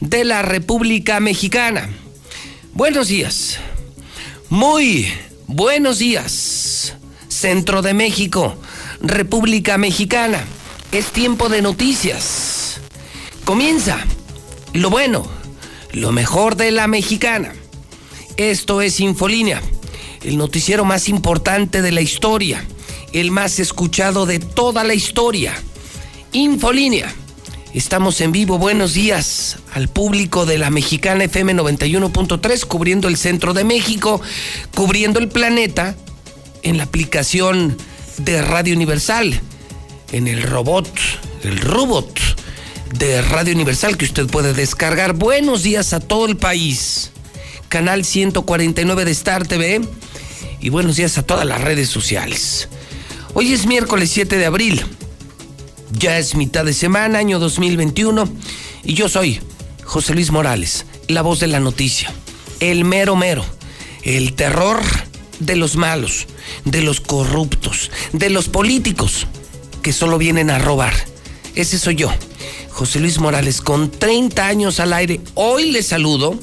de la República Mexicana. Buenos días. Muy buenos días. Centro de México, República Mexicana. Es tiempo de noticias. Comienza lo bueno, lo mejor de la mexicana. Esto es Infolínea, el noticiero más importante de la historia, el más escuchado de toda la historia. Infolínea Estamos en vivo. Buenos días al público de la Mexicana FM 91.3, cubriendo el centro de México, cubriendo el planeta en la aplicación de Radio Universal, en el robot, el robot de Radio Universal que usted puede descargar. Buenos días a todo el país. Canal 149 de Star TV y buenos días a todas las redes sociales. Hoy es miércoles 7 de abril. Ya es mitad de semana, año 2021, y yo soy José Luis Morales, la voz de la noticia, el mero mero, el terror de los malos, de los corruptos, de los políticos que solo vienen a robar. Ese soy yo, José Luis Morales, con 30 años al aire. Hoy le saludo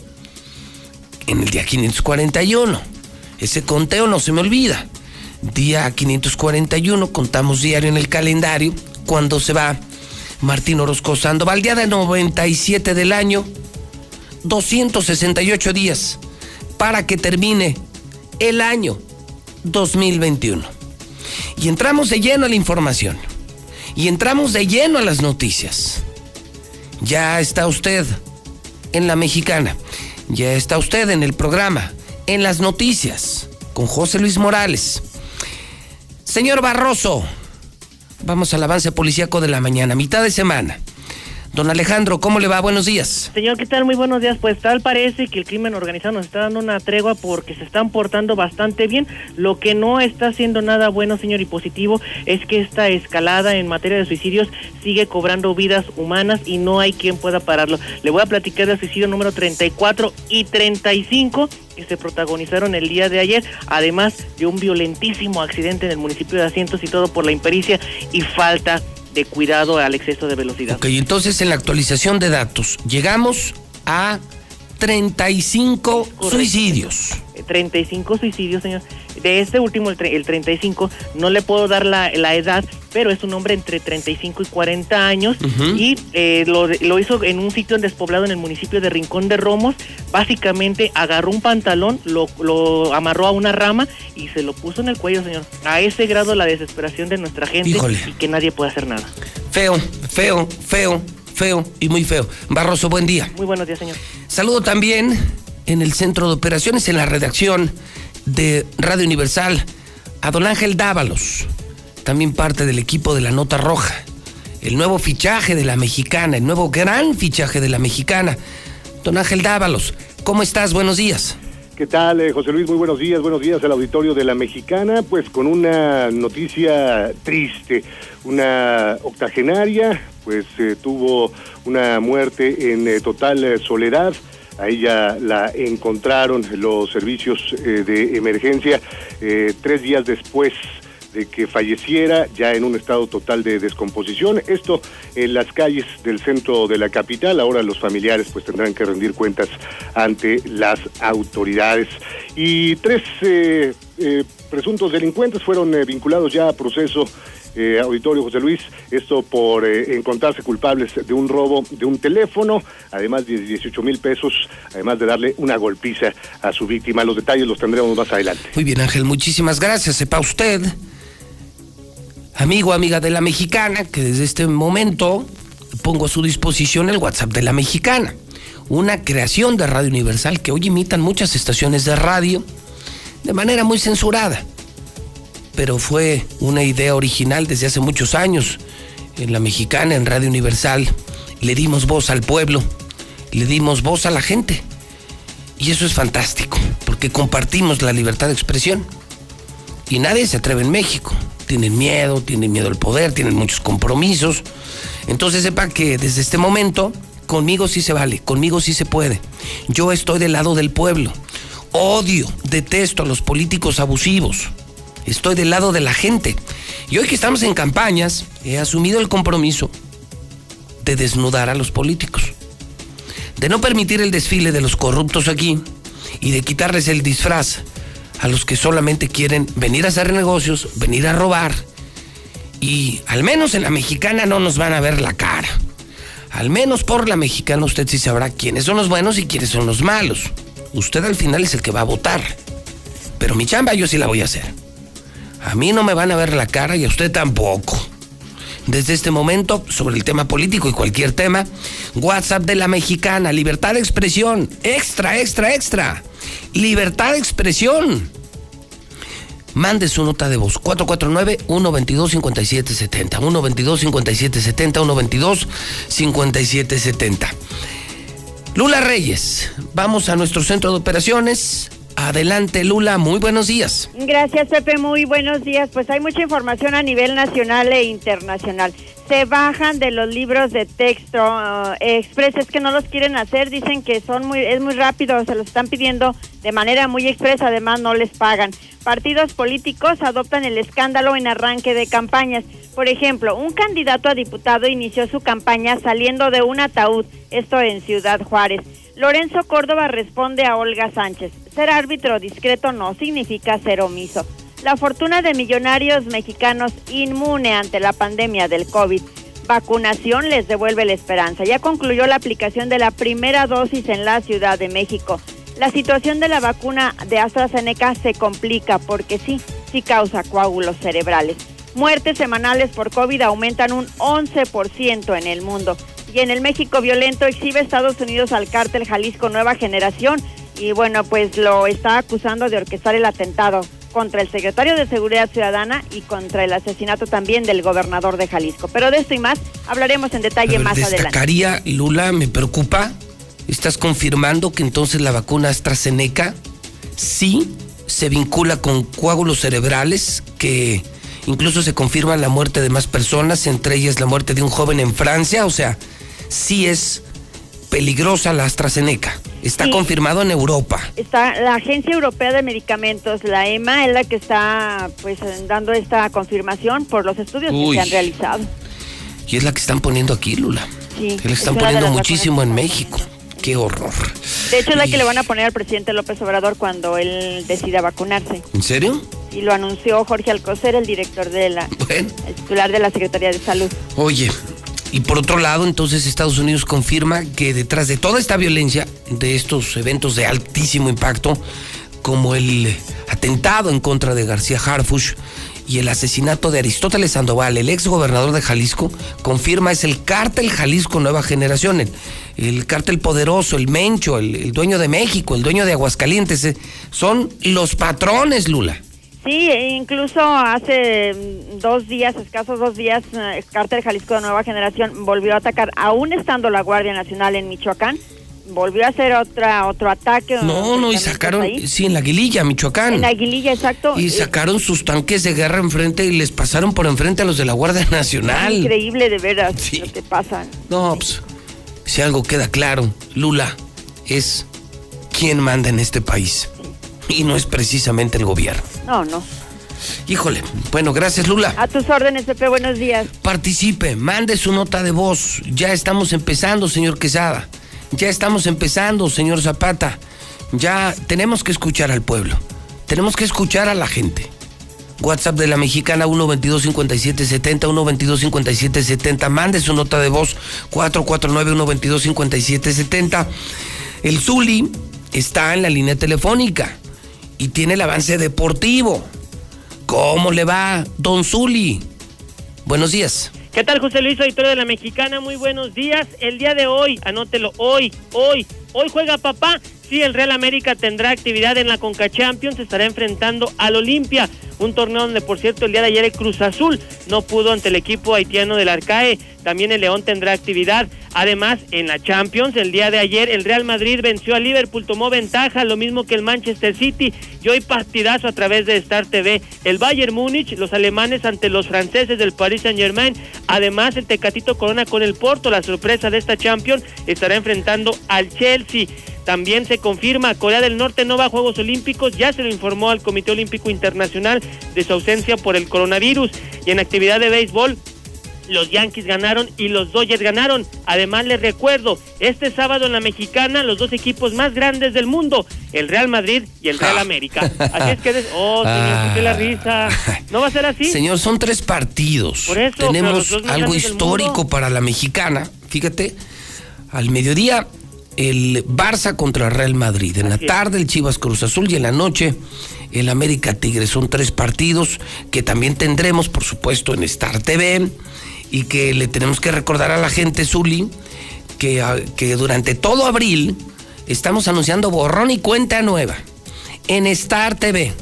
en el día 541. Ese conteo no se me olvida. Día 541, contamos diario en el calendario cuando se va Martín Orozco Sandoval. Día de 97 del año, 268 días para que termine el año 2021. Y entramos de lleno a la información. Y entramos de lleno a las noticias. Ya está usted en la mexicana. Ya está usted en el programa, en las noticias, con José Luis Morales. Señor Barroso, Vamos al avance policíaco de la mañana, mitad de semana. Don Alejandro, ¿cómo le va? Buenos días. Señor, ¿qué tal? Muy buenos días. Pues tal parece que el crimen organizado nos está dando una tregua porque se están portando bastante bien. Lo que no está haciendo nada bueno, señor, y positivo es que esta escalada en materia de suicidios sigue cobrando vidas humanas y no hay quien pueda pararlo. Le voy a platicar del suicidio número 34 y 35 que se protagonizaron el día de ayer, además de un violentísimo accidente en el municipio de Asientos y todo por la impericia y falta de cuidado al exceso de velocidad. Ok, entonces en la actualización de datos llegamos a 35 suicidios. 35 suicidios, señor. De este último, el, 35, no le puedo dar la, edad, pero es un hombre entre 35 y 40 años y eh, lo, hizo en un sitio despoblado en el municipio de Rincón de Romos. Básicamente agarró un pantalón, lo, lo, amarró a una rama y se lo puso en el cuello, señor. A ese grado la desesperación de nuestra gente y que nadie puede hacer nada. Feo, feo, feo feo y muy feo. Barroso, buen día. Muy buenos días, señor. Saludo también en el centro de operaciones, en la redacción de Radio Universal, a don Ángel Dávalos, también parte del equipo de la Nota Roja. El nuevo fichaje de la mexicana, el nuevo gran fichaje de la mexicana. Don Ángel Dávalos, ¿cómo estás? Buenos días. ¿Qué tal, eh, José Luis? Muy buenos días, buenos días al auditorio de la Mexicana. Pues con una noticia triste, una octogenaria, pues eh, tuvo una muerte en eh, total soledad. A ella la encontraron los servicios de emergencia tres días después de que falleciera ya en un estado total de descomposición. Esto en las calles del centro de la capital. Ahora los familiares pues tendrán que rendir cuentas ante las autoridades. Y tres eh, eh, presuntos delincuentes fueron eh, vinculados ya a proceso auditorio José Luis, esto por encontrarse culpables de un robo de un teléfono, además de 18 mil pesos, además de darle una golpiza a su víctima. Los detalles los tendremos más adelante. Muy bien, Ángel, muchísimas gracias. Sepa usted amigo, amiga de la mexicana, que desde este momento pongo a su disposición el WhatsApp de la mexicana. Una creación de Radio Universal que hoy imitan muchas estaciones de radio de manera muy censurada. Pero fue una idea original desde hace muchos años. En la mexicana, en Radio Universal, le dimos voz al pueblo, le dimos voz a la gente. Y eso es fantástico, porque compartimos la libertad de expresión. Y nadie se atreve en México. Tienen miedo, tienen miedo al poder, tienen muchos compromisos. Entonces sepa que desde este momento, conmigo sí se vale, conmigo sí se puede. Yo estoy del lado del pueblo. Odio, detesto a los políticos abusivos. Estoy del lado de la gente. Y hoy que estamos en campañas, he asumido el compromiso de desnudar a los políticos. De no permitir el desfile de los corruptos aquí y de quitarles el disfraz a los que solamente quieren venir a hacer negocios, venir a robar. Y al menos en la mexicana no nos van a ver la cara. Al menos por la mexicana usted sí sabrá quiénes son los buenos y quiénes son los malos. Usted al final es el que va a votar. Pero mi chamba yo sí la voy a hacer. A mí no me van a ver la cara y a usted tampoco. Desde este momento, sobre el tema político y cualquier tema, WhatsApp de la mexicana, libertad de expresión, extra, extra, extra. Libertad de expresión. Mande su nota de voz. 449-122-5770. 122-5770. 122-5770. Lula Reyes, vamos a nuestro centro de operaciones. Adelante, Lula, muy buenos días. Gracias, Pepe, muy buenos días. Pues hay mucha información a nivel nacional e internacional. Se bajan de los libros de texto uh, expreses que no los quieren hacer, dicen que son muy es muy rápido, se los están pidiendo de manera muy expresa, además no les pagan. Partidos políticos adoptan el escándalo en arranque de campañas. Por ejemplo, un candidato a diputado inició su campaña saliendo de un ataúd, esto en Ciudad Juárez. Lorenzo Córdoba responde a Olga Sánchez. Ser árbitro discreto no significa ser omiso. La fortuna de millonarios mexicanos inmune ante la pandemia del COVID. Vacunación les devuelve la esperanza. Ya concluyó la aplicación de la primera dosis en la Ciudad de México. La situación de la vacuna de AstraZeneca se complica porque sí, sí causa coágulos cerebrales. Muertes semanales por COVID aumentan un 11% en el mundo. Y en el México violento exhibe Estados Unidos al cártel Jalisco Nueva Generación y bueno, pues lo está acusando de orquestar el atentado contra el secretario de Seguridad Ciudadana y contra el asesinato también del gobernador de Jalisco. Pero de esto y más hablaremos en detalle más destacaría, adelante. Lula, me preocupa. ¿Estás confirmando que entonces la vacuna AstraZeneca sí se vincula con coágulos cerebrales que incluso se confirma la muerte de más personas, entre ellas la muerte de un joven en Francia? O sea, sí es peligrosa la AstraZeneca. Está confirmado en Europa. Está la Agencia Europea de Medicamentos, la EMA, es la que está pues dando esta confirmación por los estudios que se han realizado. Y es la que están poniendo aquí, Lula. Sí. Que le están poniendo muchísimo en México. Qué horror. De hecho, es la que le van a poner al presidente López Obrador cuando él decida vacunarse. ¿En serio? Y lo anunció Jorge Alcocer, el director de la, el titular de la Secretaría de Salud. Oye, y por otro lado, entonces Estados Unidos confirma que detrás de toda esta violencia, de estos eventos de altísimo impacto, como el atentado en contra de García Harfush y el asesinato de Aristóteles Sandoval, el ex gobernador de Jalisco, confirma es el cártel Jalisco Nueva Generación, el, cártel poderoso, el Mencho, el, el, dueño de México, el dueño de Aguascalientes, eh, son los patrones, Lula. Sí, e incluso hace mm, dos días, escasos dos días, eh, Cártel Jalisco de Nueva Generación volvió a atacar, aún estando la Guardia Nacional en Michoacán, volvió a hacer otra otro ataque. No, no, y sacaron, sí, en la Aguililla, Michoacán. En la Aguililla, exacto. Y sacaron sus tanques de guerra enfrente y les pasaron por enfrente a los de la Guardia Nacional. Increíble de veras lo que pasa. No, pues, si algo queda claro, Lula es quien manda en este país y no es precisamente el gobierno. No, no. Híjole, bueno, gracias Lula. A tus órdenes, Pepe, buenos días. Participe, mande su nota de voz. Ya estamos empezando, señor Quesada. Ya estamos empezando, señor Zapata. Ya tenemos que escuchar al pueblo. Tenemos que escuchar a la gente. WhatsApp de la mexicana 122-5770, 122-5770. Mande su nota de voz 449-122-5770. El Zuli está en la línea telefónica y tiene el avance deportivo. ¿Cómo le va, Don Zuli? Buenos días. ¿Qué tal, José Luis, auditorio de la Mexicana? Muy buenos días. El día de hoy, anótelo, hoy, hoy, hoy juega papá Sí, el Real América tendrá actividad en la Conca Champions, estará enfrentando al Olimpia, un torneo donde, por cierto, el día de ayer el Cruz Azul no pudo ante el equipo haitiano del Arcae. También el León tendrá actividad. Además, en la Champions, el día de ayer, el Real Madrid venció a Liverpool, tomó ventaja, lo mismo que el Manchester City. Y hoy partidazo a través de Star TV. El Bayern Múnich, los alemanes ante los franceses del Paris Saint Germain. Además, el Tecatito Corona con el Porto, la sorpresa de esta Champions, estará enfrentando al Chelsea. También se confirma, Corea del Norte no va a Juegos Olímpicos, ya se lo informó al Comité Olímpico Internacional de su ausencia por el coronavirus. Y en actividad de béisbol, los Yankees ganaron y los Dodgers ganaron. Además les recuerdo, este sábado en la Mexicana los dos equipos más grandes del mundo, el Real Madrid y el Real América. Así es que, oh señor, ¿qué la risa? ¿No va a ser así? Señor, son tres partidos. Por eso, Tenemos algo histórico para la Mexicana. Fíjate, al mediodía el Barça contra el Real Madrid. En la tarde el Chivas Cruz Azul y en la noche el América Tigre. Son tres partidos que también tendremos, por supuesto, en Star TV y que le tenemos que recordar a la gente, Zuli, que, ah, que durante todo abril estamos anunciando borrón y cuenta nueva en Star TV.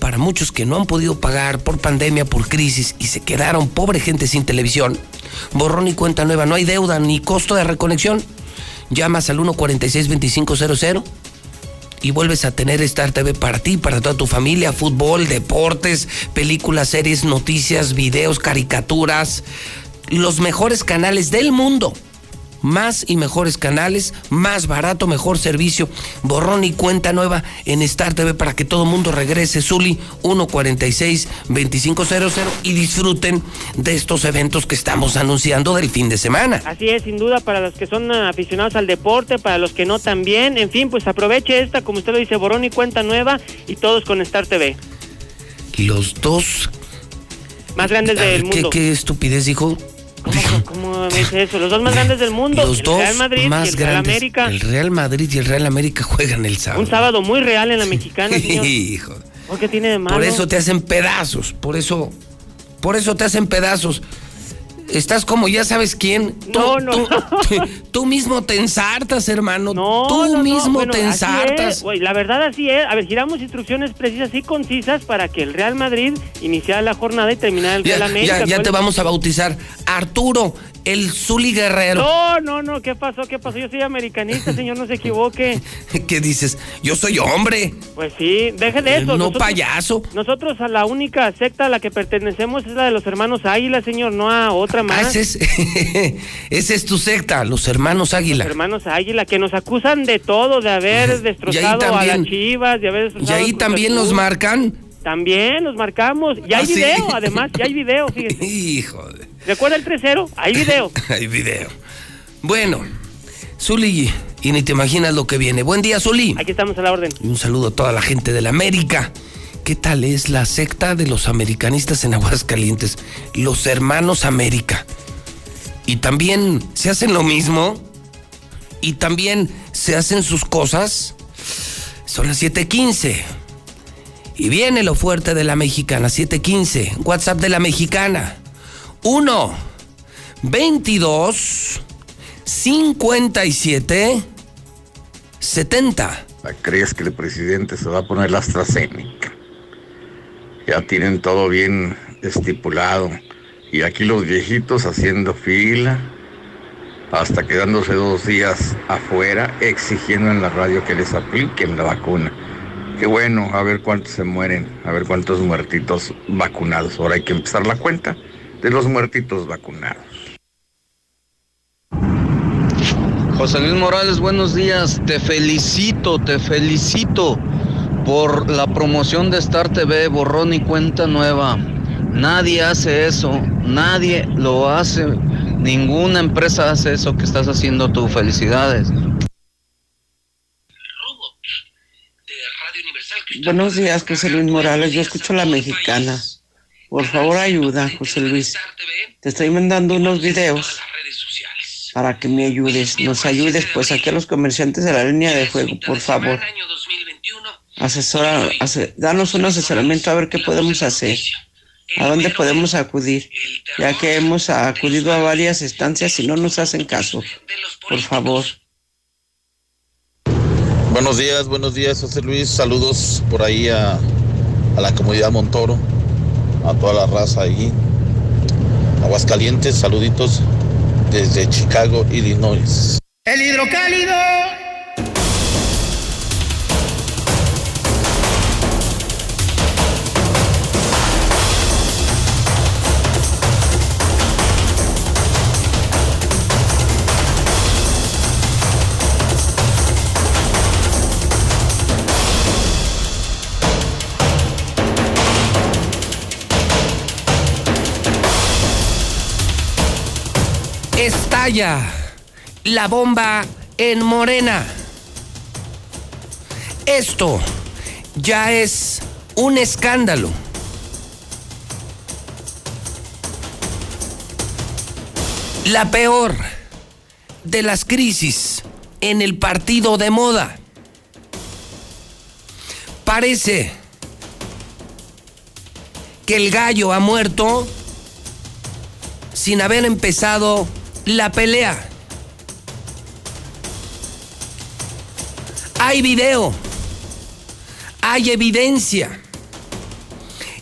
Para muchos que no han podido pagar por pandemia, por crisis y se quedaron pobre gente sin televisión, borrón y cuenta nueva, no hay deuda ni costo de reconexión llamas al 146-2500 y vuelves a tener Star TV para ti, para toda tu familia, fútbol, deportes, películas, series, noticias, videos, caricaturas, los mejores canales del mundo más y mejores canales, más barato, mejor servicio, borrón y cuenta nueva en Star TV para que todo el mundo regrese. Zuli 146-2500 y disfruten de estos eventos que estamos anunciando del fin de semana. Así es, sin duda, para los que son aficionados al deporte, para los que no también. En fin, pues aproveche esta, como usted lo dice, borrón y cuenta nueva y todos con Star TV. Los dos más grandes del mundo. ¿Qué estupidez dijo? ¿Cómo, me dice eso? Los dos más grandes del mundo. Los el dos Real Madrid más y el Real América. El Real Madrid y el Real América juegan el sábado. Un sábado muy real en la mexicana, señor. Hijo. ¿Por qué tiene de malo? Por eso te hacen pedazos, por eso, por eso te hacen pedazos estás como ya sabes quién. Tú, no, no. Tú, mismo te ensartas, hermano. No, tú mismo te ensartas. la verdad así es. A ver, giramos instrucciones precisas y concisas para que el Real Madrid iniciara la jornada y terminara el Real América. Ya, ya te vamos a bautizar. Arturo, el Zuli Guerrero. No, no, no, ¿qué pasó? ¿Qué pasó? Yo soy americanista, señor, no se equivoque. ¿Qué dices? Yo soy hombre. Pues sí, deje de eso. No payaso. Nosotros a la única secta a la que pertenecemos es la de los hermanos Águila, señor, no a otra ah, más. ese, es, es tu secta, los hermanos Águila. Los hermanos Águila, que nos acusan de todo, de haber destrozado a las chivas, de haber destrozado Y ahí también nos marcan. También nos marcamos. Y hay ¿Ah, video, además, ya hay video, fíjese. Hijo ¿Recuerda el 3-0? Hay video. Hay video. Bueno, Zuli, y ni te imaginas lo que viene. Buen día, Zuli. Aquí estamos a la orden. un saludo a toda la gente de la América. ¿Qué tal es la secta de los americanistas en Aguascalientes? Los hermanos América. Y también se hacen lo mismo. Y también se hacen sus cosas. Son las 7:15. Y viene lo fuerte de la mexicana, 7:15. WhatsApp de la mexicana. 1 22 57 70. ¿Crees que el presidente se va a poner la AstraZeneca? Ya tienen todo bien estipulado. Y aquí los viejitos haciendo fila, hasta quedándose dos días afuera, exigiendo en la radio que les apliquen la vacuna. Qué bueno, a ver cuántos se mueren, a ver cuántos muertitos vacunados. Ahora hay que empezar la cuenta de los muertitos vacunados. José Luis Morales, buenos días. Te felicito, te felicito por la promoción de Star TV, borrón y cuenta nueva. Nadie hace eso, nadie lo hace, ninguna empresa hace eso que estás haciendo tú. Felicidades. Buenos días, José Luis Morales. Yo escucho la mexicana. Por favor, ayuda, José Luis. Te estoy mandando unos videos para que me ayudes, nos ayudes, pues aquí a los comerciantes de la línea de juego, por favor. Asesora, danos un asesoramiento a ver qué podemos hacer, a dónde podemos acudir, ya que hemos acudido a varias estancias y no nos hacen caso. Por favor. Buenos días, buenos días, José Luis. Saludos por ahí a, a la comunidad Montoro, a toda la raza ahí. Aguascalientes, saluditos desde Chicago, Illinois. El hidrocálido. La bomba en Morena. Esto ya es un escándalo. La peor de las crisis en el partido de moda. Parece que el gallo ha muerto sin haber empezado la pelea. Hay video, hay evidencia.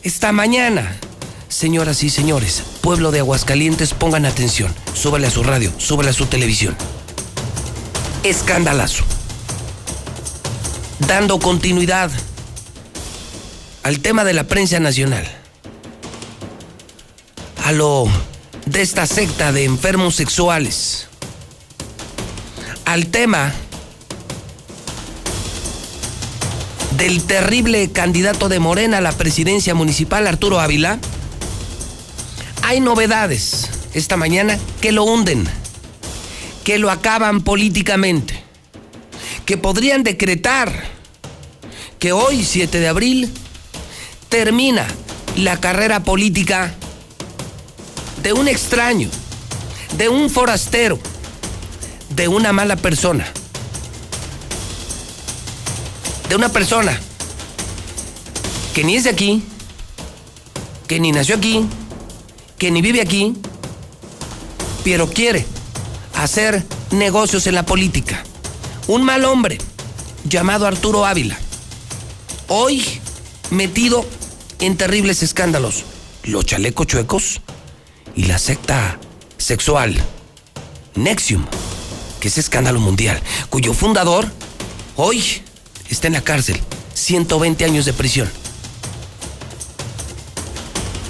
Esta mañana, señoras y señores, pueblo de Aguascalientes, pongan atención. Súbale a su radio, súbale a su televisión. Escandalazo. Dando continuidad al tema de la prensa nacional. A lo de esta secta de enfermos sexuales. Al tema del terrible candidato de Morena a la presidencia municipal, Arturo Ávila, hay novedades esta mañana que lo hunden, que lo acaban políticamente, que podrían decretar que hoy, 7 de abril, termina la carrera política de un extraño, de un forastero, de una mala persona de una persona que ni es de aquí, que ni nació aquí, que ni vive aquí, pero quiere hacer negocios en la política. Un mal hombre llamado Arturo Ávila, hoy metido en terribles escándalos, los chalecos chuecos y la secta sexual Nexium, que es escándalo mundial, cuyo fundador hoy está en la cárcel. 120 años de prisión.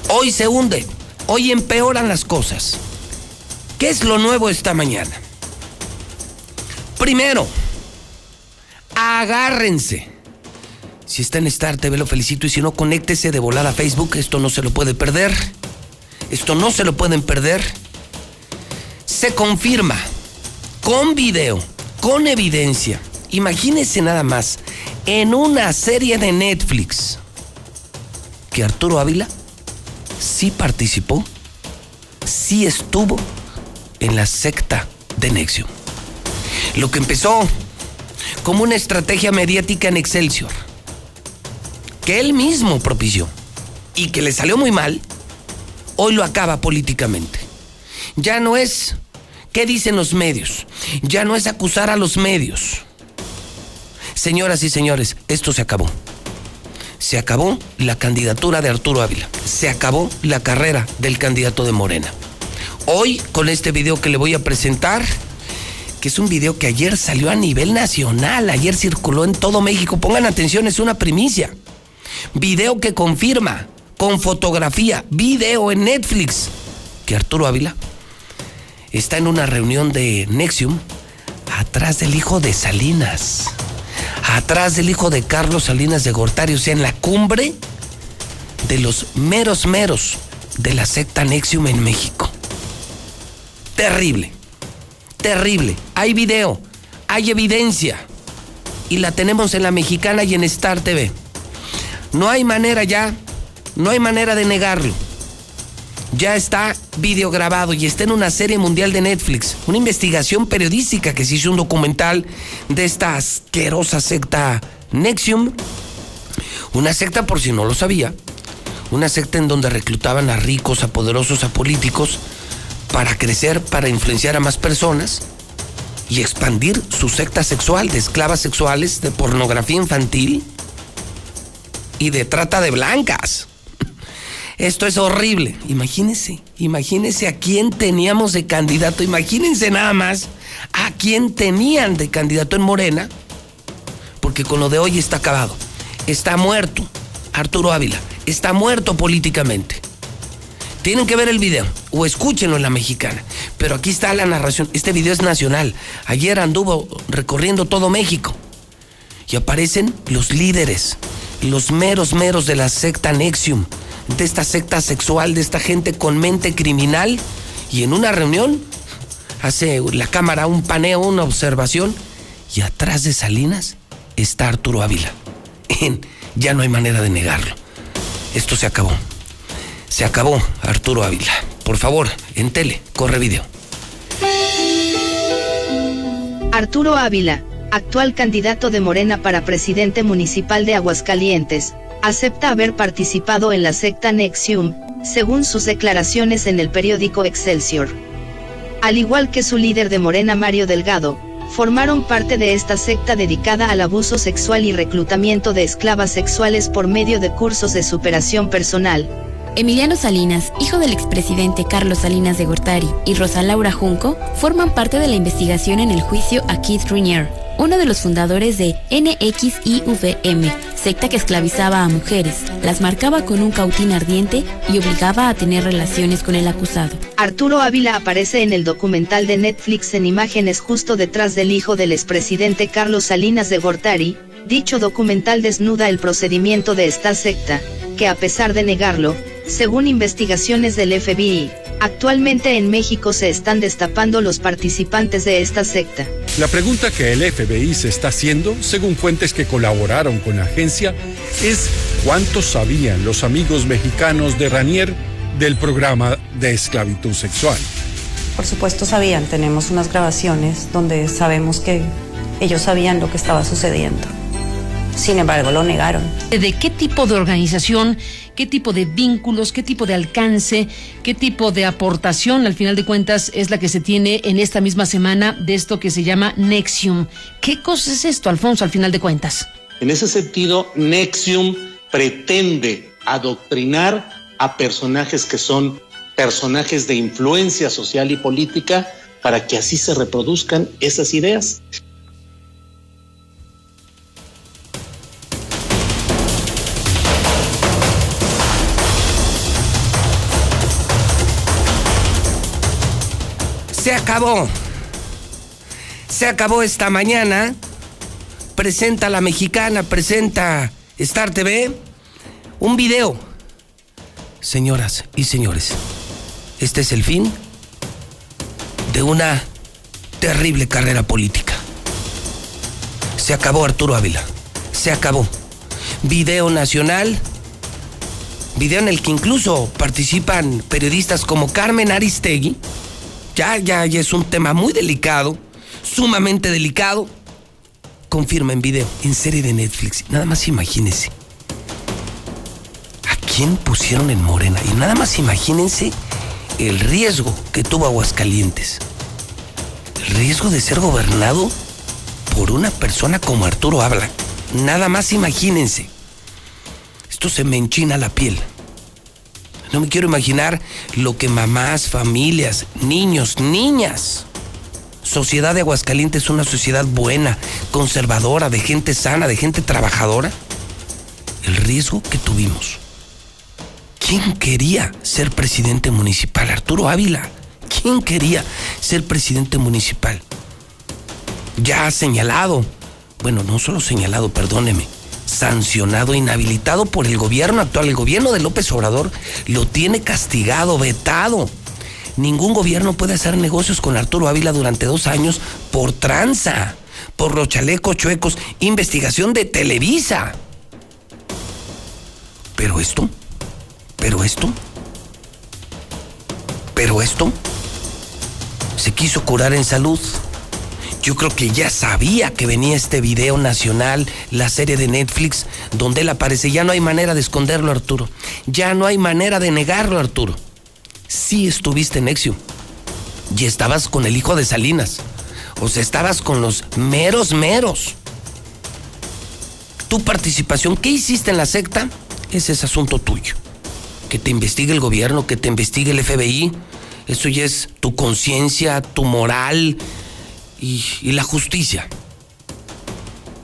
Hoy se hunde, hoy empeoran las cosas. ¿Qué es lo nuevo esta mañana? Primero, agárrense. Si está en Star TV lo felicito y si no, conéctese de volada a Facebook. Esto no se lo puede perder. Esto no se lo pueden perder. Se confirma con video, con evidencia. Imagínense nada más en una serie de Netflix que Arturo Ávila sí participó, sí estuvo en la secta de Nexium. Lo que empezó como una estrategia mediática en Excelsior, que él mismo propició y que le salió muy mal, hoy lo acaba políticamente. Ya no es qué dicen los medios, ya no es acusar a los medios Señoras y señores, esto se acabó. Se acabó la candidatura de Arturo Ávila. Se acabó la carrera del candidato de Morena. Hoy, con este video que le voy a presentar, que es un video que ayer salió a nivel nacional, ayer circuló en todo México. Pongan atención, es una primicia. Video que confirma, con fotografía, video en Netflix, que Arturo Ávila está en una reunión de Nexium atrás del hijo de Salinas atrás del hijo de Carlos Salinas de Gortari, o sea, en la cumbre de los meros meros de la secta Nexium en México. Terrible, terrible. Hay video, hay evidencia y la tenemos en la mexicana y en Star TV. No hay manera ya, no hay manera de negarlo ya está videograbado y está en una serie mundial de Netflix, una investigación periodística que se hizo un documental de esta asquerosa secta Nexium, una secta por si no lo sabía, una secta en donde reclutaban a ricos, a poderosos, a políticos para crecer, para influenciar a más personas y expandir su secta sexual de esclavas sexuales, de pornografía infantil y de trata de blancas. Esto es horrible. Imagínense, imagínense a quién teníamos de candidato. Imagínense nada más a quién tenían de candidato en Morena. Porque con lo de hoy está acabado. Está muerto Arturo Ávila. Está muerto políticamente. Tienen que ver el video o escúchenlo en la mexicana. Pero aquí está la narración. Este video es nacional. Ayer anduvo recorriendo todo México. Y aparecen los líderes, los meros meros de la secta Nexium, de esta secta sexual, de esta gente con mente criminal. Y en una reunión hace la cámara un paneo, una observación. Y atrás de Salinas está Arturo Ávila. ya no hay manera de negarlo. Esto se acabó. Se acabó, Arturo Ávila. Por favor, en tele, corre video. Arturo Ávila, actual candidato de Morena para presidente municipal de Aguascalientes, acepta haber participado en la secta Nexium, según sus declaraciones en el periódico Excelsior. Al igual que su líder de Morena Mario Delgado, formaron parte de esta secta dedicada al abuso sexual y reclutamiento de esclavas sexuales por medio de cursos de superación personal, Emiliano Salinas, hijo del expresidente Carlos Salinas de Gortari, y Rosa Laura Junco forman parte de la investigación en el juicio a Keith Rainier, uno de los fundadores de NXIVM, secta que esclavizaba a mujeres, las marcaba con un cautín ardiente y obligaba a tener relaciones con el acusado. Arturo Ávila aparece en el documental de Netflix en imágenes justo detrás del hijo del expresidente Carlos Salinas de Gortari. Dicho documental desnuda el procedimiento de esta secta, que a pesar de negarlo, según investigaciones del FBI, actualmente en México se están destapando los participantes de esta secta. La pregunta que el FBI se está haciendo, según fuentes que colaboraron con la agencia, es cuántos sabían los amigos mexicanos de Ranier del programa de esclavitud sexual. Por supuesto sabían, tenemos unas grabaciones donde sabemos que ellos sabían lo que estaba sucediendo. Sin embargo, lo negaron. ¿De qué tipo de organización qué tipo de vínculos, qué tipo de alcance, qué tipo de aportación, al final de cuentas, es la que se tiene en esta misma semana de esto que se llama Nexium. ¿Qué cosa es esto, Alfonso, al final de cuentas? En ese sentido, Nexium pretende adoctrinar a personajes que son personajes de influencia social y política para que así se reproduzcan esas ideas. Acabó. Se acabó esta mañana. Presenta la mexicana, presenta Star TV. Un video. Señoras y señores, este es el fin de una terrible carrera política. Se acabó Arturo Ávila. Se acabó. Video nacional. Video en el que incluso participan periodistas como Carmen Aristegui ya, ya, ya es un tema muy delicado, sumamente delicado. Confirma en video, en serie de Netflix. Nada más imagínense. ¿A quién pusieron en Morena? Y nada más imagínense el riesgo que tuvo Aguascalientes. El riesgo de ser gobernado por una persona como Arturo Habla. Nada más imagínense. Esto se me enchina la piel. No me quiero imaginar lo que mamás, familias, niños, niñas. Sociedad de Aguascalientes es una sociedad buena, conservadora, de gente sana, de gente trabajadora. El riesgo que tuvimos. ¿Quién quería ser presidente municipal? Arturo Ávila. ¿Quién quería ser presidente municipal? Ya señalado. Bueno, no solo señalado, perdóneme sancionado, inhabilitado por el gobierno actual. El gobierno de López Obrador lo tiene castigado, vetado. Ningún gobierno puede hacer negocios con Arturo Ávila durante dos años por tranza, por los chalecos chuecos, investigación de Televisa. Pero esto, pero esto, pero esto, se quiso curar en salud yo creo que ya sabía que venía este video nacional, la serie de Netflix, donde él aparece. Ya no hay manera de esconderlo, Arturo. Ya no hay manera de negarlo, Arturo. Sí estuviste en Exio. Y estabas con el hijo de Salinas. Pues estabas con los meros meros. Tu participación, ¿qué hiciste en la secta? Ese es asunto tuyo. Que te investigue el gobierno, que te investigue el FBI. Eso ya es tu conciencia, tu moral y, la justicia.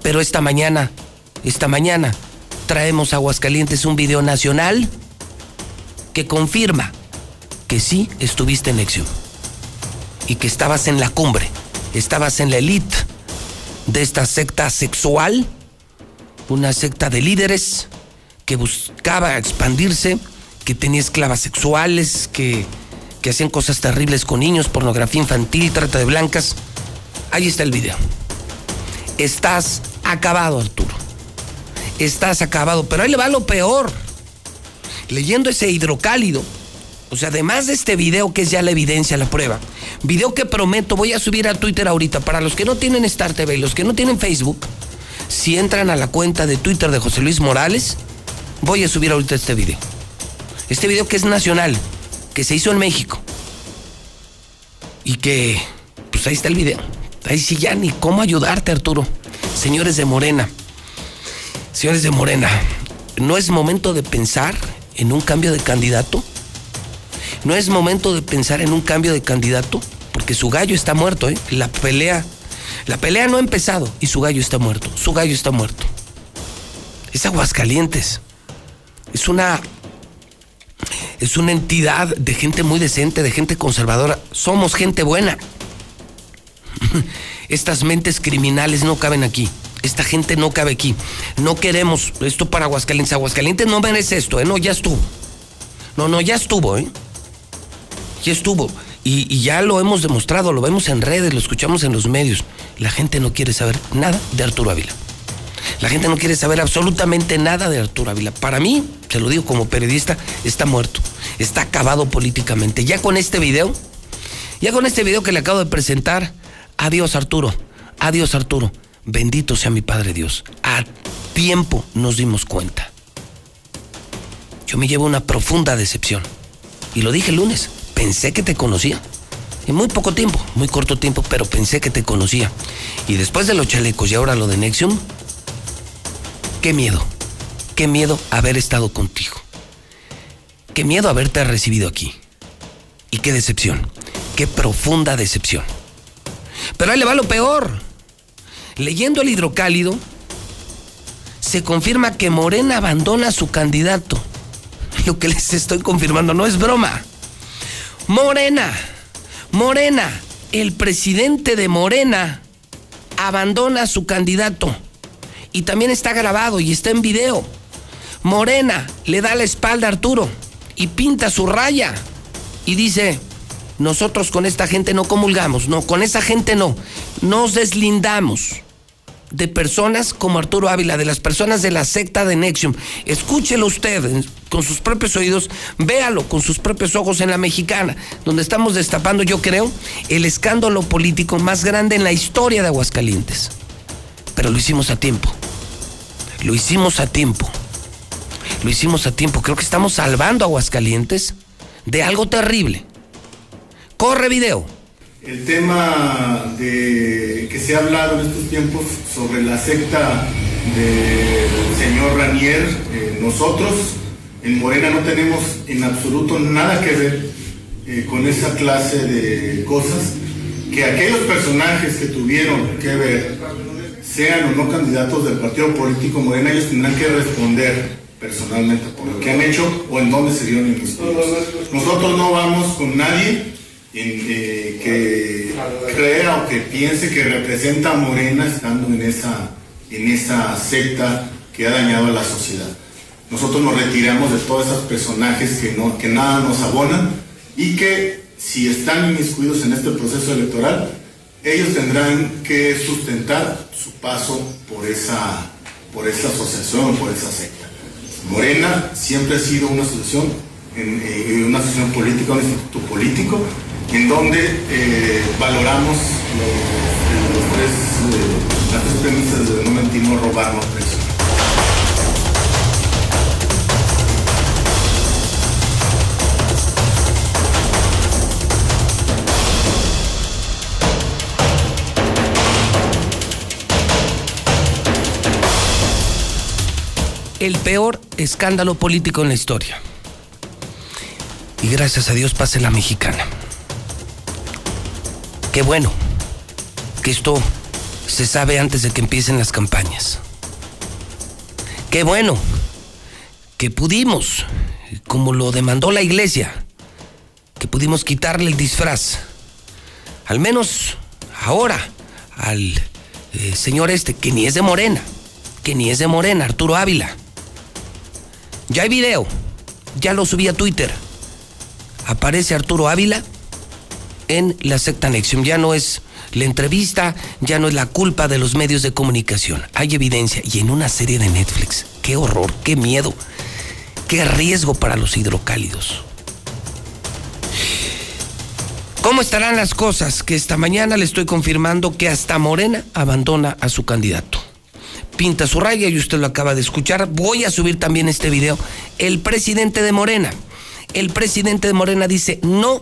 Pero esta mañana, esta mañana, traemos a Aguascalientes un video nacional que confirma que sí estuviste en Nexium y que estabas en la cumbre, estabas en la elite de esta secta sexual, una secta de líderes que buscaba expandirse, que tenía esclavas sexuales, que, que hacían cosas terribles con niños, pornografía infantil, trata de blancas. Ahí está el video. Estás acabado, Arturo. Estás acabado. Pero ahí le va lo peor. Leyendo ese hidrocálido, o sea, además de este video que es ya la evidencia, la prueba, video que prometo voy a subir a Twitter ahorita. Para los que no tienen Star TV y los que no tienen Facebook, si entran a la cuenta de Twitter de José Luis Morales, voy a subir ahorita este video. Este video que es nacional, que se hizo en México. Y que, pues ahí está el video. Ahí sí ya ni cómo ayudarte, Arturo. Señores de Morena, señores de Morena, ¿no es momento de pensar en un cambio de candidato? ¿No es momento de pensar en un cambio de candidato? Porque su gallo está muerto, ¿eh? La pelea, la pelea no ha empezado y su gallo está muerto. Su gallo está muerto. Es Aguascalientes. Es una es una entidad de gente muy decente, de gente conservadora. Somos gente buena. Estas mentes criminales no caben aquí. Esta gente no cabe aquí. No queremos esto para Aguascalientes. Aguascalientes no merece esto, ¿eh? No, ya estuvo. No, no, ya estuvo, ¿eh? Ya estuvo. Y, ya lo hemos demostrado, lo vemos en redes, lo escuchamos en los medios. La gente no quiere saber nada de Arturo Ávila. La gente no quiere saber absolutamente nada de Arturo Ávila. Para mí, se lo digo como periodista, está muerto. Está acabado políticamente. Ya con este video, ya con este video que le acabo de presentar, adiós Arturo, adiós Arturo. Bendito sea mi Padre Dios. A tiempo nos dimos cuenta. Yo me llevo una profunda decepción. Y lo dije el lunes, pensé que te conocía. En muy poco tiempo, muy corto tiempo, pero pensé que te conocía. Y después de los chalecos y ahora lo de Nexium, qué miedo, qué miedo haber estado contigo. Qué miedo haberte recibido aquí. Y qué decepción, qué profunda decepción. Pero ahí le va lo peor. Leyendo el hidrocálido, se confirma que Morena abandona a su candidato. Lo que les estoy confirmando no es broma. Morena, Morena, el presidente de Morena abandona a su candidato. Y también está grabado y está en video. Morena le da la espalda a Arturo y pinta su raya. Y dice, nosotros con esta gente no comulgamos, no, con esa gente no. Nos deslindamos de personas como Arturo Ávila, de las personas de la secta de Nexium. Escúchelo usted con sus propios oídos, véalo con sus propios ojos en la mexicana, donde estamos destapando, yo creo, el escándalo político más grande en la historia de Aguascalientes. Pero lo hicimos a tiempo. Lo hicimos a tiempo. Lo hicimos a tiempo. Creo que estamos salvando a Aguascalientes de algo terrible. Corre video. El tema de que se ha hablado en estos tiempos sobre la secta del señor Ranier, eh, nosotros en Morena no tenemos en absoluto nada que ver eh, con esa clase de cosas, que aquellos personajes que tuvieron que ver, sean o no candidatos del partido político Morena, ellos tendrán que responder personalmente por lo que han hecho o en dónde se dieron investigados. Nosotros no vamos con nadie eh, que crea o que piense que representa a Morena estando en esa, en esa secta que ha dañado a la sociedad. Nosotros nos retiramos de todos esos personajes que, no, que nada nos abonan y que si están inmiscuidos en este proceso electoral, ellos tendrán que sustentar su paso por esa, por esa asociación por esa secta. Morena siempre ha sido una asociación, eh, una asociación política, un instituto político, en donde eh, valoramos los, los tres, eh, las tres premisas de no mentir, no robar, no presionar. el peor escándalo político en la historia. Y gracias a Dios pase la mexicana. Qué bueno que esto se sabe antes de que empiecen las campañas. Qué bueno que pudimos, como lo demandó la iglesia, que pudimos quitarle el disfraz. Al menos ahora al eh, señor este, que ni es de Morena, que ni es de Morena, Arturo Ávila. Ya hay video, ya lo subí a Twitter. Aparece Arturo Ávila en la secta Nexium. Ya no es la entrevista, ya no es la culpa de los medios de comunicación. Hay evidencia y en una serie de Netflix. Qué horror, qué miedo, qué riesgo para los hidrocálidos. ¿Cómo estarán las cosas? Que esta mañana le estoy confirmando que hasta Morena abandona a su candidato. Pinta su raya y usted lo acaba de escuchar. Voy a subir también este video. El presidente de Morena. El presidente de Morena dice, no,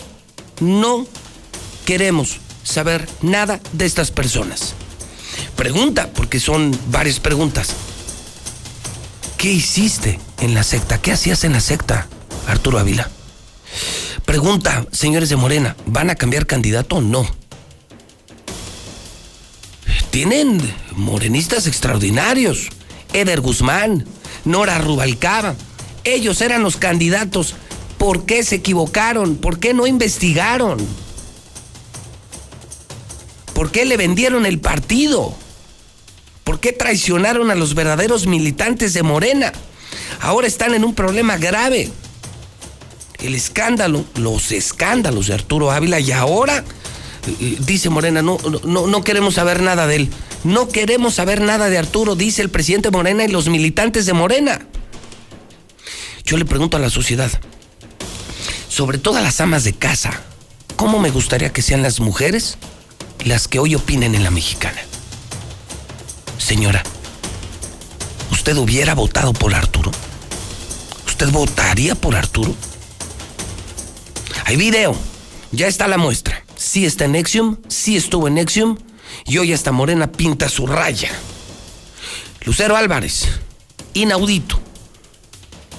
no queremos saber nada de estas personas. Pregunta, porque son varias preguntas. ¿Qué hiciste en la secta? ¿Qué hacías en la secta, Arturo Ávila? Pregunta, señores de Morena, ¿van a cambiar candidato o no? Tienen morenistas extraordinarios. Eder Guzmán, Nora Rubalcaba. Ellos eran los candidatos. ¿Por qué se equivocaron? ¿Por qué no investigaron? ¿Por qué le vendieron el partido? ¿Por qué traicionaron a los verdaderos militantes de Morena? Ahora están en un problema grave el escándalo, los escándalos de Arturo Ávila y ahora eh, dice Morena, no, no, no queremos saber nada de él. No queremos saber nada de Arturo, dice el presidente Morena y los militantes de Morena. Yo le pregunto a la sociedad, sobre todo a las amas de casa, ¿cómo me gustaría que sean las mujeres las que hoy opinen en la mexicana? Señora, ¿usted hubiera votado por Arturo? ¿Usted votaría por Arturo? Hay video. Ya está la muestra. Sí está en Nexium, sí estuvo en Nexium y hoy hasta Morena pinta su raya. Lucero Álvarez, inaudito,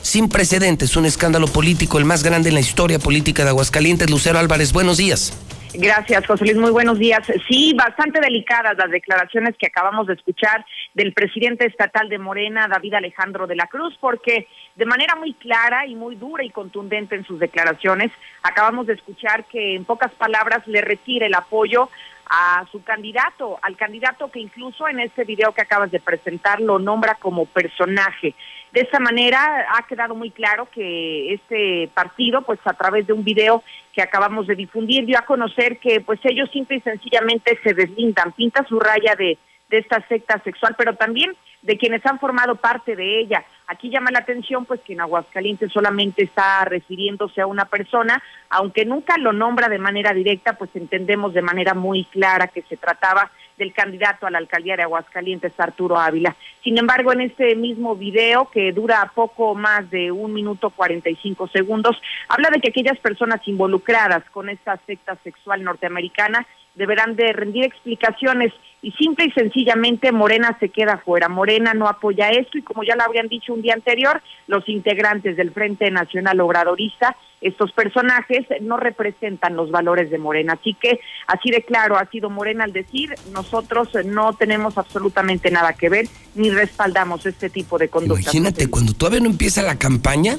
sin precedentes, un escándalo político, el más grande en la historia política de Aguascalientes. Lucero Álvarez, buenos días. Gracias, José Luis. Muy buenos días. Sí, bastante delicadas las declaraciones que acabamos de escuchar del presidente estatal de Morena, David Alejandro de la Cruz, porque de manera muy clara y muy dura y contundente en sus declaraciones, acabamos de escuchar que en pocas palabras le retira el apoyo a su candidato, al candidato que incluso en este video que acabas de presentar lo nombra como personaje. De esta manera ha quedado muy claro que este partido, pues a través de un video que acabamos de difundir, dio a conocer que pues ellos simple y sencillamente se deslindan, pinta su raya de, de esta secta sexual, pero también de quienes han formado parte de ella. Aquí llama la atención pues que en Aguascalientes solamente está refiriéndose a una persona, aunque nunca lo nombra de manera directa, pues entendemos de manera muy clara que se trataba del candidato a la alcaldía de Aguascalientes, Arturo Ávila. Sin embargo, en este mismo video, que dura poco más de un minuto cuarenta y cinco segundos, habla de que aquellas personas involucradas con esta secta sexual norteamericana deberán de rendir explicaciones y simple y sencillamente Morena se queda fuera. Morena no apoya esto y como ya lo habían dicho un día anterior, los integrantes del Frente Nacional Obradorista, estos personajes no representan los valores de Morena. Así que así de claro ha sido Morena al decir, nosotros no tenemos absolutamente nada que ver ni respaldamos este tipo de conducta. Imagínate, cuando todavía no empieza la campaña,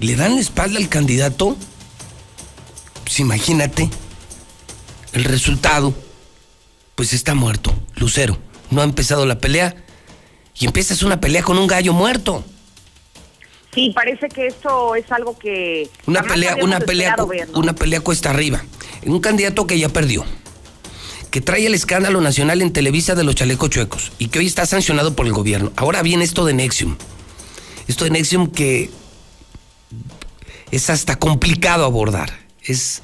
le dan la espalda al candidato. Pues imagínate el resultado pues está muerto. Lucero, no ha empezado la pelea y empiezas una pelea con un gallo muerto. Sí, parece que esto es algo que una pelea, una pelea, una pelea cuesta arriba. Un candidato que ya perdió, que trae el escándalo nacional en Televisa de los chalecos chuecos y que hoy está sancionado por el gobierno. Ahora viene esto de Nexium. Esto de Nexium que es hasta complicado abordar. Es,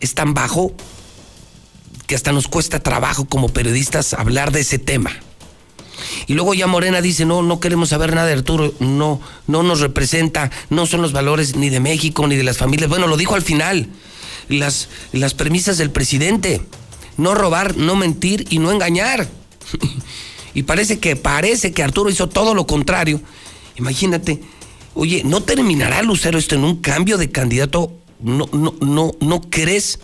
es tan bajo que hasta nos cuesta trabajo como periodistas hablar de ese tema. Y luego ya Morena dice, no, no queremos saber nada de Arturo, no, no nos representa, no son los valores ni de México ni de las familias. Bueno, lo dijo al final, las, las premisas del presidente, no robar, no mentir y no engañar. Y parece que, parece que Arturo hizo todo lo contrario. Imagínate, oye, ¿no terminará Lucero esto en un cambio de candidato? ¿No, no, no, no crees?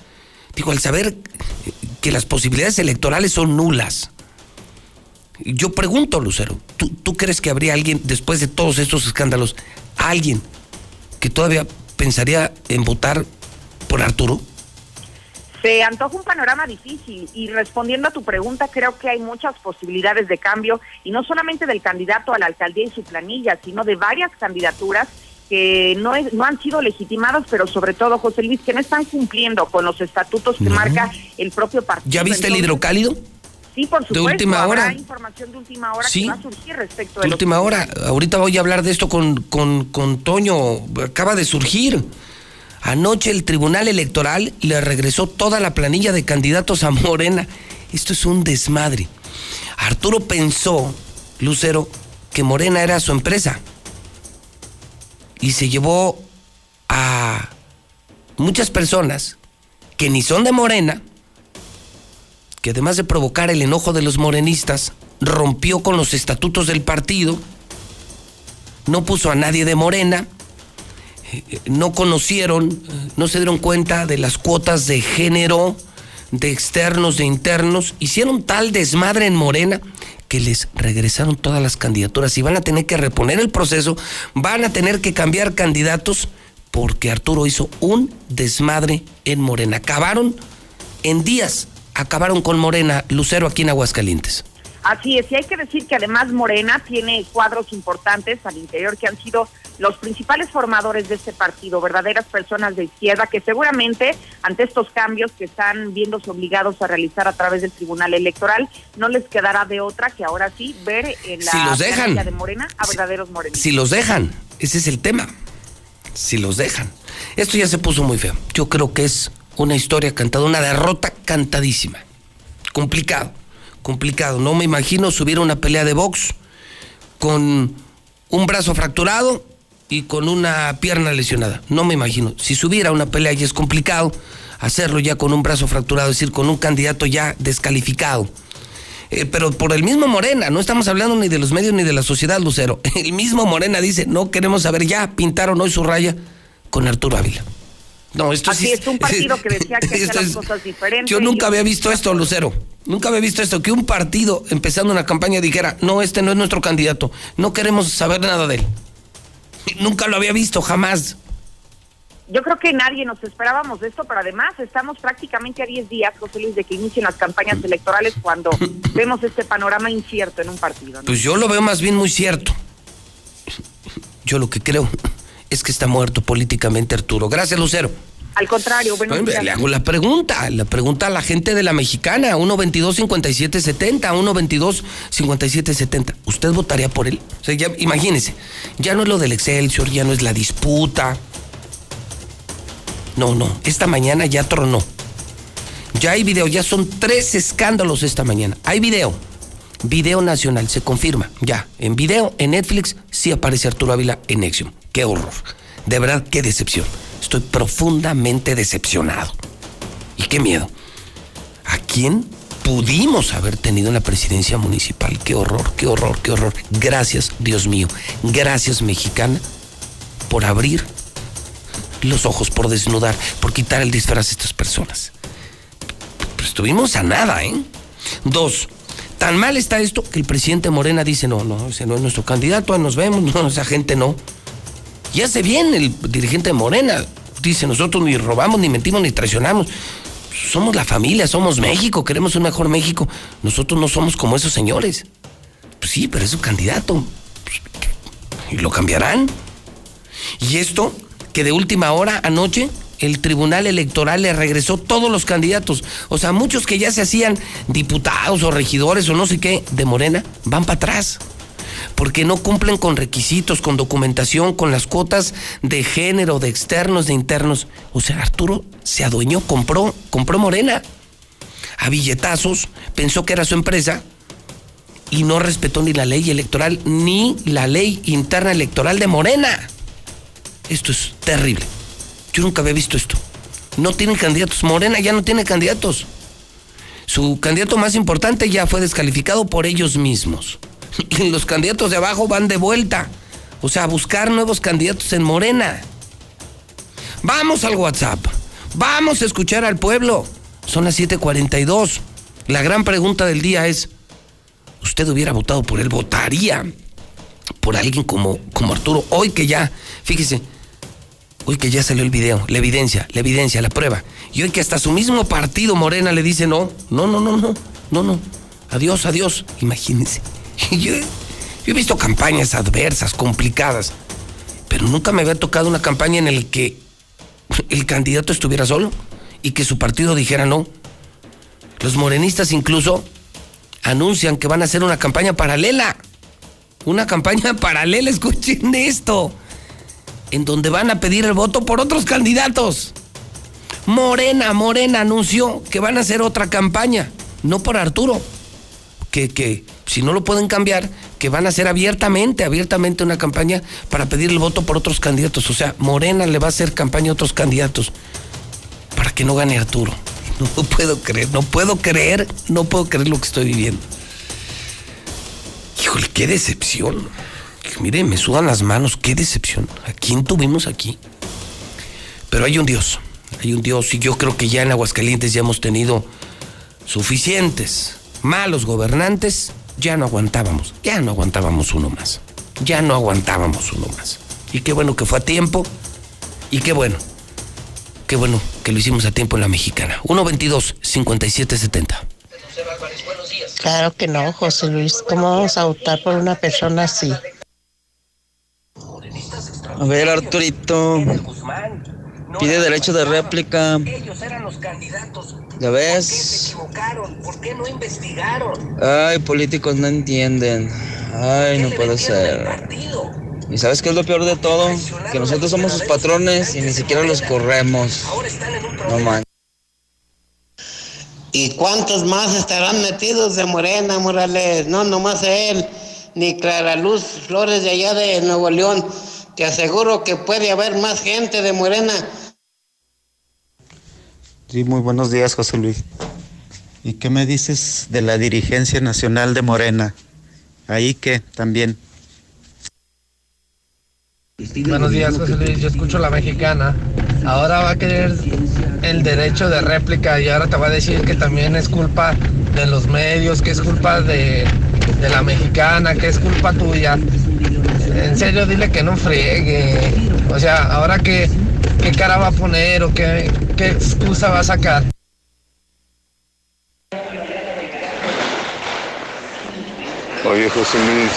Digo, al saber que las posibilidades electorales son nulas. Yo pregunto, Lucero, ¿tú, ¿tú crees que habría alguien, después de todos estos escándalos, alguien que todavía pensaría en votar por Arturo? Se antoja un panorama difícil y respondiendo a tu pregunta, creo que hay muchas posibilidades de cambio y no solamente del candidato a la alcaldía y su planilla, sino de varias candidaturas que no, es- no han sido legitimadas, pero sobre todo, José Luis, que no están cumpliendo con los estatutos que No. marca el propio partido. ¿Ya viste el hidrocálido? Sí, por supuesto. última habrá hora? información de última hora Sí. que va a surgir respecto De de última hora, ahorita voy a hablar de esto con, con, con Toño, acaba de surgir. Anoche el Tribunal Electoral le regresó toda la planilla de candidatos a Morena. Esto es un desmadre. Arturo pensó, Lucero, que Morena era su empresa. Y se llevó a muchas personas que ni son de Morena, que además de provocar el enojo de los morenistas, rompió con los estatutos del partido, no puso a nadie de Morena, eh, no conocieron, eh, no se dieron cuenta de las cuotas de género, de externos, de internos, hicieron tal desmadre en Morena que les regresaron todas las candidaturas y van a tener que reponer el proceso, van a tener que cambiar candidatos porque Arturo hizo un desmadre en Morena. Acabaron en días, acabaron con Morena, Lucero aquí en Aguascalientes. Así es, y hay que decir que además Morena tiene cuadros importantes al interior que han sido los principales formadores de este partido, verdaderas personas de izquierda que seguramente ante estos cambios que están viéndose obligados a realizar a través del Tribunal Electoral, no les quedará de otra que ahora sí ver en la Si los dejan. planilla de Morena a verdaderos morenistas. Si los dejan, ese es el tema. Si los dejan. Esto ya se puso muy feo. Yo creo que es una historia cantada, una derrota cantadísima. Complicado, complicado. No me imagino subir una pelea de box con un brazo fracturado y con una pierna lesionada. No me imagino. Si subiera una pelea ya es complicado hacerlo ya con un brazo fracturado, es decir, con un candidato ya descalificado. Eh, pero por el mismo Morena, no estamos hablando ni de los medios ni de la sociedad, Lucero. El mismo Morena dice, no queremos saber ya, pintaron hoy su raya con Arturo Ávila. No, esto Así sí es, un partido que decía que hacía las cosas diferentes. Yo nunca había visto esto, Lucero. Nunca había visto esto, que un partido empezando una campaña dijera, no, este no es nuestro candidato, no queremos saber nada de él. Nunca lo había visto, jamás. Yo creo que nadie nos esperábamos de esto, pero además estamos prácticamente a 10 días, José Luis, de que inicien las campañas electorales cuando vemos este panorama incierto en un partido. ¿no? Pues yo lo veo más bien muy cierto. Yo lo que creo es que está muerto políticamente Arturo. Gracias, Lucero. Al contrario, bueno, le hago la pregunta, la pregunta a la gente de la mexicana, 122-5770, 122-5770. ¿Usted votaría por él? O sea, ya, imagínese, ya no es lo del Excelsior, ya no es la disputa. No, no, esta mañana ya tronó. Ya hay video, ya son tres escándalos esta mañana. Hay video, video nacional, se confirma, ya. En video, en Netflix, sí aparece Arturo Ávila en Nexium. Qué horror. De verdad, qué decepción. Estoy profundamente decepcionado. Y qué miedo. ¿A quién pudimos haber tenido en la presidencia municipal? Qué horror, qué horror, qué horror. Gracias, Dios mío. Gracias, mexicana, por abrir los ojos, por desnudar, por quitar el disfraz a estas personas. Pues estuvimos a nada, ¿eh? Dos, tan mal está esto que el presidente Morena dice, no, no, ese no es nuestro candidato, nos vemos, no, esa gente no. Y hace bien el dirigente de Morena. Dice, nosotros ni robamos, ni mentimos, ni traicionamos. Somos la familia, somos México, queremos un mejor México. Nosotros no somos como esos señores. Pues sí, pero es su candidato. Pues, ¿Y lo cambiarán? Y esto, que de última hora, anoche, el Tribunal Electoral le regresó todos los candidatos. O sea, muchos que ya se hacían diputados o regidores o no sé qué de Morena, van para atrás porque no cumplen con requisitos, con documentación, con las cuotas de género, de externos, de internos. O sea, Arturo se adueñó, compró, compró Morena a billetazos, pensó que era su empresa y no respetó ni la ley electoral ni la ley interna electoral de Morena. Esto es terrible. Yo nunca había visto esto. No tienen candidatos. Morena ya no tiene candidatos. Su candidato más importante ya fue descalificado por ellos mismos. Los candidatos de abajo van de vuelta. O sea, a buscar nuevos candidatos en Morena. Vamos al WhatsApp. Vamos a escuchar al pueblo. Son las 7:42. La gran pregunta del día es, ¿usted hubiera votado por él? ¿Votaría por alguien como, como Arturo? Hoy que ya, fíjese, hoy que ya salió el video, la evidencia, la evidencia, la prueba. Y hoy que hasta su mismo partido Morena le dice no, no, no, no, no, no, no. Adiós, adiós. Imagínense. Yo, he visto campañas adversas, complicadas, pero nunca me había tocado una campaña en la que el candidato estuviera solo y que su partido dijera no. Los morenistas incluso anuncian que van a hacer una campaña paralela. Una campaña paralela, escuchen esto. En donde van a pedir el voto por otros candidatos. Morena, Morena anunció que van a hacer otra campaña, no por Arturo. Que, que si no lo pueden cambiar, que van a hacer abiertamente, abiertamente una campaña para pedir el voto por otros candidatos. O sea, Morena le va a hacer campaña a otros candidatos para que no gane Arturo. No puedo creer, no puedo creer, no puedo creer lo que estoy viviendo. Híjole, qué decepción. Mire, me sudan las manos, qué decepción. ¿A quién tuvimos aquí? Pero hay un Dios, hay un Dios y yo creo que ya en Aguascalientes ya hemos tenido suficientes malos gobernantes, ya no aguantábamos, ya no aguantábamos uno más, ya no aguantábamos uno más. Y qué bueno que fue a tiempo y qué bueno Qué bueno que lo hicimos a tiempo en la mexicana. 122-5770. Claro que no, José Luis. ¿Cómo vamos a votar por una persona así? A ver, Arturito. Pide derecho de réplica. ¿Ya ves? Ay, políticos no entienden. Ay, no puede ser. ¿Y sabes qué es lo peor de todo? Que nosotros somos sus patrones y ni siquiera los corremos. No man. ¿Y cuántos más estarán metidos de Morena, Morales? No, nomás él, ni Clara Luz Flores de allá de Nuevo León. Te aseguro que puede haber más gente de Morena. Sí, muy buenos días, José Luis. ¿Y qué me dices de la dirigencia nacional de Morena? Ahí que también. Buenos días, José Luis. Yo escucho la mexicana. Ahora va a querer el derecho de réplica y ahora te va a decir que también es culpa de los medios, que es culpa de, de la mexicana, que es culpa tuya. En serio, dile que no friegue. O sea, ahora qué, qué cara va a poner o qué, qué excusa va a sacar. Oye, José Luis,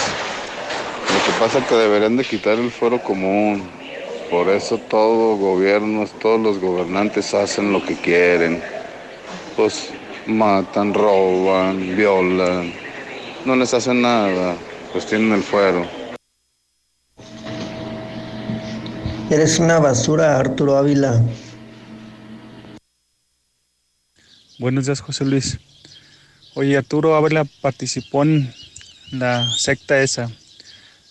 lo que pasa es que deberían de quitar el fuero común. Por eso todos gobiernos, todos los gobernantes hacen lo que quieren. Pues matan, roban, violan. No les hacen nada, pues tienen el fuero. Eres una basura, Arturo Ávila. Buenos días, José Luis. Oye, Arturo Ávila participó en la secta esa,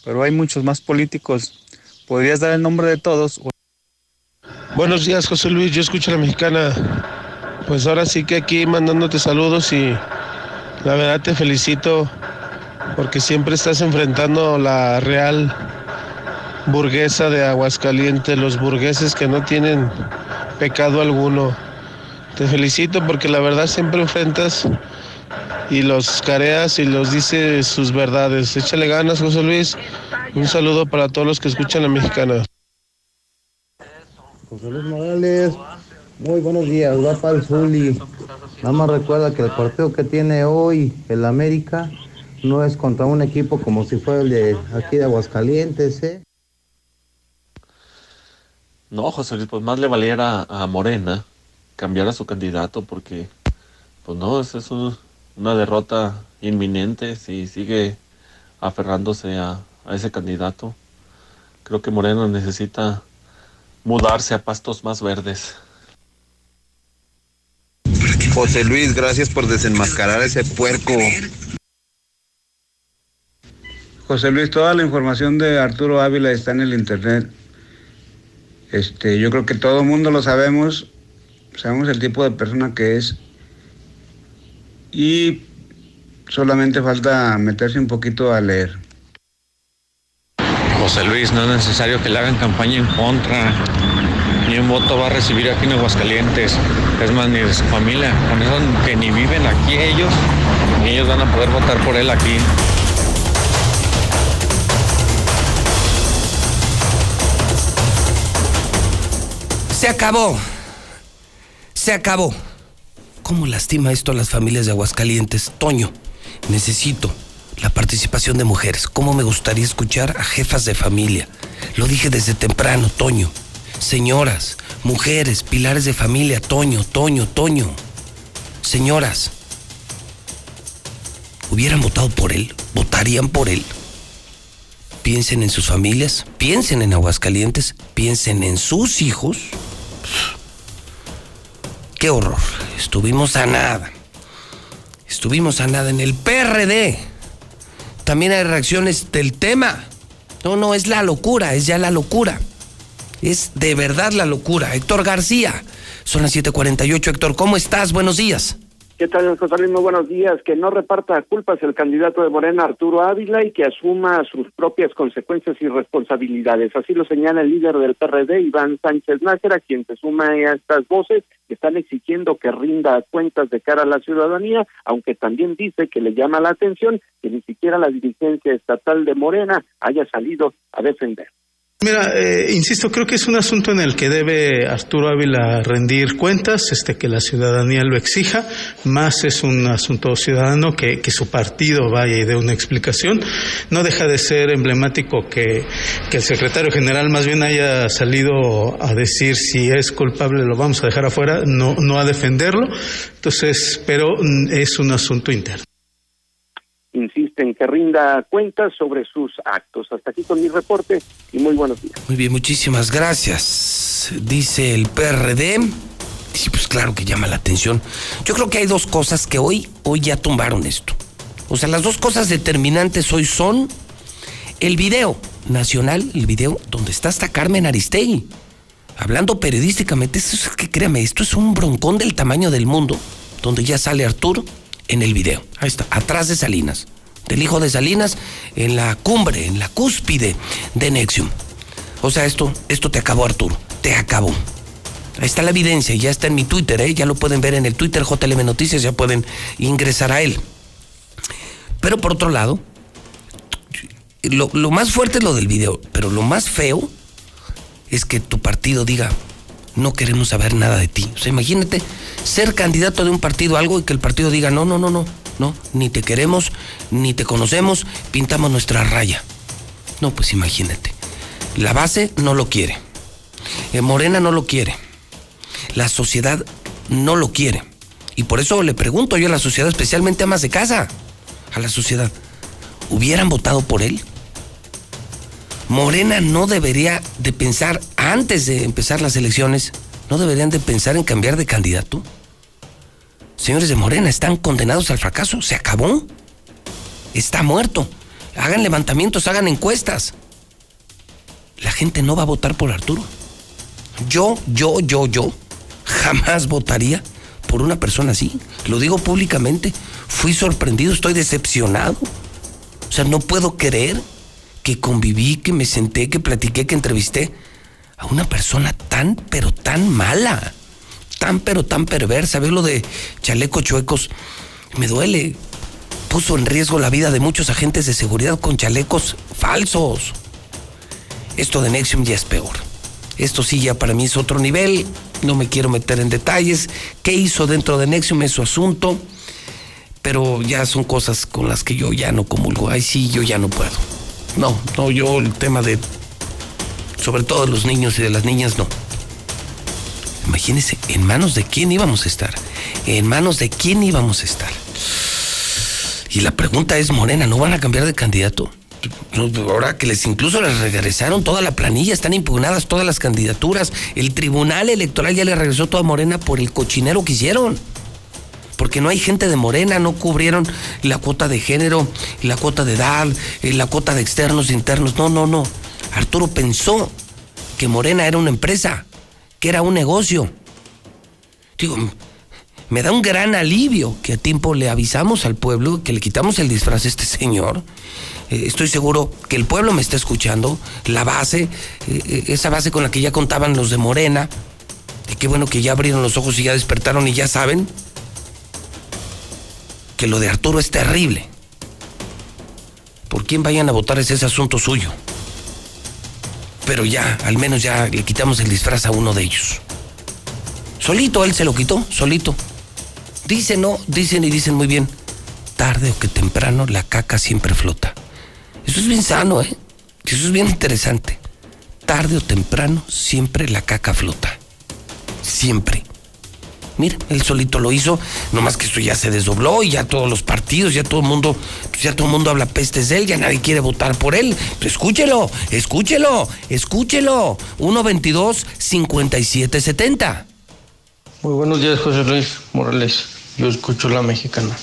pero hay muchos más políticos. ¿Podrías dar el nombre de todos? Buenos días, José Luis. Yo escucho a la mexicana. Pues ahora sí que aquí mandándote saludos y la verdad te felicito porque siempre estás enfrentando la real burguesa de Aguascalientes, los burgueses que no tienen pecado alguno. Te felicito porque la verdad siempre enfrentas y los careas y los dice sus verdades. Échale ganas, José Luis. Un saludo para todos los que escuchan la mexicana. José Luis Morales, muy buenos días, va para Zuli. Nada más recuerda que el partido que tiene hoy el América no es contra un equipo como si fuera el de aquí de Aguascalientes, ¿eh? No, José Luis, pues más le valiera a Morena cambiar a su candidato porque, pues no, esa es un- una derrota inminente si sigue aferrándose a, a ese candidato. Creo que Morena necesita mudarse a pastos más verdes. José Luis, gracias por desenmascarar ese puerco. José Luis, toda la información de Arturo Ávila está en el internet. Este, yo creo que todo el mundo lo sabemos, sabemos el tipo de persona que es. y solamente falta meterse un poquito a leer. José Luis, no es necesario que le hagan campaña en contra. Ni un voto va a recibir aquí en Aguascalientes. Es más, ni de su familia. Con eso que ni viven aquí ellos, ni ellos van a poder votar por él aquí. Se acabó. Se acabó. ¿Cómo lastima esto a las familias de Aguascalientes? Toño, necesito la participación de mujeres. ¿Cómo me gustaría escuchar a jefas de familia? Lo dije desde temprano, Toño. Señoras, mujeres, pilares de familia, Toño, Toño, Toño. Señoras, ¿hubieran votado por él? ¿Votarían por él? Piensen en sus familias, piensen en Aguascalientes, piensen en sus hijos. Qué horror. Estuvimos a nada. Estuvimos a nada en el PRD. También hay reacciones del tema. No, no, es la locura, es ya la locura. Es de verdad la locura. Héctor García. Son las 7:48. Héctor, ¿cómo estás? Buenos días. ¿Qué tal, José Luis? Muy buenos días. Que no reparta culpas el candidato de Morena, Arturo Ávila, y que asuma sus propias consecuencias y responsabilidades. Así lo señala el líder del PRD, Iván Sánchez Nájera, quien se suma a estas voces que están exigiendo que rinda cuentas de cara a la ciudadanía, aunque también dice que le llama la atención que ni siquiera la dirigencia estatal de Morena haya salido a defender. Mira, eh, insisto, creo que es un asunto en el que debe Arturo Ávila rendir cuentas, este, que la ciudadanía lo exija, más es un asunto ciudadano que, que su partido vaya y dé una explicación. No deja de ser emblemático que, que el secretario general más bien haya salido a decir si es culpable lo vamos a dejar afuera, no, no a defenderlo. Entonces, pero mm, es un asunto interno insisten que rinda cuentas sobre sus actos. Hasta aquí con mi reporte y muy buenos días. Muy bien, muchísimas gracias. Dice el PRD. Sí, pues claro que llama la atención. Yo creo que hay dos cosas que hoy, hoy ya tumbaron esto. O sea, las dos cosas determinantes hoy son el video nacional, el video donde está hasta Carmen Aristegui. Hablando periodísticamente, esto es que créame, esto es un broncón del tamaño del mundo, donde ya sale Arturo en el video. Ahí está, atrás de Salinas. Del hijo de Salinas en la cumbre, en la cúspide de Nexium. O sea, esto, esto te acabó, Arturo. Te acabó. Ahí está la evidencia, ya está en mi Twitter, ¿eh? ya lo pueden ver en el Twitter JLM Noticias, ya pueden ingresar a él. Pero por otro lado, lo, lo más fuerte es lo del video, pero lo más feo es que tu partido diga, no queremos saber nada de ti. O sea, imagínate ser candidato de un partido algo y que el partido diga, no, no, no, no, no, ni te queremos, ni te conocemos, pintamos nuestra raya. No, pues imagínate. La base no lo quiere. Eh, Morena no lo quiere. La sociedad no lo quiere. Y por eso le pregunto yo a la sociedad, especialmente a más de casa, a la sociedad, ¿hubieran votado por él? Morena no debería de pensar, antes de empezar las elecciones, no deberían de pensar en cambiar de candidato. Señores de Morena, están condenados al fracaso, se acabó. Está muerto. Hagan levantamientos, hagan encuestas. La gente no va a votar por Arturo. Yo, yo, yo, yo, jamás votaría por una persona así. Lo digo públicamente. Fui sorprendido, estoy decepcionado. O sea, no puedo creer conviví, que me senté, que platiqué, que entrevisté a una persona tan, pero tan mala, tan, pero tan perversa. Veo lo de chalecos chuecos, me duele. Puso en riesgo la vida de muchos agentes de seguridad con chalecos falsos. Esto de Nexium ya es peor. Esto sí ya para mí es otro nivel. No me quiero meter en detalles. ¿Qué hizo dentro de Nexium es su asunto? Pero ya son cosas con las que yo ya no comulgo. Ay, sí, yo ya no puedo. No, no, yo el tema de, sobre todo de los niños y de las niñas, no. Imagínense, ¿en manos de quién íbamos a estar? ¿En manos de quién íbamos a estar? Y la pregunta es, Morena, ¿no van a cambiar de candidato? Ahora que les incluso les regresaron toda la planilla, están impugnadas todas las candidaturas. El Tribunal Electoral ya le regresó toda Morena por el cochinero que hicieron porque no hay gente de Morena, no cubrieron la cuota de género, la cuota de edad, eh, la cuota de externos e internos. No, no, no. Arturo pensó que Morena era una empresa, que era un negocio. Digo, me da un gran alivio que a tiempo le avisamos al pueblo que le quitamos el disfraz a este señor. Eh, estoy seguro que el pueblo me está escuchando, la base, eh, esa base con la que ya contaban los de Morena. Y qué bueno que ya abrieron los ojos y ya despertaron y ya saben que lo de Arturo es terrible. Por quién vayan a votar es ese asunto suyo. Pero ya, al menos ya le quitamos el disfraz a uno de ellos. Solito él se lo quitó, solito. Dicen, no, dicen y dicen muy bien. Tarde o que temprano la caca siempre flota. Eso es bien sano, ¿eh? Eso es bien interesante. Tarde o temprano siempre la caca flota. Siempre. Mira, él solito lo hizo, nomás que esto ya se desdobló y ya todos los partidos, ya todo el mundo, pues ya todo el mundo habla pestes de él, ya nadie quiere votar por él. Pues escúchelo, escúchelo, escúchelo. 122 5770. Muy buenos días, José Luis Morales. Yo escucho la mexicana.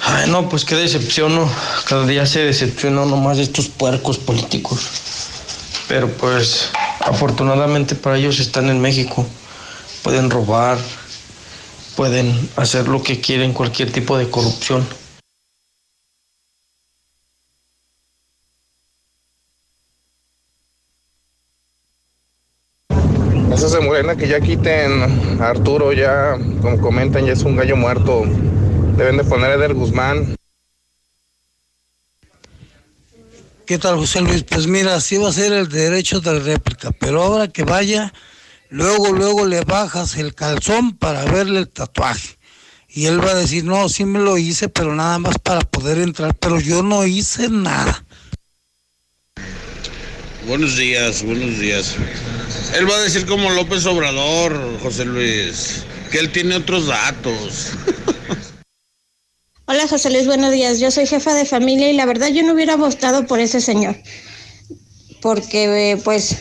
Ay, no, pues qué decepción. Cada día se decepciona nomás de estos puercos políticos. Pero pues, afortunadamente para ellos están en México. Pueden robar, pueden hacer lo que quieren, cualquier tipo de corrupción. Eso se Morena que ya quiten a Arturo, ya, como comentan, ya es un gallo muerto. Deben de poner a Eder Guzmán. ¿Qué tal, José Luis? Pues mira, sí va a ser el derecho de réplica, pero ahora que vaya, luego, luego le bajas el calzón para verle el tatuaje. Y él va a decir, no, sí me lo hice, pero nada más para poder entrar, pero yo no hice nada. Buenos días, buenos días. Él va a decir como López Obrador, José Luis, que él tiene otros datos. Hola José Luis, buenos días. Yo soy jefa de familia y la verdad yo no hubiera votado por ese señor. Porque eh, pues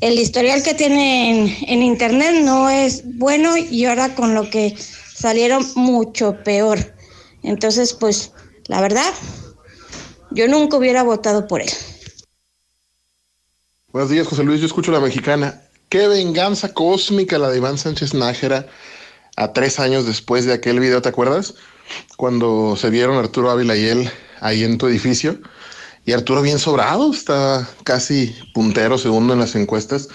el historial que tiene en, internet no es bueno y ahora con lo que salieron mucho peor. Entonces pues la verdad yo nunca hubiera votado por él. Buenos días José Luis, yo escucho la mexicana. Qué venganza cósmica la de Iván Sánchez Nájera a tres años después de aquel video, ¿te acuerdas? cuando se vieron Arturo Ávila y él ahí en tu edificio. Y Arturo bien sobrado, está casi puntero, segundo en las encuestas.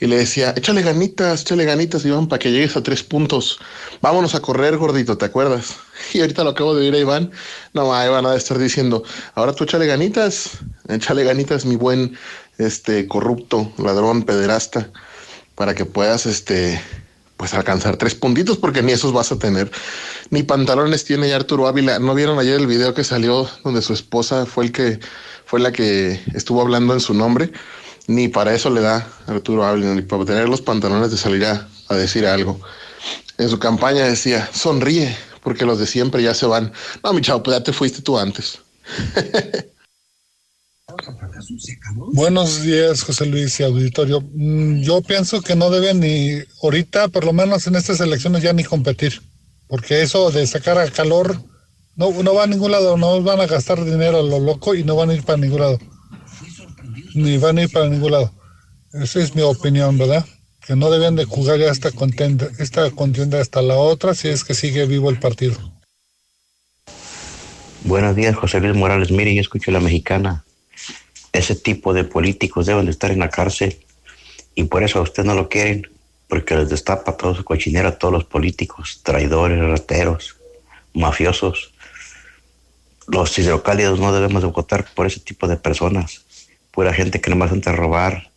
Y le decía, échale ganitas, échale ganitas, Iván, para que llegues a tres puntos. Vámonos a correr, gordito, ¿te acuerdas? Y ahorita lo acabo de oír a Iván. No, Iván ha estar diciendo, ahora tú échale ganitas, échale ganitas, mi buen este corrupto, ladrón, pederasta, para que puedas este pues alcanzar tres puntitos, porque ni esos vas a tener. Ni pantalones tiene Arturo Ávila. ¿No vieron ayer el video que salió donde su esposa fue el que fue la que estuvo hablando en su nombre? Ni para eso le da Arturo Ávila, ni para tener los pantalones de salir a, decir algo. En su campaña decía, sonríe, porque los de siempre ya se van. No, mi chavo, pues ya te fuiste tú antes. Buenos días, José Luis y auditorio. Mm, yo pienso que no deben ni, ahorita, por lo menos en estas elecciones, ya ni competir, porque eso de sacar a calor no, no va a ningún lado, no van a gastar dinero a lo loco y no van a ir para ningún lado. Ni van a ir para ningún lado. Esa es mi opinión, ¿verdad? Que no deben de jugar ya esta contienda, esta contienda hasta la otra si es que sigue vivo el partido. Buenos días, José Luis Morales. Mire, yo escucho la mexicana ese tipo de políticos deben de estar en la cárcel y por eso a usted no lo quieren, porque les destapa todo su cochinero a todos los políticos, traidores, rateros, mafiosos. Los hidrocálidos no debemos de votar por ese tipo de personas, pura gente que no más a robar,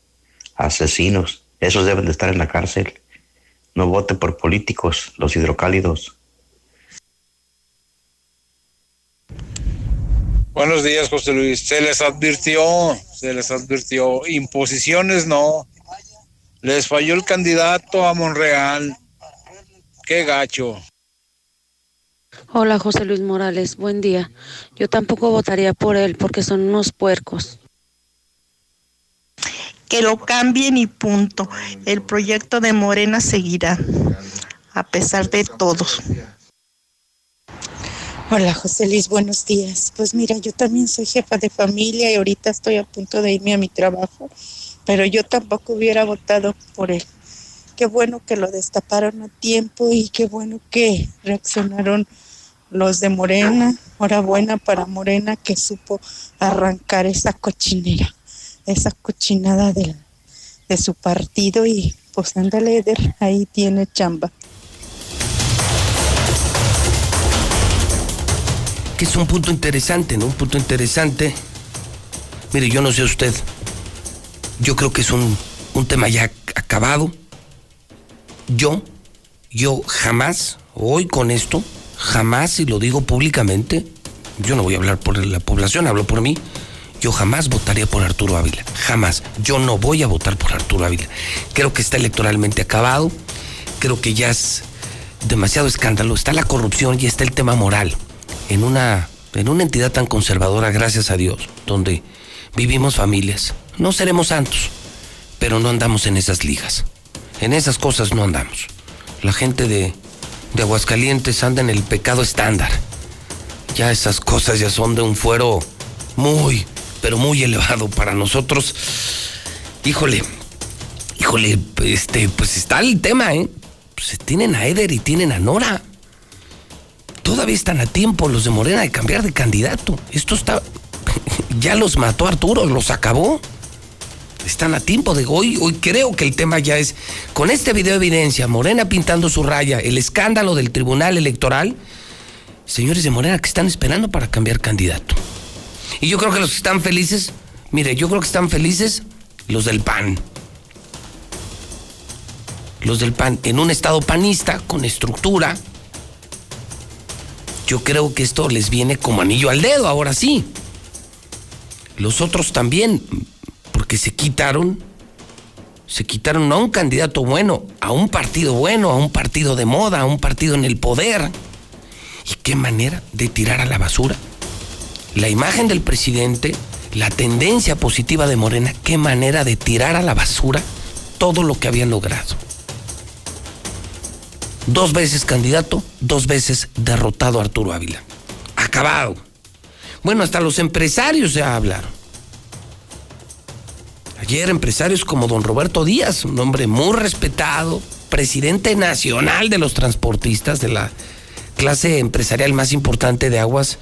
asesinos, esos deben de estar en la cárcel. No vote por políticos, los hidrocálidos. Buenos días, José Luis. Se les advirtió, se les advirtió. Imposiciones no. Les falló el candidato a Monreal. Qué gacho. Hola, José Luis Morales. Buen día. Yo tampoco votaría por él porque son unos puercos. Que lo cambien y punto. El proyecto de Morena seguirá, a pesar de todos. Hola José Luis, buenos días. Pues mira, yo también soy jefa de familia y ahorita estoy a punto de irme a mi trabajo, pero yo tampoco hubiera votado por él. qué bueno que lo destaparon a tiempo y qué bueno que reaccionaron los de Morena. Enhorabuena para Morena que supo arrancar esa cochinera, esa cochinada de, de su partido y pues ándale, ahí tiene chamba. Que es un punto interesante, ¿no? Un punto interesante. Mire, yo no sé usted. Yo creo que es un, un tema ya acabado. Yo, yo jamás, hoy con esto, jamás, y lo digo públicamente, yo no voy a hablar por la población, hablo por mí, yo jamás votaría por Arturo Ávila, jamás. Yo no voy a votar por Arturo Ávila. Creo que está electoralmente acabado, creo que ya es demasiado escándalo, está la corrupción y está el tema moral. En una, en una entidad tan conservadora, gracias a Dios, donde vivimos familias, no seremos santos, pero no andamos en esas ligas. En esas cosas no andamos. La gente de, de Aguascalientes anda en el pecado estándar. Ya esas cosas ya son de un fuero muy, pero muy elevado para nosotros. Híjole, híjole, este, pues está el tema, ¿eh? Pues tienen a Eder y tienen a Nora. Todavía están a tiempo los de Morena de cambiar de candidato. Esto está. Ya los mató Arturo, los acabó. Están a tiempo de hoy. Hoy creo que el tema ya es. Con este video de evidencia, Morena pintando su raya, el escándalo del Tribunal Electoral. Señores de Morena, que están esperando para cambiar candidato? Y yo creo que los que están felices, mire, yo creo que están felices los del PAN. Los del PAN, en un estado panista, con estructura. Yo creo que esto les viene como anillo al dedo, ahora sí. Los otros también, porque se quitaron, se quitaron a un candidato bueno, a un partido bueno, a un partido de moda, a un partido en el poder. ¿Y qué manera de tirar a la basura? La imagen del presidente, la tendencia positiva de Morena, qué manera de tirar a la basura todo lo que habían logrado. Dos veces candidato, dos veces derrotado Arturo Ávila. Acabado. Bueno, hasta los empresarios ya hablaron. Ayer empresarios como don Roberto Díaz, un hombre muy respetado, presidente nacional de los transportistas, de la clase empresarial más importante de aguas,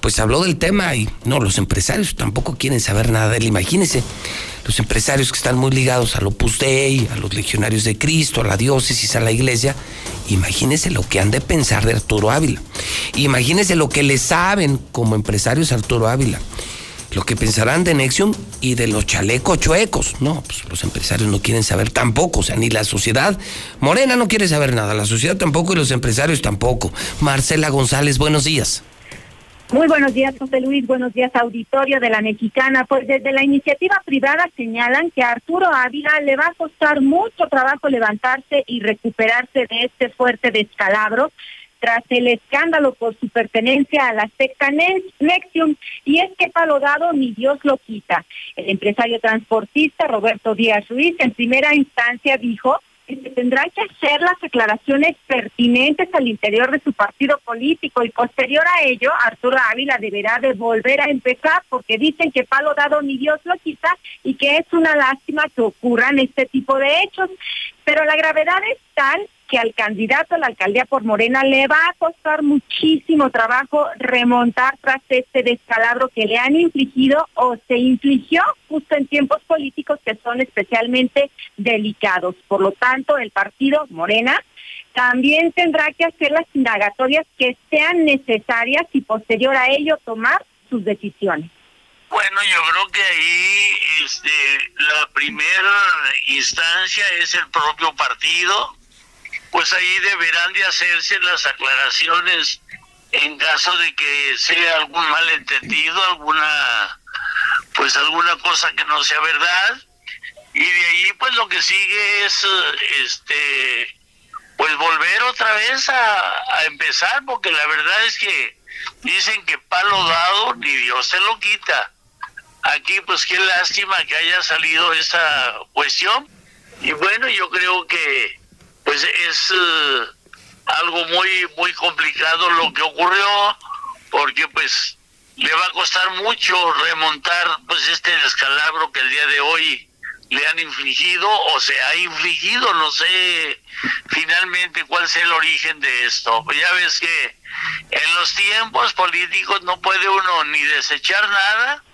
pues habló del tema y no, los empresarios tampoco quieren saber nada de él. Imagínense, los empresarios que están muy ligados al Opus Dei, a los legionarios de Cristo, a la diócesis, a la iglesia, imagínense lo que han de pensar de Arturo Ávila. Imagínense lo que le saben como empresarios a Arturo Ávila. Lo que pensarán de Nexium y de los chalecos chuecos. No, pues los empresarios no quieren saber tampoco, o sea, ni la sociedad. Morena no quiere saber nada, la sociedad tampoco y los empresarios tampoco. Marcela González, buenos días. Muy buenos días, José Luis. Buenos días, auditorio de la Mexicana. Pues desde la iniciativa privada señalan que a Arturo Ávila le va a costar mucho trabajo levantarse y recuperarse de este fuerte descalabro tras el escándalo por su pertenencia a la secta Nexium, y es que palo dado ni Dios lo quita. El empresario transportista Roberto Díaz Ruiz en primera instancia dijo que tendrá que hacer las aclaraciones pertinentes al interior de su partido político y posterior a ello Arturo Ávila deberá de volver a empezar porque dicen que palo dado ni Dios lo quita y que es una lástima que ocurran este tipo de hechos. Pero la gravedad es tal que al candidato a la alcaldía por Morena le va a costar muchísimo trabajo remontar tras este descalabro que le han infligido o se infligió justo en tiempos políticos que son especialmente delicados. Por lo tanto, el partido Morena también tendrá que hacer las indagatorias que sean necesarias y posterior a ello tomar sus decisiones. Bueno, yo creo que ahí este, la primera instancia es el propio partido, pues ahí deberán de hacerse las aclaraciones en caso de que sea algún malentendido, alguna pues alguna cosa que no sea verdad. Y de ahí pues lo que sigue es este pues volver otra vez a, a empezar porque la verdad es que dicen que palo dado ni Dios se lo quita. Aquí pues qué lástima que haya salido esa cuestión. Y bueno yo creo que pues es eh, algo muy muy complicado lo que ocurrió porque pues le va a costar mucho remontar pues este descalabro que el día de hoy le han infligido o se ha infligido, no sé finalmente cuál es el origen de esto. Pues ya ves que en los tiempos políticos no puede uno ni desechar nada.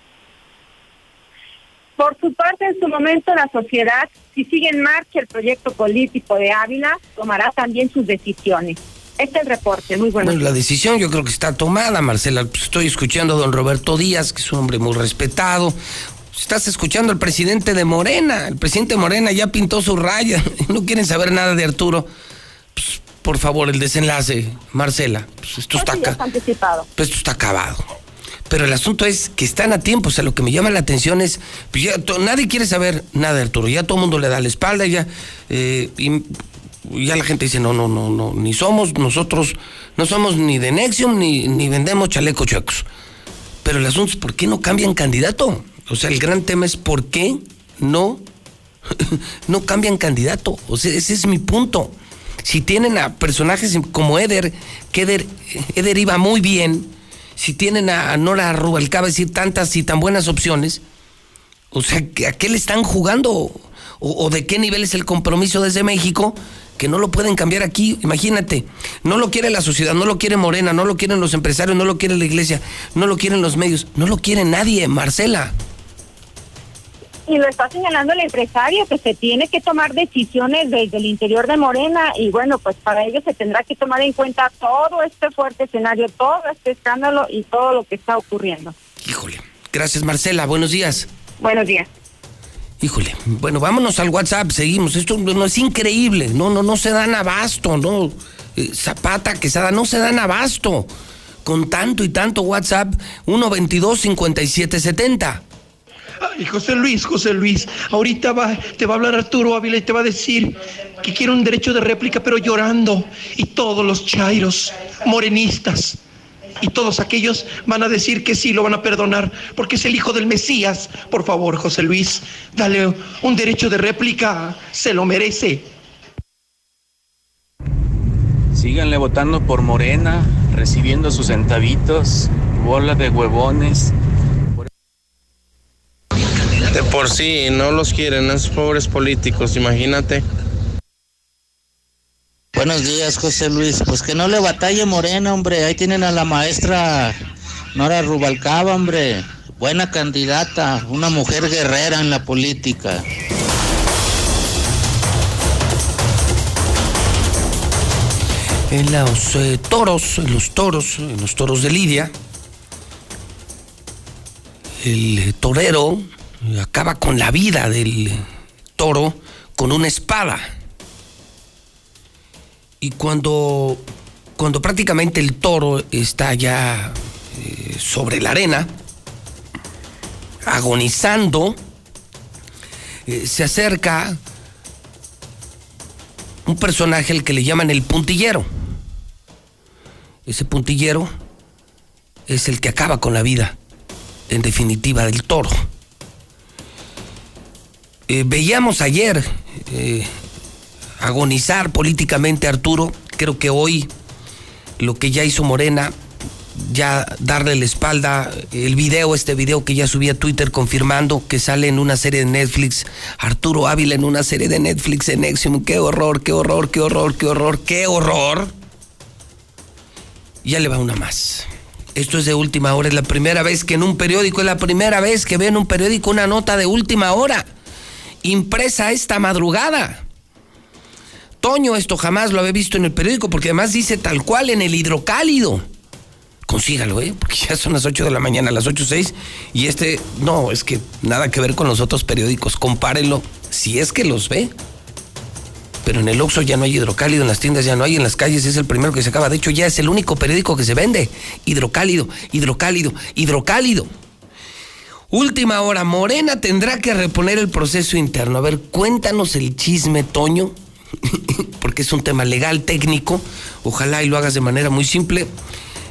Por su parte, en su momento la sociedad, si sigue en marcha el proyecto político de Ávila, tomará también sus decisiones. Este es el reporte, muy bueno. La decisión yo creo que está tomada, Marcela. Pues, estoy escuchando a don Roberto Díaz, que es un hombre muy respetado. Estás escuchando al presidente de Morena. El presidente de Morena ya pintó su raya. No quieren saber nada de Arturo. Pues, por favor, el desenlace, Marcela. Pues esto, está Pues sí, ya está anticipado. pues esto está acabado. Pero el asunto es que están a tiempo. O sea, lo que me llama la atención es. Pues ya nadie quiere saber nada Arturo. Ya todo el mundo le da la espalda. Ya, eh, ya la gente dice: no, no, no, no. Ni somos nosotros. No somos ni de Nexium ni, ni vendemos chalecos chuecos. Pero el asunto es: ¿por qué no cambian candidato? O sea, el gran tema es: ¿por qué no, no cambian candidato? O sea, ese es mi punto. Si tienen a personajes como Eder, que Eder, Eder iba muy bien, si tienen a Nora Rubalcaba, decir, tantas y tan buenas opciones, o sea, ¿a qué le están jugando? O, o de qué nivel es el compromiso desde México? Que no lo pueden cambiar aquí, imagínate. No lo quiere la sociedad, no lo quiere Morena, no lo quieren los empresarios, no lo quiere la iglesia, no lo quieren los medios, no lo quiere nadie, Marcela. Y lo está señalando el empresario, que se tiene que tomar decisiones desde el interior de Morena y bueno, pues para ello se tendrá que tomar en cuenta todo este fuerte escenario, todo este escándalo y todo lo que está ocurriendo. Gracias, Marcela, buenos días. Buenos días. Híjole, bueno, vámonos al WhatsApp, seguimos. Esto no es increíble, no, no, no se dan abasto, no. Eh, Zapata, Quesada, no se dan abasto. Con tanto y tanto WhatsApp, 122 5770 Ay, José Luis, José Luis, ahorita va, te va a hablar Arturo Ávila y te va a decir que quiere un derecho de réplica, pero llorando. Y todos los chairos, morenistas, y todos aquellos van a decir que sí lo van a perdonar, porque es el hijo del Mesías. Por favor, José Luis, dale un derecho de réplica, se lo merece. Síganle votando por Morena, recibiendo sus centavitos, bola de huevones. De por sí no los quieren esos pobres políticos, imagínate. Buenos días, José Luis. Pues que no le batalle Morena, hombre. Ahí tienen a la maestra Nora Rubalcaba, hombre. Buena candidata, una mujer guerrera en la política. En los eh, toros, en los toros, en los toros de Lidia, el torero acaba con la vida del toro con una espada. Y cuando, cuando prácticamente el toro está ya eh, sobre la arena, agonizando, eh, se acerca un personaje al que le llaman el puntillero. Ese puntillero es el que acaba con la vida, en definitiva, del toro. Eh, veíamos ayer eh, agonizar políticamente a Arturo. Creo que hoy lo que ya hizo Morena, ya darle la espalda, el video, este video que ya subí a Twitter confirmando que sale en una serie de Netflix, Arturo Ávila en una serie de Netflix en Nexium, qué horror, qué horror, qué horror, qué horror, qué horror. Ya le va una más. Esto es de última hora, es la primera vez que en un periódico, es la primera vez que veo en un periódico una nota de última hora, impresa esta madrugada. Toño, esto jamás lo había visto en el periódico, porque además dice tal cual en el hidrocálido. Consígalo, ¿eh? Porque ya son las 8 de la mañana, las 8 6, y este, no, es que nada que ver con los otros periódicos. Compárenlo, si es que los ve. Pero en el Oxxo ya no hay hidrocálido, en las tiendas ya no hay, en las calles es el primero que se acaba. De hecho, ya es el único periódico que se vende. Hidrocálido, hidrocálido, hidrocálido. Última hora, Morena tendrá que reponer el proceso interno. A ver, cuéntanos el chisme, Toño, porque es un tema legal, técnico. Ojalá y lo hagas de manera muy simple.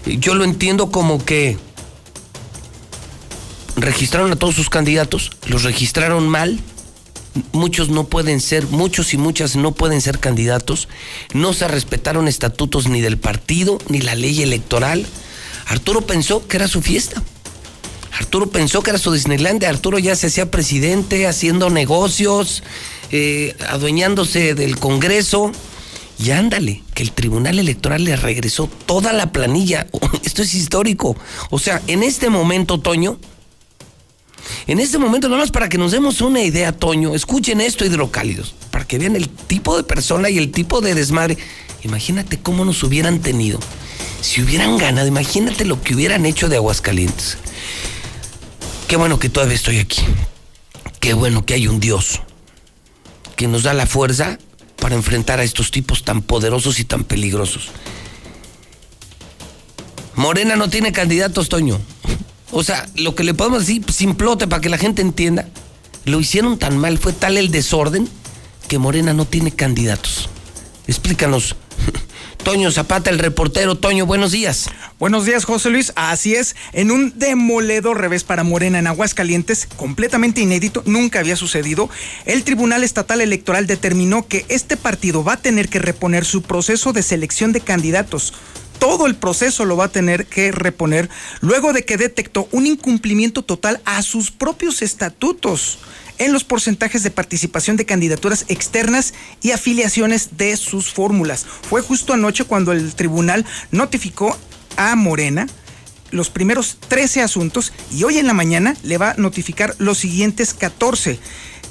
Yo lo entiendo como que registraron a todos sus candidatos, los registraron mal, muchos no pueden ser, muchos y muchas no pueden ser candidatos, no se respetaron estatutos ni del partido, ni la ley electoral. Arturo pensó que era su fiesta. Arturo pensó que era su Disneylandia. Arturo ya se hacía presidente, haciendo negocios, eh, adueñándose del Congreso. Y ándale, que el Tribunal Electoral le regresó toda la planilla. Esto es histórico. O sea, en este momento, Toño, en este momento, nada más para que nos demos una idea, Toño, escuchen esto, hidrocálidos, para que vean el tipo de persona y el tipo de desmadre. Imagínate cómo nos hubieran tenido. Si hubieran ganado, imagínate lo que hubieran hecho de Aguascalientes. Qué bueno que todavía estoy aquí. Qué bueno que hay un Dios que nos da la fuerza para enfrentar a estos tipos tan poderosos y tan peligrosos. Morena no tiene candidatos, Toño. O sea, lo que le podemos decir simplote para que la gente entienda, lo hicieron tan mal, fue tal el desorden que Morena no tiene candidatos. Explícanos. Toño Zapata, el reportero. Toño, buenos días. Buenos días, José Luis. Así es, en un demoledor revés para Morena en Aguascalientes, completamente inédito, nunca había sucedido, el Tribunal Estatal Electoral determinó que este partido va a tener que reponer su proceso de selección de candidatos todo el proceso lo va a tener que reponer luego de que detectó un incumplimiento total a sus propios estatutos en los porcentajes de participación de candidaturas externas y afiliaciones de sus fórmulas. Fue justo anoche cuando el tribunal notificó a Morena los primeros 13 asuntos y hoy en la mañana le va a notificar los siguientes 14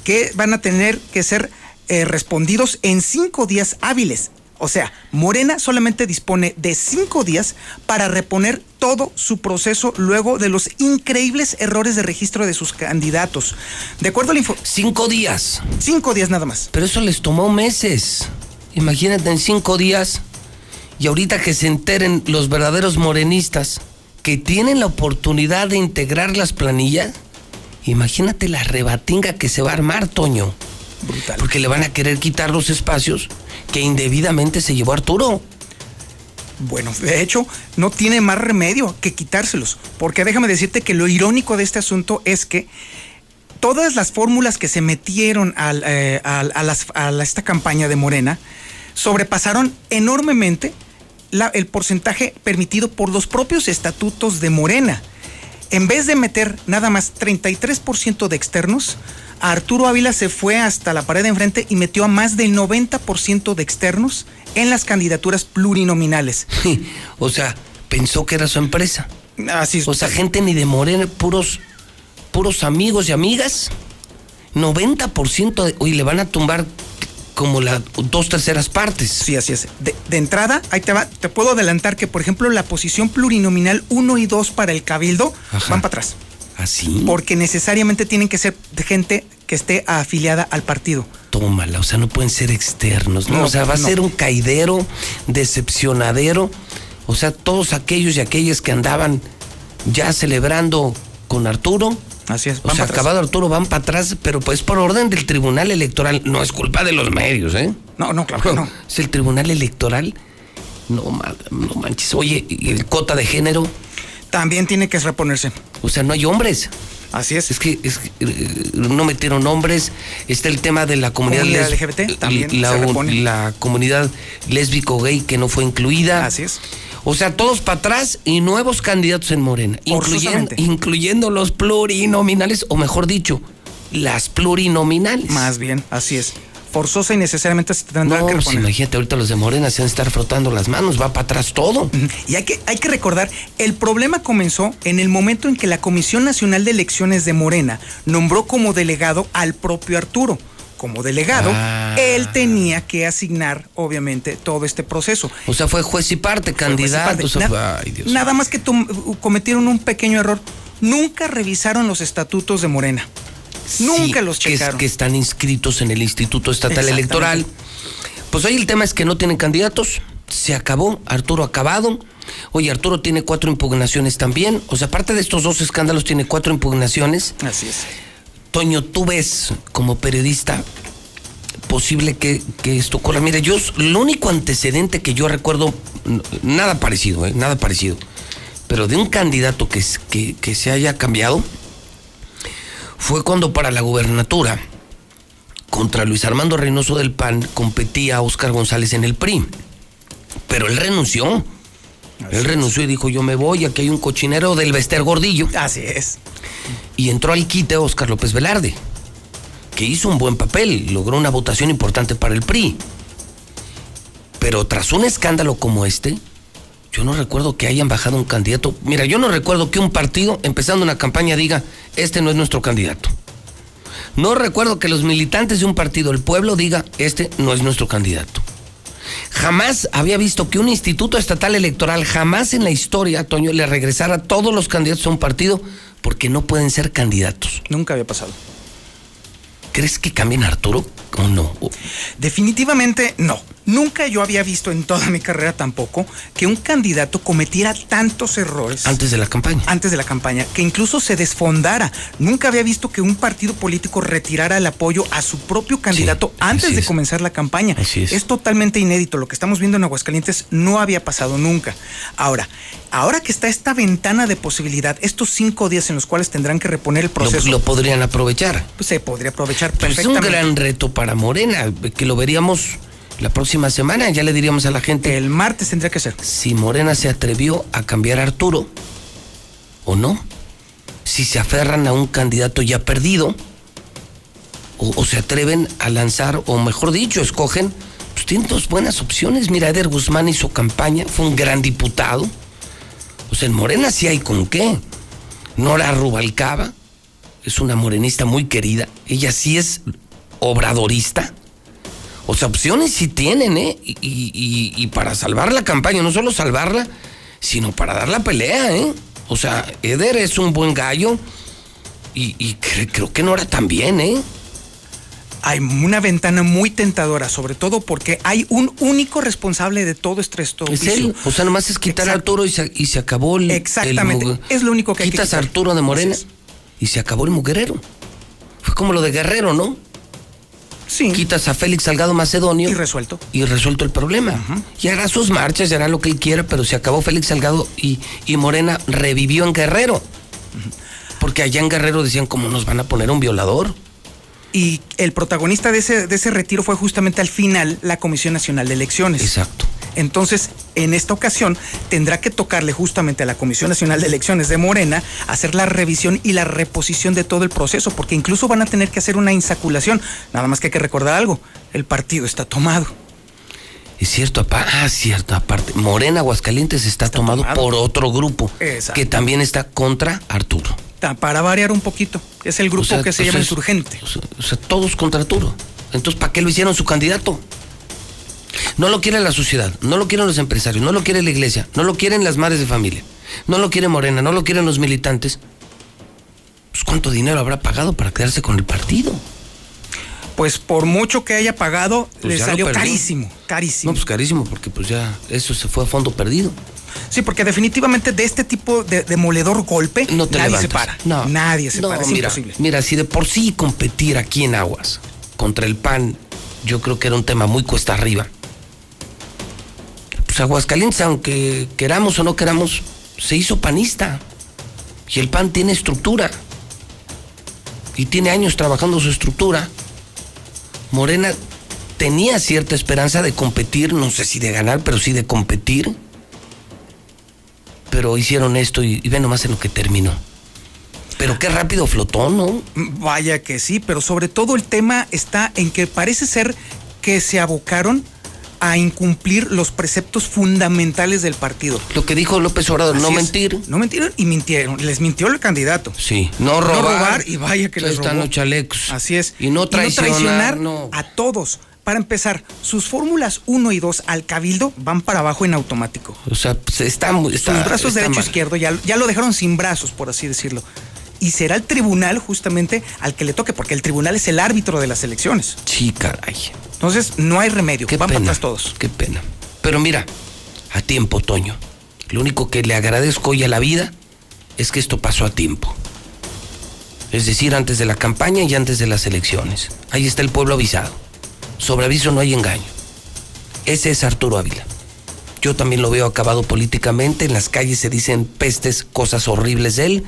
que van a tener que ser eh, respondidos en cinco días hábiles. O sea, Morena solamente dispone de cinco días para reponer todo su proceso luego de los increíbles errores de registro de sus candidatos. De acuerdo al info... Cinco días. Cinco días nada más. Pero eso les tomó meses. Imagínate en cinco días. Y ahorita que se enteren los verdaderos morenistas que tienen la oportunidad de integrar las planillas, imagínate la rebatinga que se va a armar, Toño. Brutal. Porque le van a querer quitar los espacios que indebidamente se llevó Arturo. Bueno, de hecho, no tiene más remedio que quitárselos, porque déjame decirte que lo irónico de este asunto es que todas las fórmulas que se metieron eh, a, esta campaña de Morena sobrepasaron enormemente el porcentaje permitido por los propios estatutos de Morena. En vez de meter nada más 33% de externos, Arturo Ávila se fue hasta la pared de enfrente y metió a más del 90% de externos en las candidaturas plurinominales. o sea, pensó que era su empresa. Así O sea, gente ni de Morena, puros, puros amigos y amigas. 90% de. Oye, le van a tumbar como las dos terceras partes. Sí, así es. De, entrada, ahí te va, te puedo adelantar que, por ejemplo, la posición plurinominal 1 y 2 para el cabildo van para atrás. ¿Así? Porque necesariamente tienen que ser gente que esté afiliada al partido. Tómala, o sea, no pueden ser externos, ¿no? o sea, va a ser un caidero, decepcionadero. O sea, todos aquellos y aquellas que andaban ya celebrando con Arturo. Así es. O sea, acabado Arturo van para atrás, pero pues por orden del Tribunal Electoral. No es culpa de los medios, ¿eh? No, no, claro que no. Es el Tribunal Electoral. No, no manches. Oye, el cota de género? También tiene que reponerse. O sea, no hay hombres. Así es. Es que, es eh, no metieron hombres. Está el tema de la comunidad, LGBT, también la, la comunidad lésbico gay que no fue incluida. Así es. O sea, todos para atrás y nuevos candidatos en Morena, incluyendo, incluyendo los plurinominales, o mejor dicho, las plurinominales. Más bien, así es forzosa y necesariamente se tendrá que pues reponer. imagínate, ahorita los de Morena se van a estar frotando las manos, va para atrás todo. Y hay que, hay que recordar, el problema comenzó en el momento en que la Comisión Nacional de Elecciones de Morena nombró como delegado al propio Arturo como delegado, ah. él tenía que asignar, obviamente, todo este proceso. O sea, fue juez y parte, candidato. nada más que cometieron un pequeño error. Nunca revisaron los estatutos de Morena. Nunca los checaron. Que, están inscritos en el Instituto Estatal Electoral. Pues hoy el tema es que no tienen candidatos. Se acabó. Arturo acabado. Oye, Arturo tiene cuatro impugnaciones también. O sea, aparte de estos dos escándalos, tiene cuatro impugnaciones. Así es. Toño, tú ves como periodista posible que, esto ocurra. Mira, yo, lo único antecedente que yo recuerdo, nada parecido, ¿eh? nada parecido, pero de un candidato que, que, que se haya cambiado, fue cuando para la gubernatura contra Luis Armando Reynoso del PAN competía Oscar González en el PRI. Pero él renunció. él renunció y dijo, yo me voy, aquí hay un cochinero del Vester Gordillo. Así es. Y entró al quite Oscar López Velarde, que hizo un buen papel, logró una votación importante para el PRI. Pero tras un escándalo como este, yo no recuerdo que hayan bajado un candidato. Mira, yo no recuerdo que un partido, empezando una campaña, diga, este no es nuestro candidato. No recuerdo que los militantes de un partido, el pueblo, diga, este no es nuestro candidato. Jamás había visto que un instituto estatal electoral, jamás en la historia, Toño, le regresara a todos los candidatos a un partido porque no pueden ser candidatos. Nunca había pasado. ¿Crees que cambien Arturo o no? Definitivamente no. Nunca yo había visto en toda mi carrera tampoco que un candidato cometiera tantos errores. Antes de la campaña. Antes de la campaña, que incluso se desfondara. Nunca había visto que un partido político retirara el apoyo a su propio candidato antes de comenzar la campaña. Así es. es totalmente inédito. Lo que estamos viendo en Aguascalientes no había pasado nunca. Ahora, ahora que está esta ventana de posibilidad, estos cinco días en los cuales tendrán que reponer el proceso. Lo, lo podrían aprovechar. Pues se podría aprovechar Pues es perfectamente. un gran reto para Morena, que lo veríamos la próxima semana. Ya le diríamos a la gente. El martes tendría que ser. Si Morena se atrevió a cambiar a Arturo o no. Si se aferran a un candidato ya perdido. O, o se atreven a lanzar, o mejor dicho, escogen. Pues tienen dos buenas opciones. Mira, Eder Guzmán hizo campaña, fue un gran diputado. O sea, en Morena sí hay con qué. Nora Rubalcaba es una morenista muy querida. Ella sí es obradorista. O sea, opciones sí tienen, ¿eh? Y, y- para salvar la campaña, no solo salvarla, sino para dar la pelea, ¿eh? O sea, Eder es un buen gallo y, y cre- creo que Nora también, ¿eh? Hay una ventana muy tentadora, sobre todo porque hay un único responsable de todo este esto. Es él. O sea, nomás es quitar a Arturo y se, y se acabó el. Exactamente. el Es lo único que hay que Quitas a. Arturo de Morena y se acabó el muguerero. Fue como lo de Guerrero, ¿no? Sí. Quitas a Félix Salgado Macedonio. Y resuelto. Y resuelto el problema. Y hará sus marchas, y hará lo que él quiera, pero se acabó Félix Salgado y, y Morena revivió en Guerrero. Porque allá en Guerrero decían, ¿cómo nos van a poner un violador? Y el protagonista de ese, de ese retiro fue justamente al final la Comisión Nacional de Elecciones. Exacto. Entonces, en esta ocasión, tendrá que tocarle justamente a la Comisión Nacional de Elecciones de Morena hacer la revisión y la reposición de todo el proceso, porque incluso van a tener que hacer una insaculación. Nada más que hay que recordar algo, el partido está tomado. Es cierto, ah, cierto, aparte. Morena Aguascalientes está, tomado, tomado. por otro grupo Exacto. que también está contra Arturo. Para variar un poquito, es el grupo O sea, que se pues llama es- insurgente. O sea, o sea, todos contra Arturo. Entonces, ¿para qué lo hicieron su candidato? No lo quiere la sociedad, no lo quieren los empresarios, no lo quiere la iglesia, no lo quieren las madres de familia, no lo quiere Morena, no lo quieren los militantes. Pues, ¿Cuánto dinero habrá pagado para quedarse con el partido? Pues por mucho que haya pagado, Pues le salió carísimo, carísimo. No, pues carísimo, porque pues ya eso se fue a fondo perdido. Sí, porque definitivamente de este tipo de demoledor golpe No te nadie se levantas. para. No. Nadie se No, para, es mira, imposible. Mira, si de por sí competir aquí en Aguas contra el PAN, yo creo que era un tema muy cuesta arriba. Pues Aguascalientes, aunque queramos o no queramos, se hizo panista. Y el PAN tiene estructura. Y tiene años trabajando su estructura. Morena tenía cierta esperanza de competir, no sé si de ganar, pero sí de competir. Pero hicieron esto y, y ve nomás en lo que terminó. Pero qué rápido flotó, ¿no? Vaya que sí, pero sobre todo el tema está en que parece ser que se abocaron a incumplir los preceptos fundamentales del partido. Lo que dijo López Obrador, no es. mentir. No mentieron y mintieron. Les mintió el candidato. Sí, no robar. y vaya que les están robó. los chalecos. Así es. Y no traicionar, no. a todos. Para empezar, sus fórmulas 1 y 2 al cabildo van para abajo en automático. O sea, pues, está Sus brazos está derecho e mal. izquierdo ya, ya lo dejaron sin brazos, por así decirlo. Y será el tribunal justamente al que le toque, porque el tribunal es el árbitro de las elecciones. Sí, caray. Entonces, no hay remedio. Qué Van para pena. atrás todos. Qué pena. Pero mira, a tiempo, Toño. Lo único que le agradezco hoy a la vida es que esto pasó a tiempo. Es decir, antes de la campaña y antes de las elecciones. Ahí está el pueblo avisado. Sobre aviso no hay engaño. Ese es Arturo Ávila. Yo también lo veo acabado políticamente. En las calles se dicen pestes, cosas horribles de él.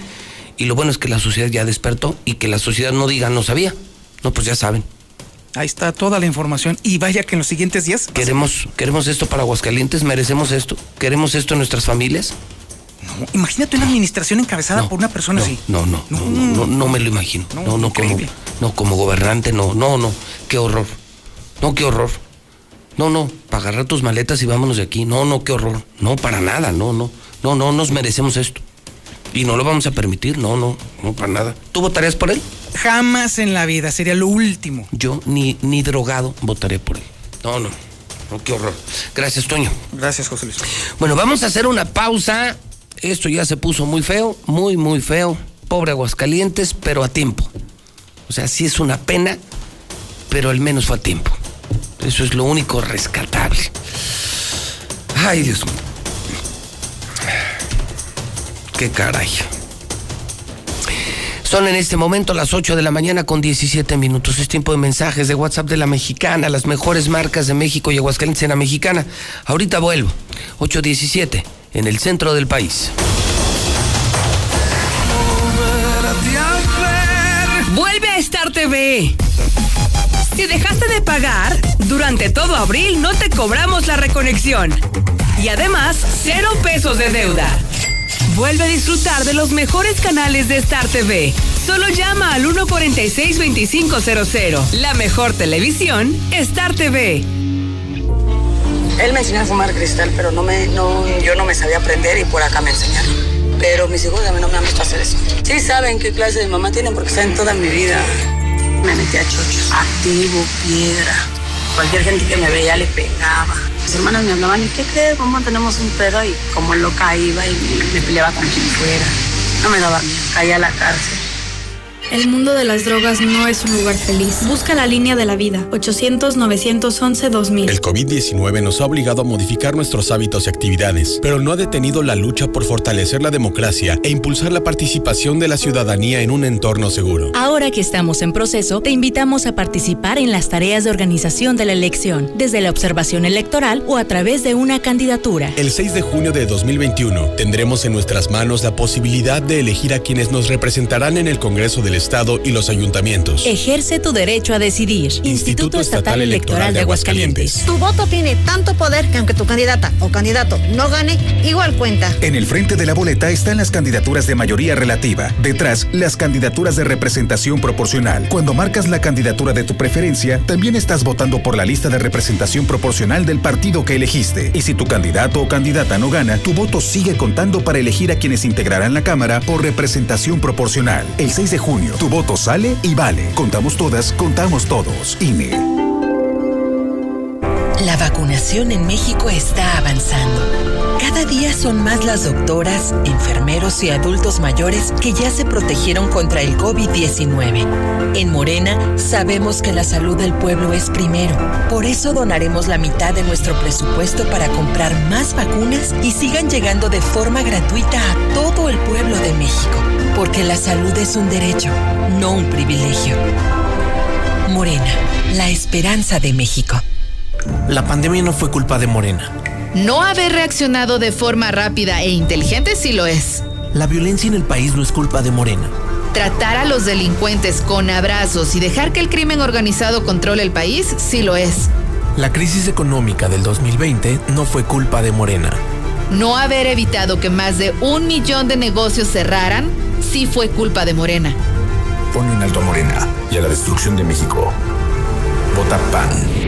Y lo bueno es que la sociedad ya despertó y que la sociedad no diga no sabía. No, pues ya saben. Ahí está toda la información. Y vaya que en los siguientes días. Queremos, queremos esto para Aguascalientes, merecemos esto, queremos esto en nuestras familias. No, Imagínate una administración encabezada por una persona así. No, no, no, no, no, no me lo imagino. No, no, como, no, como gobernante, no, no, no. Qué horror. No, qué horror. No, no, para agarrar tus maletas y vámonos de aquí. No, no, qué horror. No, para nada, no, no. No, no nos merecemos esto. Y no lo vamos a permitir, no, no, no, para nada. ¿Tú votarías por él? Jamás en la vida, sería lo último. Yo ni, ni drogado votaré por él. No, no. No, qué horror. Gracias, Toño. Gracias, José Luis. Bueno, vamos a hacer una pausa. Esto ya se puso muy feo, muy, muy feo. Pobre Aguascalientes, pero a tiempo. O sea, sí es una pena, pero al menos fue a tiempo. Eso es lo único rescatable. Ay, Dios mío. Qué caray. Son en este momento las 8 de la mañana con 17 minutos. Es tiempo de mensajes de WhatsApp de la mexicana, las mejores marcas de México y Aguascalientes en la mexicana. Ahorita vuelvo. 8.17 en el centro del país. Vuelve a Star TV. Si dejaste de pagar, durante todo abril no te cobramos la reconexión. Y además, cero pesos de deuda. Vuelve a disfrutar de los mejores canales de Star TV. Solo llama al 146-2500. La mejor televisión, Star TV. Él me enseñó a fumar cristal, pero no me, no, yo no me sabía aprender y por acá me enseñaron. Pero mis hijos a mí no me han visto hacer eso. Sí saben qué clase de mamá tienen porque saben toda mi vida. Me metí a chochos, activo, piedra. Cualquier gente que me veía le pegaba. Mis hermanas me hablaban, ¿y qué crees? ¿Cómo tenemos un pedo? Y como loca iba y me peleaba con quien fuera. No me daba miedo, caía a la cárcel. El mundo de las drogas no es un lugar feliz. Busca la línea de la vida. 800-911-2000. El COVID-19 nos ha obligado a modificar nuestros hábitos y actividades, pero no ha detenido la lucha por fortalecer la democracia e impulsar la participación de la ciudadanía en un entorno seguro. Ahora que estamos en proceso, te invitamos a participar en las tareas de organización de la elección, desde la observación electoral o a través de una candidatura. El 6 de junio de 2021 tendremos en nuestras manos la posibilidad de elegir a quienes nos representarán en el Congreso del Estado y los ayuntamientos. Ejerce tu derecho a decidir. Instituto, Estatal, Electoral de Aguascalientes. Tu voto tiene tanto poder que aunque tu candidata o candidato no gane, igual cuenta. En el frente de la boleta están las candidaturas de mayoría relativa. Detrás, las candidaturas de representación proporcional. Cuando marcas la candidatura de tu preferencia, también estás votando por la lista de representación proporcional del partido que elegiste. Y si tu candidato o candidata no gana, tu voto sigue contando para elegir a quienes integrarán la Cámara por representación proporcional. El 6 de junio, tu voto sale y vale. Contamos todas, contamos todos. INE. La vacunación en México está avanzando. Cada día son más las doctoras, enfermeros y adultos mayores que ya se protegieron contra el COVID-19. En Morena sabemos que la salud del pueblo es primero. Por eso donaremos la mitad de nuestro presupuesto para comprar más vacunas y sigan llegando de forma gratuita a todo el pueblo de México. Porque la salud es un derecho, no un privilegio. Morena, la esperanza de México. La pandemia no fue culpa de Morena. No haber reaccionado de forma rápida e inteligente sí lo es. La violencia en el país no es culpa de Morena. Tratar a los delincuentes con abrazos y dejar que el crimen organizado controle el país sí lo es. La crisis económica del 2020 no fue culpa de Morena. No haber evitado que más de un millón de negocios cerraran sí fue culpa de Morena. Pone un alto a Morena y a la destrucción de México. Vota PAN.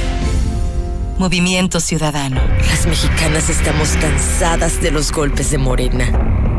Movimiento Ciudadano. Las mexicanas estamos cansadas de los golpes de Morena.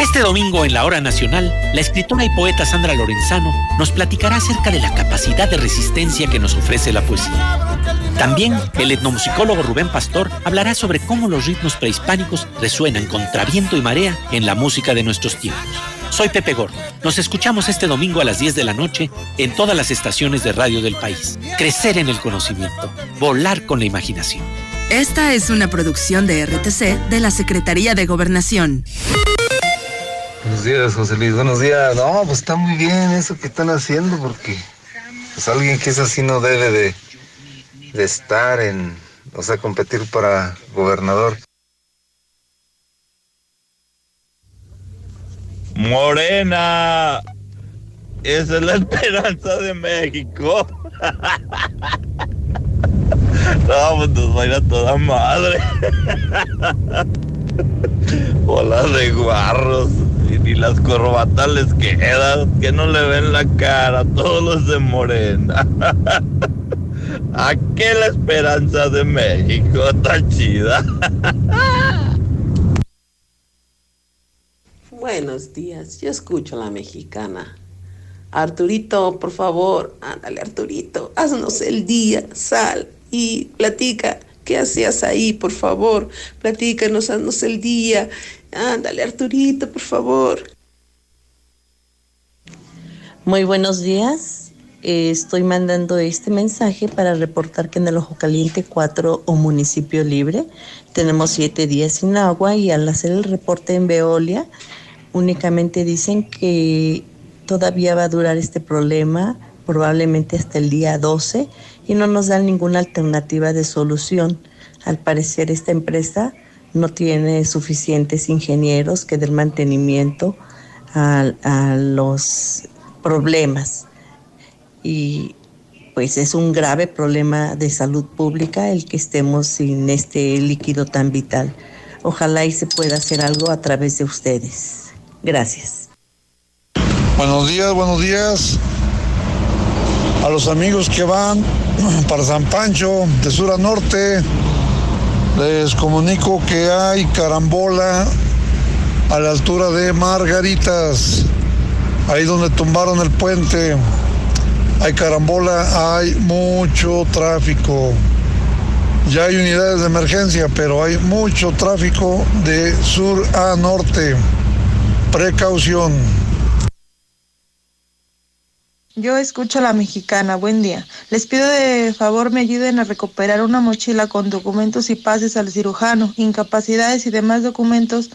Este domingo en la Hora Nacional, la escritora y poeta Sandra Lorenzano nos platicará acerca de la capacidad de resistencia que nos ofrece la poesía. También el etnomusicólogo Rubén Pastor hablará sobre cómo los ritmos prehispánicos resuenan contra viento y marea en la música de nuestros tiempos. Soy Pepe Gordo. Nos escuchamos este domingo a las 10 de la noche en todas las estaciones de radio del país. Crecer en el conocimiento, volar con la imaginación. Esta es una producción de RTC de la Secretaría de Gobernación. Buenos días, José Luis. Buenos días. No, pues está muy bien eso que están haciendo porque pues alguien que es así no debe de, de estar en, o sea, competir para gobernador. Morena, esa es la esperanza de México. No, pues nos va a ir a toda madre. Bolas de guarros. Y las corbatas les quedan. Que no le ven la cara todos los de Morena. ¿A qué la esperanza de México está chida? Buenos días, yo escucho a la mexicana. Arturito, por favor, ándale Arturito, haznos el día, sal y platica. ¿Qué hacías ahí, por favor? Platícanos, haznos el día. Ándale Arturito, por favor. Muy buenos días. Eh, estoy mandando este mensaje para reportar que en el Ojo Caliente 4 o municipio libre tenemos siete días sin agua y al hacer el reporte en Veolia únicamente dicen que todavía va a durar este problema probablemente hasta el día 12 y no nos dan ninguna alternativa de solución. Al parecer esta empresa no tiene suficientes ingenieros que den mantenimiento a, a los problemas y pues es un grave problema de salud pública el que estemos sin este líquido tan vital. Ojalá y se pueda hacer algo a través de ustedes. Gracias. Buenos días, buenos días. A los amigos que van para San Pancho, de sur a norte, les comunico que hay carambola a la altura de Margaritas, ahí donde tumbaron el puente. Hay carambola, hay mucho tráfico. Ya hay unidades de emergencia, pero hay mucho tráfico de sur a norte. Precaución. Yo escucho a la mexicana, buen día. Les pido de favor me ayuden a recuperar una mochila con documentos y pases al cirujano, incapacidades y demás documentos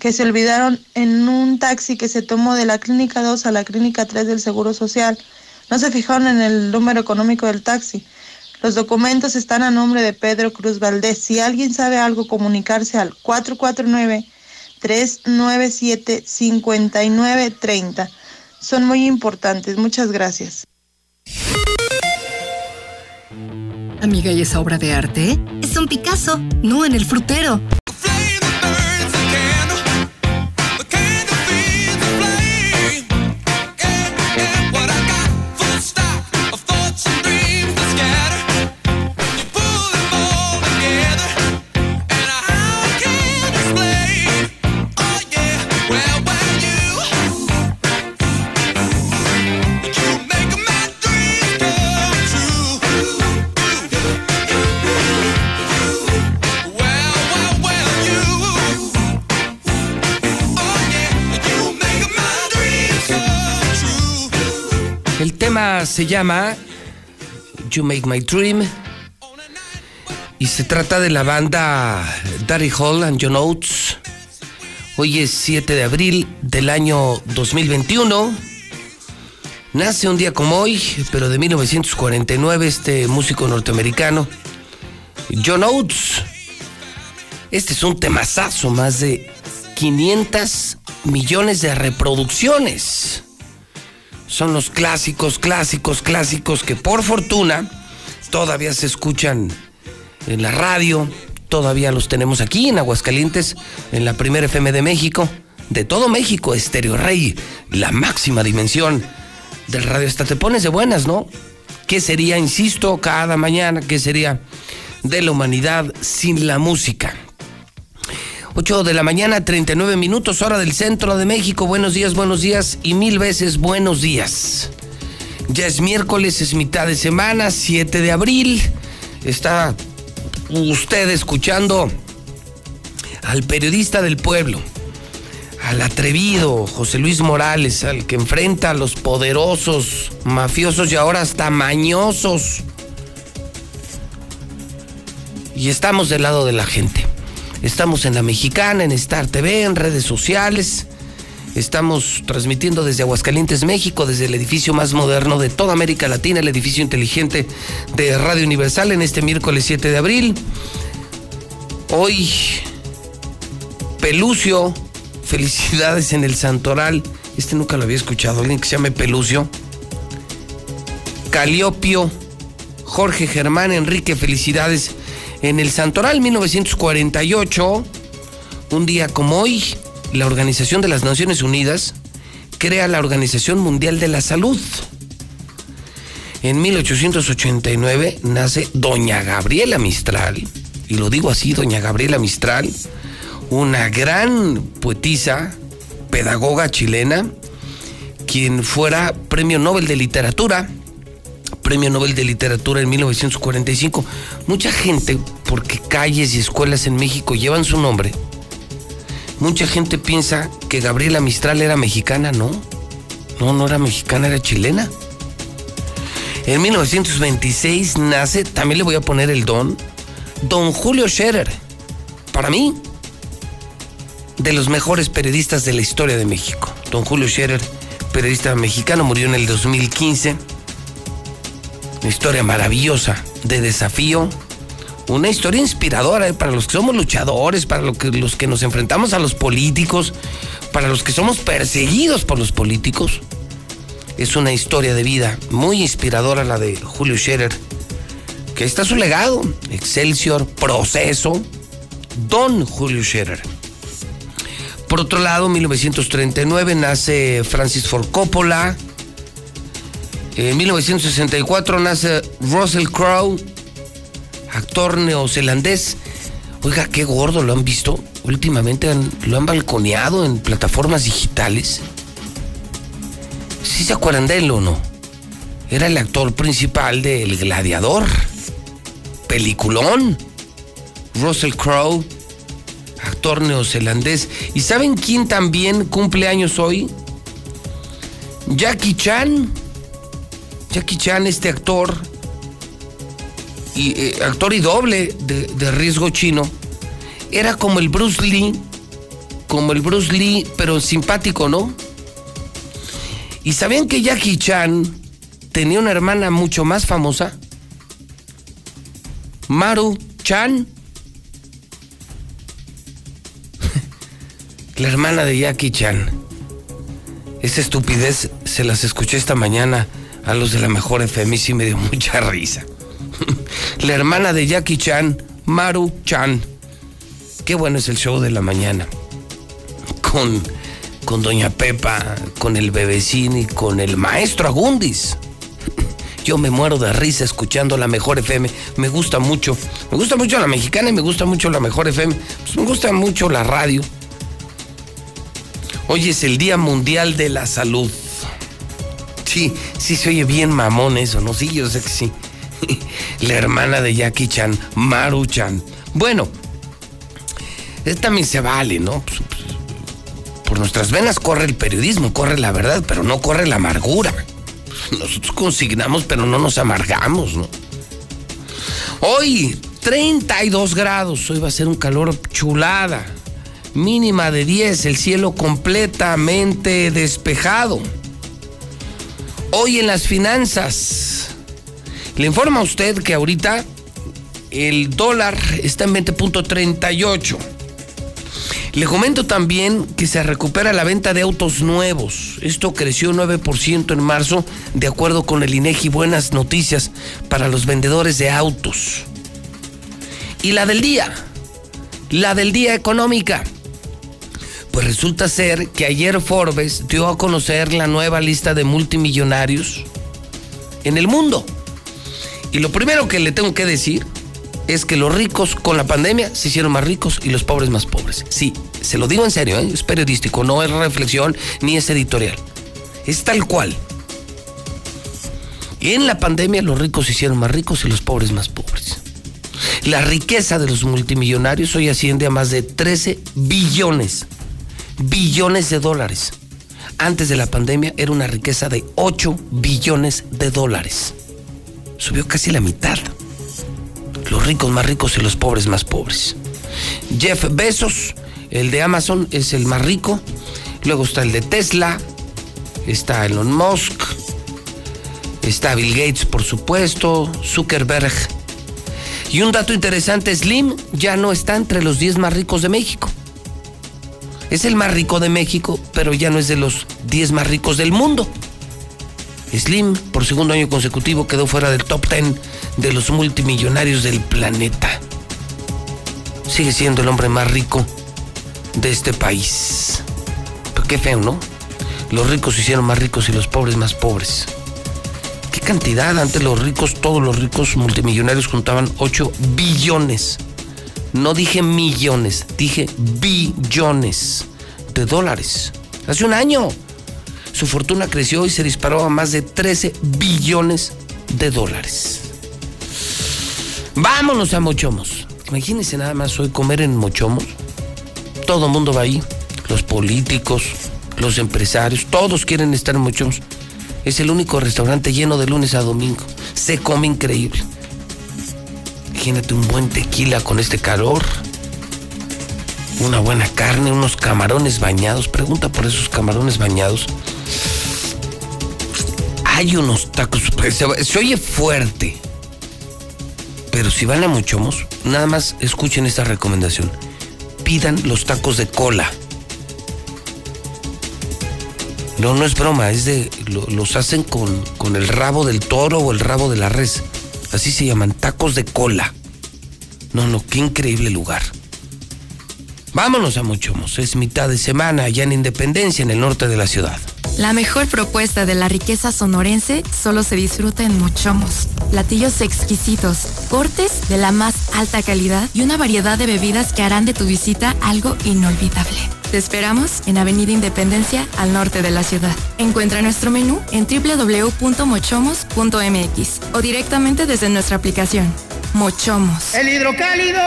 que se olvidaron en un taxi que se tomó de la clínica 2 a la clínica 3 del Seguro Social. No se fijaron en el número económico del taxi. Los documentos están a nombre de Pedro Cruz Valdés. Si alguien sabe algo, comunicarse al 449-397-5930. Son muy importantes. Muchas gracias. Amiga, ¿y esa obra de arte? Es un Picasso, no en el frutero. Se llama You Make My Dream y se trata de la banda Daddy Hall and John Oates. Hoy es 7 de abril del año 2021. Nace un día como hoy, pero de 1949, este músico norteamericano, John Oates. Este es un temazazo, más de 500 millones de reproducciones. Son los clásicos, clásicos, clásicos que por fortuna todavía se escuchan en la radio, todavía los tenemos aquí en Aguascalientes, en la primera FM de México, de todo México, Estéreo Rey, la máxima dimensión del radio. Hasta te pones de buenas, ¿no? ¿Qué sería, insisto, cada mañana, qué sería de la humanidad sin la música? 8 de la mañana, 39 minutos, hora del centro de México. Buenos días, buenos días y mil veces buenos días. Ya es miércoles, es mitad de semana, 7 de abril. Está usted escuchando al periodista del pueblo, al atrevido José Luis Morales, al que enfrenta a los poderosos, mafiosos y ahora hasta mañosos. Y estamos del lado de la gente. Estamos en la Mexicana, en Star TV, en redes sociales. Estamos transmitiendo desde Aguascalientes, México, desde el edificio más moderno de toda América Latina, el edificio inteligente de Radio Universal, en este miércoles 7 de abril. Hoy, Pelucio, felicidades en el Santoral. Este nunca lo había escuchado, alguien que se llame Pelucio. Caliopio, Jorge Germán, Enrique, felicidades en el Santoral 1948, un día como hoy, la Organización de las Naciones Unidas crea la Organización Mundial de la Salud. En 1889 nace Doña Gabriela Mistral, y lo digo así, Doña Gabriela Mistral, una gran poetisa, pedagoga chilena, quien fuera Premio Nobel de Literatura Premio Nobel de Literatura en 1945. Mucha gente, porque calles y escuelas en México llevan su nombre, mucha gente piensa que Gabriela Mistral era mexicana, ¿no? No, no era mexicana, era chilena. En 1926 nace, también le voy a poner el don, don Julio Scherer. Para mí, de los mejores periodistas de la historia de México. Don Julio Scherer, periodista mexicano, murió en el 2015 una historia maravillosa de desafío, una historia inspiradora eh, para los que somos luchadores, para los que, nos enfrentamos a los políticos, para los que somos perseguidos por los políticos. Es una historia de vida muy inspiradora la de Julio Scherer, que está su legado, Excelsior, Proceso, Don Julio Scherer. Por otro lado, en 1939 nace Francis Ford Coppola, en 1964 nace Russell Crowe, actor neozelandés. Oiga, qué gordo lo han visto. Últimamente lo han balconeado en plataformas digitales. ¿Sí se acuerdan de él o no? Era el actor principal de El Gladiador. Peliculón. Russell Crowe, actor neozelandés. ¿Y saben quién también cumple años hoy? Jackie Chan Jackie Chan, este actor, y, eh, actor y doble de, riesgo chino, era como el Bruce Lee, como el Bruce Lee, pero simpático, ¿no? ¿Y sabían que Jackie Chan tenía una hermana mucho más famosa? Maru Chan. La hermana de Jackie Chan. Esa estupidez se las escuché esta mañana a los de la mejor FM y sí me dio mucha risa. la hermana de Jackie Chan, Maru Chan. Qué bueno es el show de la mañana. Con, con Doña Pepa, con el bebecín y con el maestro Agundis. Yo me muero de risa escuchando la mejor FM. Me gusta mucho. Me gusta mucho la mexicana y me gusta mucho la mejor FM. Pues me gusta mucho la radio. Hoy es el Día Mundial de la Salud. Sí, sí se oye bien mamón eso, ¿no? Sí, yo sé que sí. La hermana de Jackie Chan, Maru Chan. Bueno, también se vale, ¿no? Pues, pues, por nuestras venas corre el periodismo, corre la verdad, pero no corre la amargura. Nosotros consignamos, pero no nos amargamos, ¿no? Hoy, 32 grados, hoy va a ser un calor chulada. Mínima de 10, el cielo completamente despejado. Hoy en las finanzas, le informa a usted que ahorita el dólar está en 20.38. Le comento también que se recupera la venta de autos nuevos. Esto creció 9% en marzo, de acuerdo con el INEGI. Buenas noticias para los vendedores de autos. Y la del día, la del día económica. Pues resulta ser que ayer Forbes dio a conocer la nueva lista de multimillonarios en el mundo. Y lo primero que le tengo que decir es que los ricos con la pandemia se hicieron más ricos y los pobres más pobres. Sí, se lo digo en serio, ¿eh? es periodístico, no es reflexión ni es editorial. Es tal cual. En la pandemia los ricos se hicieron más ricos y los pobres más pobres. La riqueza de los multimillonarios hoy asciende a más de 13 billones, billones de dólares. Antes de la pandemia era una riqueza de 8 billones de dólares. Subió casi la mitad los ricos más ricos y los pobres más pobres. Jeff Bezos, el de Amazon, es el más rico. Luego está el de Tesla, está Elon Musk, está Bill Gates, por supuesto, Zuckerberg. Y un dato interesante, Slim ya no está entre los 10 más ricos de México. Es el más rico de México, pero ya no es de los 10 más ricos del mundo. Slim, por segundo año consecutivo, quedó fuera del top 10 de los multimillonarios del planeta. Sigue siendo el hombre más rico de este país. Pero qué feo, ¿no? Los ricos se hicieron más ricos y los pobres más pobres. ¿Qué cantidad? Antes los ricos, todos los ricos multimillonarios juntaban 8 billones. No dije millones, dije billones de dólares. Hace un año. Su fortuna creció y se disparó a más de 13 billones de dólares. Vámonos a Mochomos. Imagínense nada más hoy comer en Mochomos. Todo el mundo va ahí. Los políticos, los empresarios, todos quieren estar en Mochomos. Es el único restaurante lleno de lunes a domingo. Se come increíble. Imagínate un buen tequila con este calor. Una buena carne, unos camarones bañados. Pregunta por esos camarones bañados. Hay unos tacos. Se, se oye fuerte. Pero si van a Mochomos, nada más escuchen esta recomendación. Pidan los tacos de cola. No, no es broma, es de. los hacen con, con el rabo del toro o el rabo de la res. Así se llaman, tacos de cola. No, no, qué increíble lugar. Vámonos a Mochomos. Es mitad de semana allá en Independencia, en el norte de la ciudad. La mejor propuesta de la riqueza sonorense solo se disfruta en Mochomos. Platillos exquisitos, cortes de la más alta calidad y una variedad de bebidas que harán de tu visita algo inolvidable. Te esperamos en Avenida Independencia, al norte de la ciudad. Encuentra nuestro menú en www.mochomos.mx o directamente desde nuestra aplicación. Mochomos. El hidrocálido.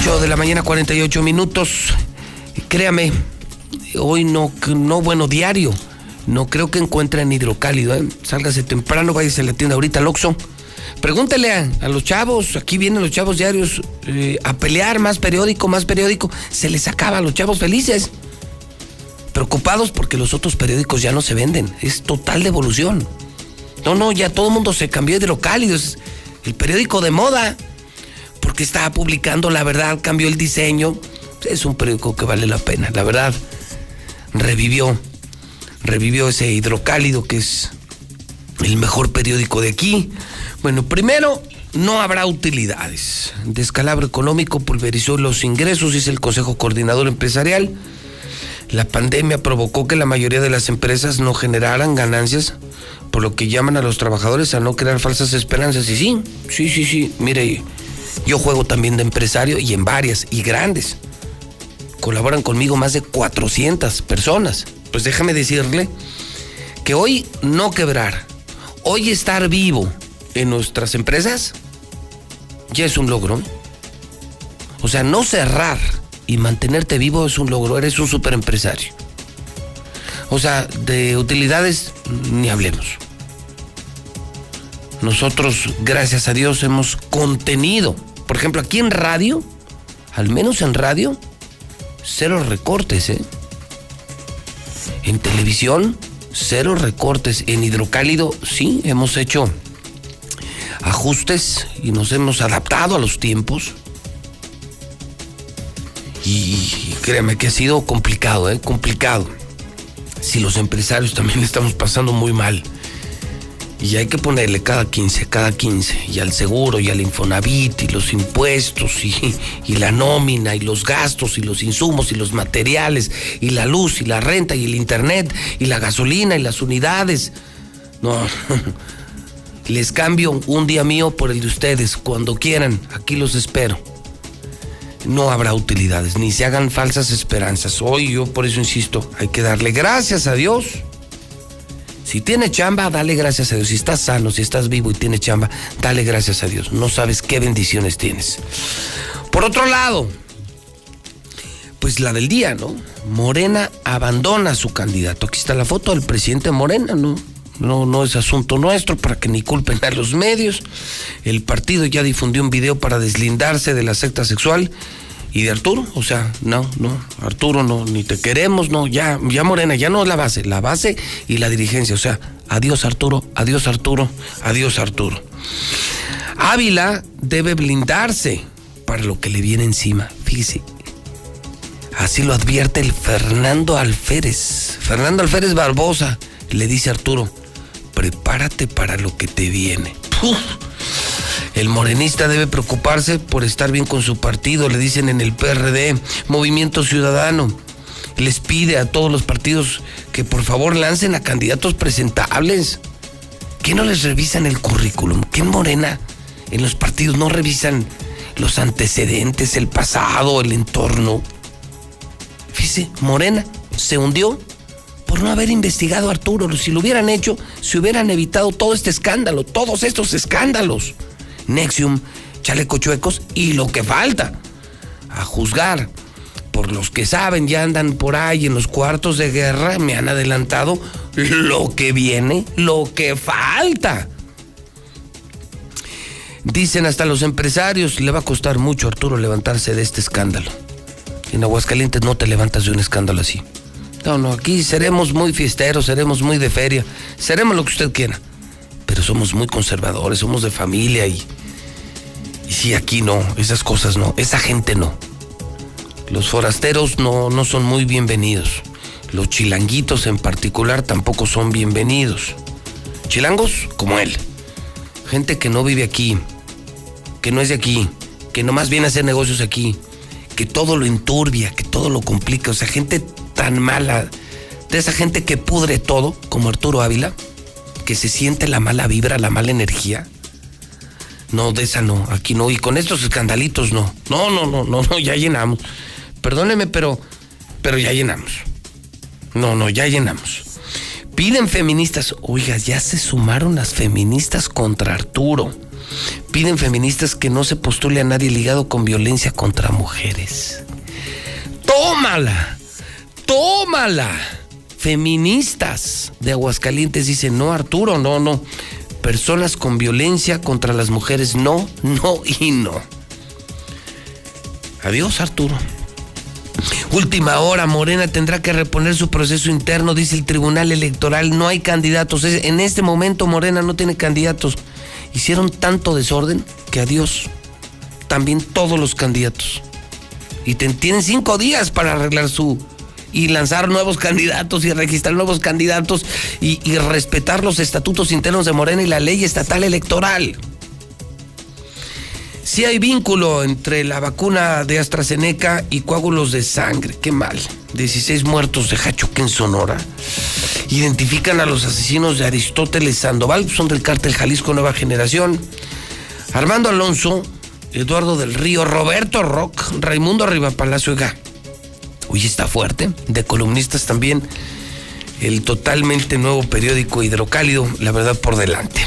8 de la mañana, 48 minutos. Créame, hoy no, no bueno, diario. No creo que encuentren hidrocálido. ¿eh? Sálgase temprano, váyase a la tienda ahorita al Oxxo. Pregúntele a, los chavos, aquí vienen los chavos diarios eh, a pelear más periódico, más periódico. Se les acaba a los chavos felices. Preocupados porque los otros periódicos ya no se venden. Es total devolución. No, no, ya todo el mundo se cambió de hidrocálido. Es el periódico de moda porque estaba publicando, la verdad, cambió el diseño. Es un periódico que vale la pena, la verdad. Revivió, revivió ese hidrocálido que es el mejor periódico de aquí. Bueno, primero, no habrá utilidades. Descalabro económico pulverizó los ingresos, dice el Consejo Coordinador Empresarial. La pandemia provocó que la mayoría de las empresas no generaran ganancias, por lo que llaman a los trabajadores a no crear falsas esperanzas. Y sí, sí, sí, sí. Mire, yo juego también de empresario y en varias y grandes. Colaboran conmigo más de 400 personas. Pues déjame decirle que hoy no quebrar, hoy estar vivo en nuestras empresas ya es un logro. O sea, no cerrar y mantenerte vivo es un logro, eres un super empresario. O sea, de utilidades ni hablemos. Nosotros, gracias a Dios, hemos contenido. Por ejemplo, aquí en radio, al menos en radio, cero recortes, ¿eh? En televisión, cero recortes. En hidrocálido, sí, hemos hecho ajustes y nos hemos adaptado a los tiempos. Y, créeme que ha sido complicado, ¿eh? Complicado. Si los empresarios también estamos pasando muy mal. Y hay que ponerle cada 15, cada 15, y al seguro, y al Infonavit, y los impuestos, y, y, la nómina, y los gastos, y los insumos, y los materiales, y la luz, y la renta, y el internet, y la gasolina, y las unidades. No, les cambio un día mío por el de ustedes, cuando quieran, aquí los espero. No habrá utilidades, ni se hagan falsas esperanzas. Hoy yo por eso insisto, hay que darle gracias a Dios si tiene chamba, dale gracias a Dios. Si estás sano, si estás vivo y tiene chamba, dale gracias a Dios. No sabes qué bendiciones tienes. Por otro lado, pues la del día, ¿no? Morena abandona a su candidato. Aquí está la foto del presidente Morena, ¿no? No, no es asunto nuestro para que ni culpen a los medios. El partido ya difundió un video para deslindarse de la secta sexual y de Arturo, o sea, no, no, Arturo no, ni te queremos, no, ya, ya Morena, ya no es la base, la base y la dirigencia, o sea, adiós Arturo, adiós Arturo, adiós Arturo. Ávila debe blindarse para lo que le viene encima, fíjese. Así lo advierte el Fernando Alférez. Fernando Alférez Barbosa le dice a Arturo, prepárate para lo que te viene. El morenista debe preocuparse por estar bien con su partido, le dicen en el PRD, Movimiento Ciudadano. Les pide a todos los partidos que por favor lancen a candidatos presentables. ¿Qué no les revisan el currículum? ¿Qué en Morena en los partidos no revisan los antecedentes, el pasado, el entorno? Fíjese, Morena se hundió por no haber investigado a Arturo. Si lo hubieran hecho, se hubieran evitado todo este escándalo, todos estos escándalos. Nexium, Chaleco Chuecos y lo que falta. A juzgar por los que saben, ya andan por ahí en los cuartos de guerra, me han adelantado lo que viene, lo que falta. Dicen hasta los empresarios, le va a costar mucho Arturo levantarse de este escándalo. En Aguascalientes no te levantas de un escándalo así. No, no, aquí seremos muy fiesteros, seremos muy de feria, seremos lo que usted quiera. Pero somos muy conservadores, somos de familia y, y sí, aquí no, esas cosas no, esa gente no. Los forasteros no, no son muy bienvenidos. Los chilanguitos en particular tampoco son bienvenidos. Chilangos como él. Gente que no vive aquí, que no es de aquí, que nomás viene a hacer negocios aquí, que todo lo enturbia, que todo lo complica. O sea, gente tan mala, de esa gente que pudre todo, como Arturo Ávila, que se siente la mala vibra, la mala energía. No, de esa no, aquí no. Y con estos escandalitos no. No, no, no, no, no, ya llenamos. Perdóneme, pero, pero ya llenamos. No, no, ya llenamos. Piden feministas, oiga, ya se sumaron las feministas contra Arturo. Piden feministas que no se postule a nadie ligado con violencia contra mujeres. Tómala, tómala. Feministas de Aguascalientes dicen, no, Arturo, no, no personas con violencia contra las mujeres, no, no y no. Adiós, Arturo. Última hora, Morena tendrá que reponer su proceso interno, dice el Tribunal Electoral. No hay candidatos. En este momento Morena no tiene candidatos. Hicieron tanto desorden que adiós. También todos los candidatos. Y tienen cinco días para arreglar su, y lanzar nuevos candidatos y registrar nuevos candidatos y, respetar los estatutos internos de Morena y la ley estatal electoral. Si hay vínculo entre la vacuna de AstraZeneca y coágulos de sangre. Qué mal. 16 muertos de Hachoque en Sonora. Identifican a los asesinos de Aristóteles Sandoval, son del cártel Jalisco Nueva Generación. Armando Alonso, Eduardo del Río, Roberto Rock, Raimundo Arriba Palacio Hoy está fuerte. De columnistas también. El totalmente nuevo periódico Hidrocálido, la verdad por delante.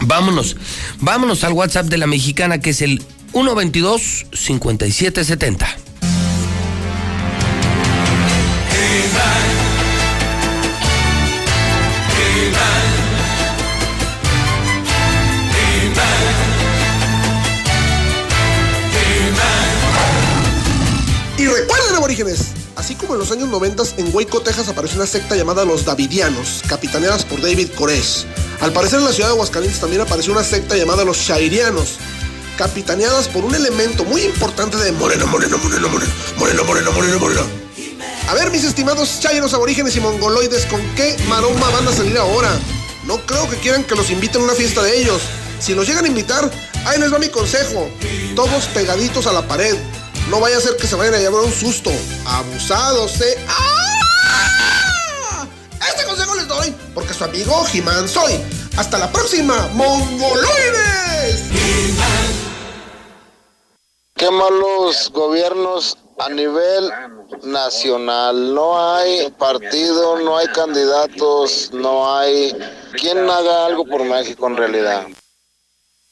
Vámonos, vámonos al WhatsApp de la mexicana que es el 122 5770. Así como en los años 90 en Waco, Texas apareció una secta llamada los Davidianos, capitaneadas por David Koresh. Al parecer en la ciudad de Aguascalientes también apareció una secta llamada los Shairianos, capitaneadas por un elemento muy importante de Morena, Morena, Morena, Morena, Morena, Morena, Morena, Morena. A ver, mis estimados chairos aborígenes y mongoloides, ¿con qué maroma van a salir ahora? No creo que quieran que los inviten a una fiesta de ellos. Si los llegan a invitar, ahí les va mi consejo. Todos pegaditos a la pared. No vaya a ser que se vayan a llevar un susto. Abusados, ¿eh? ¡Ah! Este consejo les doy porque su amigo Jimán soy. Hasta la próxima, mongoloides. Qué malos gobiernos a nivel nacional. No hay partido, no hay candidatos, no hay quien haga algo por México en realidad.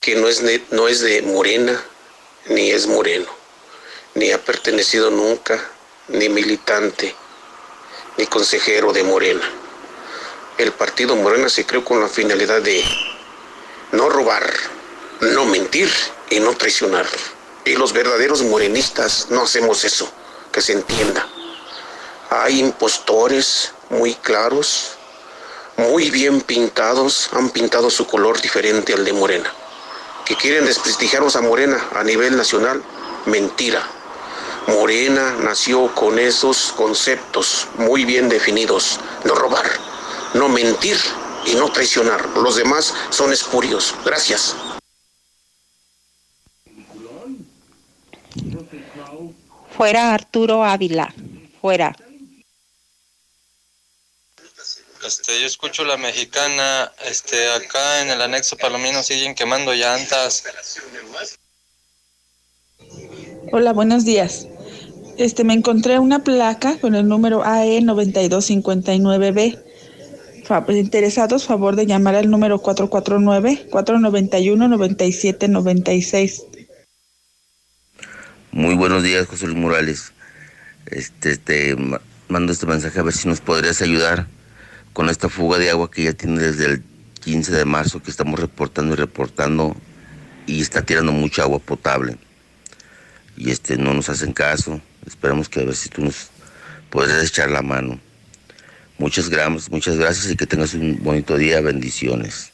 Que no es, de, no es de Morena, ni es moreno, ni ha pertenecido nunca, ni militante, ni consejero de Morena. El partido Morena se creó con la finalidad de no robar, no mentir y no traicionar. Y los verdaderos morenistas no hacemos eso, que se entienda. Hay impostores muy claros, muy bien pintados, han pintado su color diferente al de Morena. Que quieren desprestigiarnos a Morena a nivel nacional, mentira. Morena nació con esos conceptos muy bien definidos. No robar, no mentir y no traicionar. Los demás son espurios. Gracias. Fuera Arturo Ávila. Fuera. Este, yo escucho la mexicana, este, acá en el anexo Palomino siguen quemando llantas. Hola, buenos días. Este, me encontré una placa con el número E AE 9259B. Fa- interesados, favor de llamar al número 449-491-9796. Muy buenos días, José Luis Morales. Este, te ma- mando este mensaje a ver si nos podrías ayudar con esta fuga de agua que ya tiene desde el 15 de marzo que estamos reportando y reportando y está tirando mucha agua potable. Y este no nos hacen caso. Esperamos que a ver si tú nos podrías echar la mano. Muchas gracias, muchas gracias y que tengas un bonito día. Bendiciones.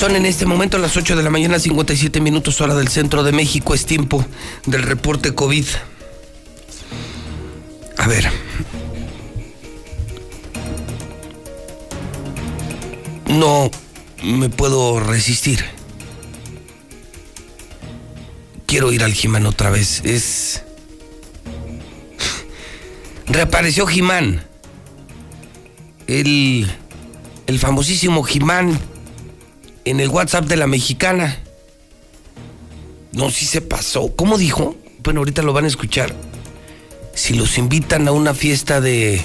Son en este momento las 8 de la mañana, 57 minutos hora del centro de México. Es tiempo del reporte COVID. A ver. No me puedo resistir. Quiero ir al Jimán otra vez. Es. Reapareció Jimán. El. El famosísimo Jimán en el WhatsApp de la mexicana. No, si se pasó. ¿Cómo dijo? Bueno, ahorita lo van a escuchar. Si los invitan a una fiesta de.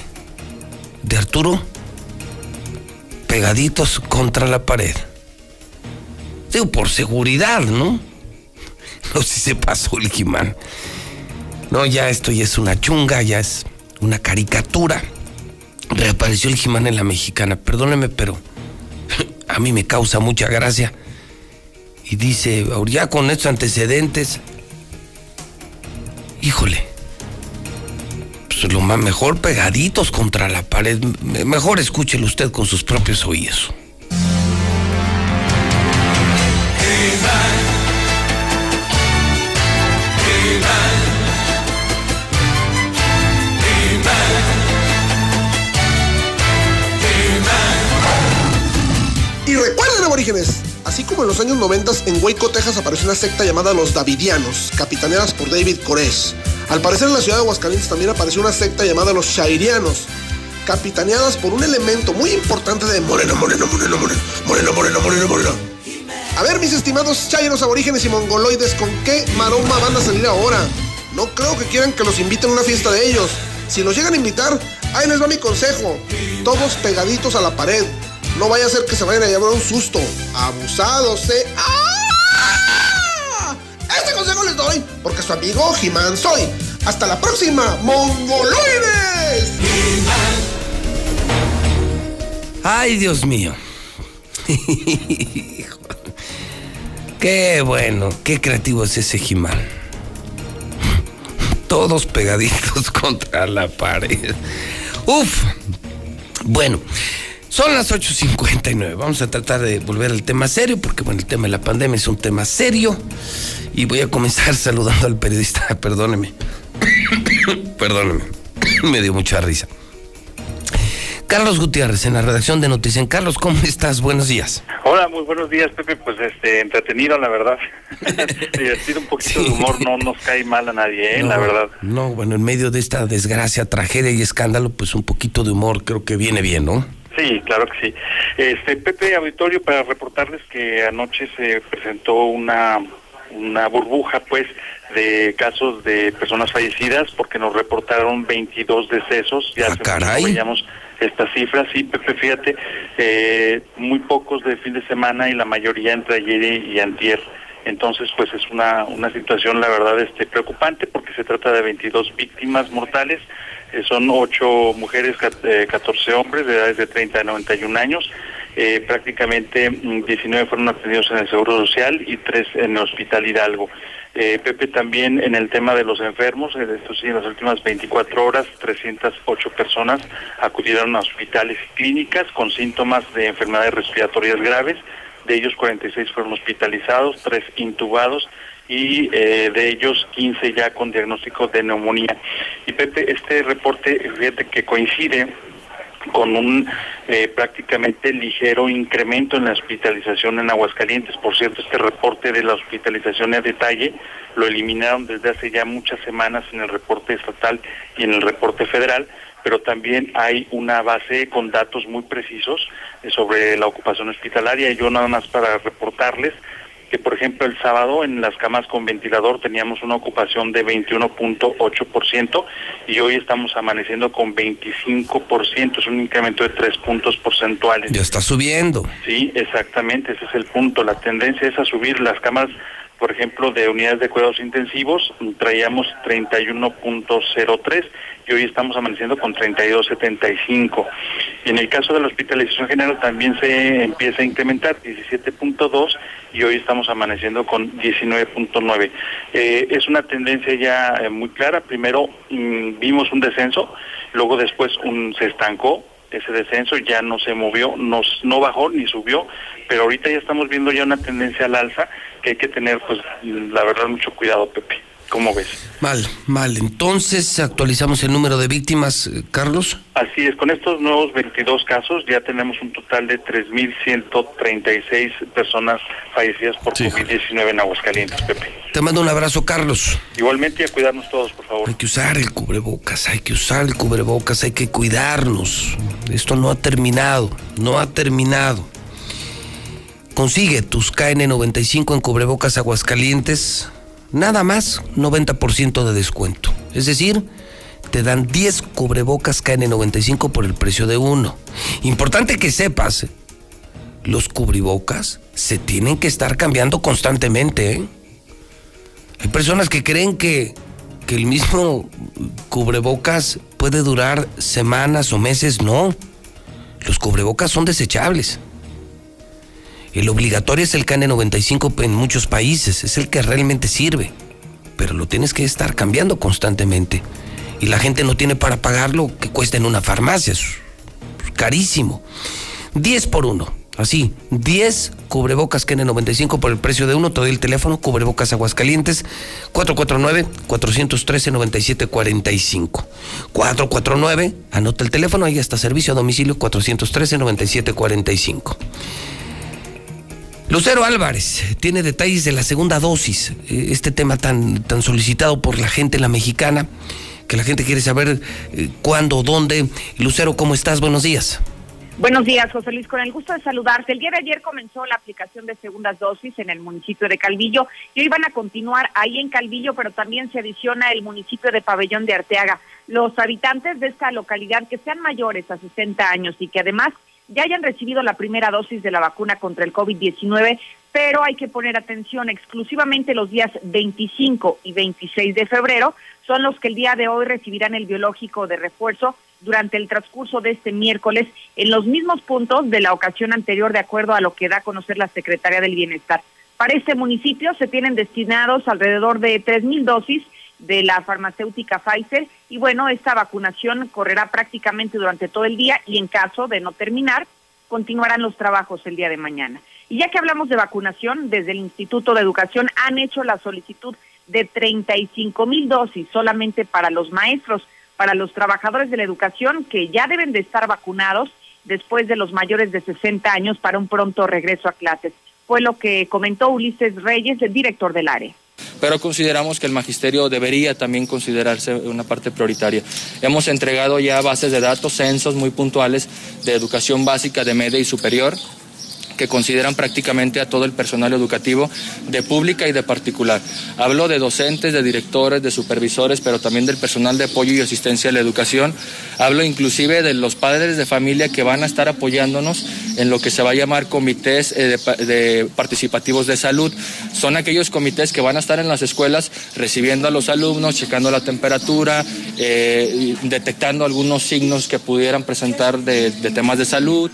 de Arturo, pegaditos contra la pared. Digo, por seguridad, ¿no? No, si se pasó el Jimán. No, ya esto ya es una chunga, ya es una caricatura. Reapareció el Jimán en la mexicana. Perdóneme, pero a mí me causa mucha gracia. Y dice, ya con estos antecedentes, híjole, lo más mejor pegaditos contra la pared. Me- Mejor escúchelo usted con sus propios oídos. Y recuerden, aborígenes, así como en los años 90 en Waco, Texas apareció una secta llamada los Davidianos, capitaneadas por David Koresh. Al parecer en la ciudad de Aguascalientes también apareció una secta llamada los Shairianos, capitaneadas por un elemento muy importante de Morena, Morena, Morena, Morena, Morena, Morena, Morena, Morena. A ver, mis estimados chairos aborígenes y mongoloides, ¿con qué maroma van a salir ahora? No creo que quieran que los inviten a una fiesta de ellos. Si los llegan a invitar, ahí les va mi consejo. Todos pegaditos a la pared. No vaya a ser que se vayan a llevar un susto. Abusados, ¿eh? ¡Ah! Este consejo les doy porque su amigo Jimán soy. Hasta la próxima, mongoloides. Ay, Dios mío. Qué bueno, qué creativo es ese Jimán. Todos pegaditos contra la pared. Uf. Bueno, son las 8.59. Vamos a tratar de volver al tema serio, porque bueno, el tema de la pandemia es un tema serio. Y voy a comenzar saludando al periodista. Perdóneme. Perdóneme. Me dio mucha risa. Carlos Gutiérrez, en la redacción de Noticias. Carlos, ¿cómo estás? Buenos días. Hola, muy buenos días, Pepe. Pues este, entretenido, la verdad. Divertido, un poquito de humor, no nos cae mal a nadie, ¿eh? la verdad. No, bueno, en medio de esta desgracia, tragedia y escándalo, pues un poquito de humor creo que viene bien, ¿no? Sí, claro que sí. Este, Pepe Auditorio, para reportarles que anoche se presentó una, una burbuja, pues, de casos de personas fallecidas, porque nos reportaron 22 decesos. Ya ah, caray. veíamos estas cifras, sí, Pepe, fíjate, eh, muy pocos de fin de semana y la mayoría entre ayer y antier. Entonces, pues es una, una situación, la verdad, este, preocupante porque se trata de 22 víctimas mortales, son 8 mujeres, 14 eh, hombres de edades de 30 a 91 años. Eh, prácticamente 19 mm, fueron atendidos en el Seguro Social y 3 en el Hospital Hidalgo. Eh, Pepe, también en el tema de los enfermos, eh, esto sí, en las últimas 24 horas, 308 personas acudieron a hospitales y clínicas con síntomas de enfermedades respiratorias graves. De ellos, 46 fueron hospitalizados, 3 intubados y eh, de ellos 15 ya con diagnóstico de neumonía. Y Pepe, este reporte, fíjate que coincide con un eh, prácticamente ligero incremento en la hospitalización en Aguascalientes. Por cierto, este reporte de la hospitalización a detalle lo eliminaron desde hace ya muchas semanas en el reporte estatal y en el reporte federal, pero también hay una base con datos muy precisos eh, sobre la ocupación hospitalaria. Yo nada más para reportarles que por ejemplo el sábado en las camas con ventilador teníamos una ocupación de 21.8% y hoy estamos amaneciendo con 25%, es un incremento de 3 puntos porcentuales. Ya está subiendo. Sí, exactamente, ese es el punto. La tendencia es a subir las camas por ejemplo, de unidades de cuidados intensivos, traíamos 31.03 y hoy estamos amaneciendo con 32.75. Y en el caso de la hospitalización general también se empieza a incrementar, 17.2 y hoy estamos amaneciendo con 19.9. Eh, es una tendencia ya eh, muy clara. Primero mm, vimos un descenso, luego después un, se estancó, ese descenso ya no se movió, no bajó ni subió, pero ahorita ya estamos viendo ya una tendencia al alza que hay que tener, pues, la verdad, mucho cuidado, Pepe. ¿Cómo ves? Mal, mal. Entonces, actualizamos el número de víctimas, eh, Carlos. Así es, con estos nuevos 22 casos ya tenemos un total de 3.136 personas fallecidas por COVID-19 en Aguascalientes, Pepe. Te mando un abrazo, Carlos. Igualmente, a cuidarnos todos, por favor. Hay que usar el cubrebocas, hay que usar el cubrebocas, hay que cuidarnos. Esto no ha terminado, no ha terminado. Consigue tus KN95 en cubrebocas Aguascalientes nada más 90% de descuento. Es decir, te dan 10 cubrebocas KN95 por el precio de uno. Importante que sepas, los cubrebocas se tienen que estar cambiando constantemente. ¿eh? Hay personas que creen que, que el mismo cubrebocas puede durar semanas o meses. No, los cubrebocas son desechables. El obligatorio es el KN95 en muchos países, es el que realmente sirve, pero lo tienes que estar cambiando constantemente. Y la gente no tiene para pagarlo que cuesta en una farmacia, es carísimo. 10 por uno, así, 10 cubrebocas KN95 por el precio de uno, todo el teléfono, cubrebocas Aguascalientes, 449-413-9745. 449, anota el teléfono, ahí está servicio a domicilio, 413-9745. Lucero Álvarez tiene detalles de la segunda dosis, eh, este tema tan, tan solicitado por la gente, la mexicana, que la gente quiere saber eh, cuándo, dónde. Lucero, ¿cómo estás? Buenos días. Buenos días, José Luis, con el gusto de saludarte. El día de ayer comenzó la aplicación de segundas dosis en el municipio de Calvillo y hoy van a continuar ahí en Calvillo, pero también se adiciona el municipio de Pabellón de Arteaga. Los habitantes de esta localidad que sean mayores a 60 años y que además ya hayan recibido la primera dosis de la vacuna contra el COVID-19, pero hay que poner atención, exclusivamente los días 25 y 26 de febrero son los que el día de hoy recibirán el biológico de refuerzo durante el transcurso de este miércoles en los mismos puntos de la ocasión anterior, de acuerdo a lo que da a conocer la Secretaría del Bienestar. Para este municipio se tienen destinados alrededor de tres mil dosis de la farmacéutica Pfizer y bueno, esta vacunación correrá prácticamente durante todo el día y en caso de no terminar, continuarán los trabajos el día de mañana. Y ya que hablamos de vacunación, desde el Instituto de Educación han hecho la solicitud de 35 mil dosis solamente para los maestros, para los trabajadores de la educación que ya deben de estar vacunados después de los mayores de 60 años para un pronto regreso a clases. Fue lo que comentó Ulises Reyes, el director del área pero consideramos que el magisterio debería también considerarse una parte prioritaria. Hemos entregado ya bases de datos, censos muy puntuales de educación básica, de media y superior, que consideran prácticamente a todo el personal educativo de pública y de particular. Hablo de docentes, de directores, de supervisores, pero también del personal de apoyo y asistencia a la educación. Hablo inclusive de los padres de familia que van a estar apoyándonos en lo que se va a llamar comités eh, de, participativos de salud. Son aquellos comités que van a estar en las escuelas recibiendo a los alumnos, checando la temperatura, eh, detectando algunos signos que pudieran presentar de temas de salud.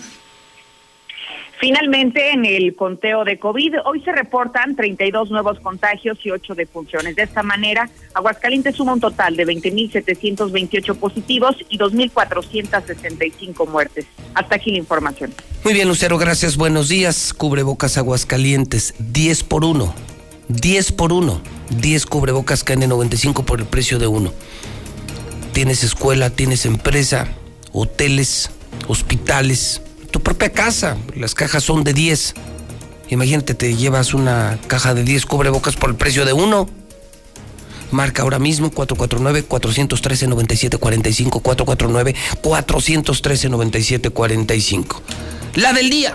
Finalmente, en el conteo de COVID, hoy se reportan 32 nuevos contagios y 8 defunciones. De esta manera, Aguascalientes suma un total de 20.728 positivos y 2.465 muertes. Hasta aquí la información. Muy bien, Lucero, gracias. Buenos días. Cubrebocas Aguascalientes, 10 por 1. 10 por 1. 10 cubrebocas KN95 por el precio de uno. Tienes escuela, tienes empresa, hoteles, hospitales tu propia casa. Las cajas son de 10. Imagínate, te llevas una caja de 10 cubrebocas por el precio de uno. Marca ahora mismo 449-413-9745. 449-413-9745. La del día.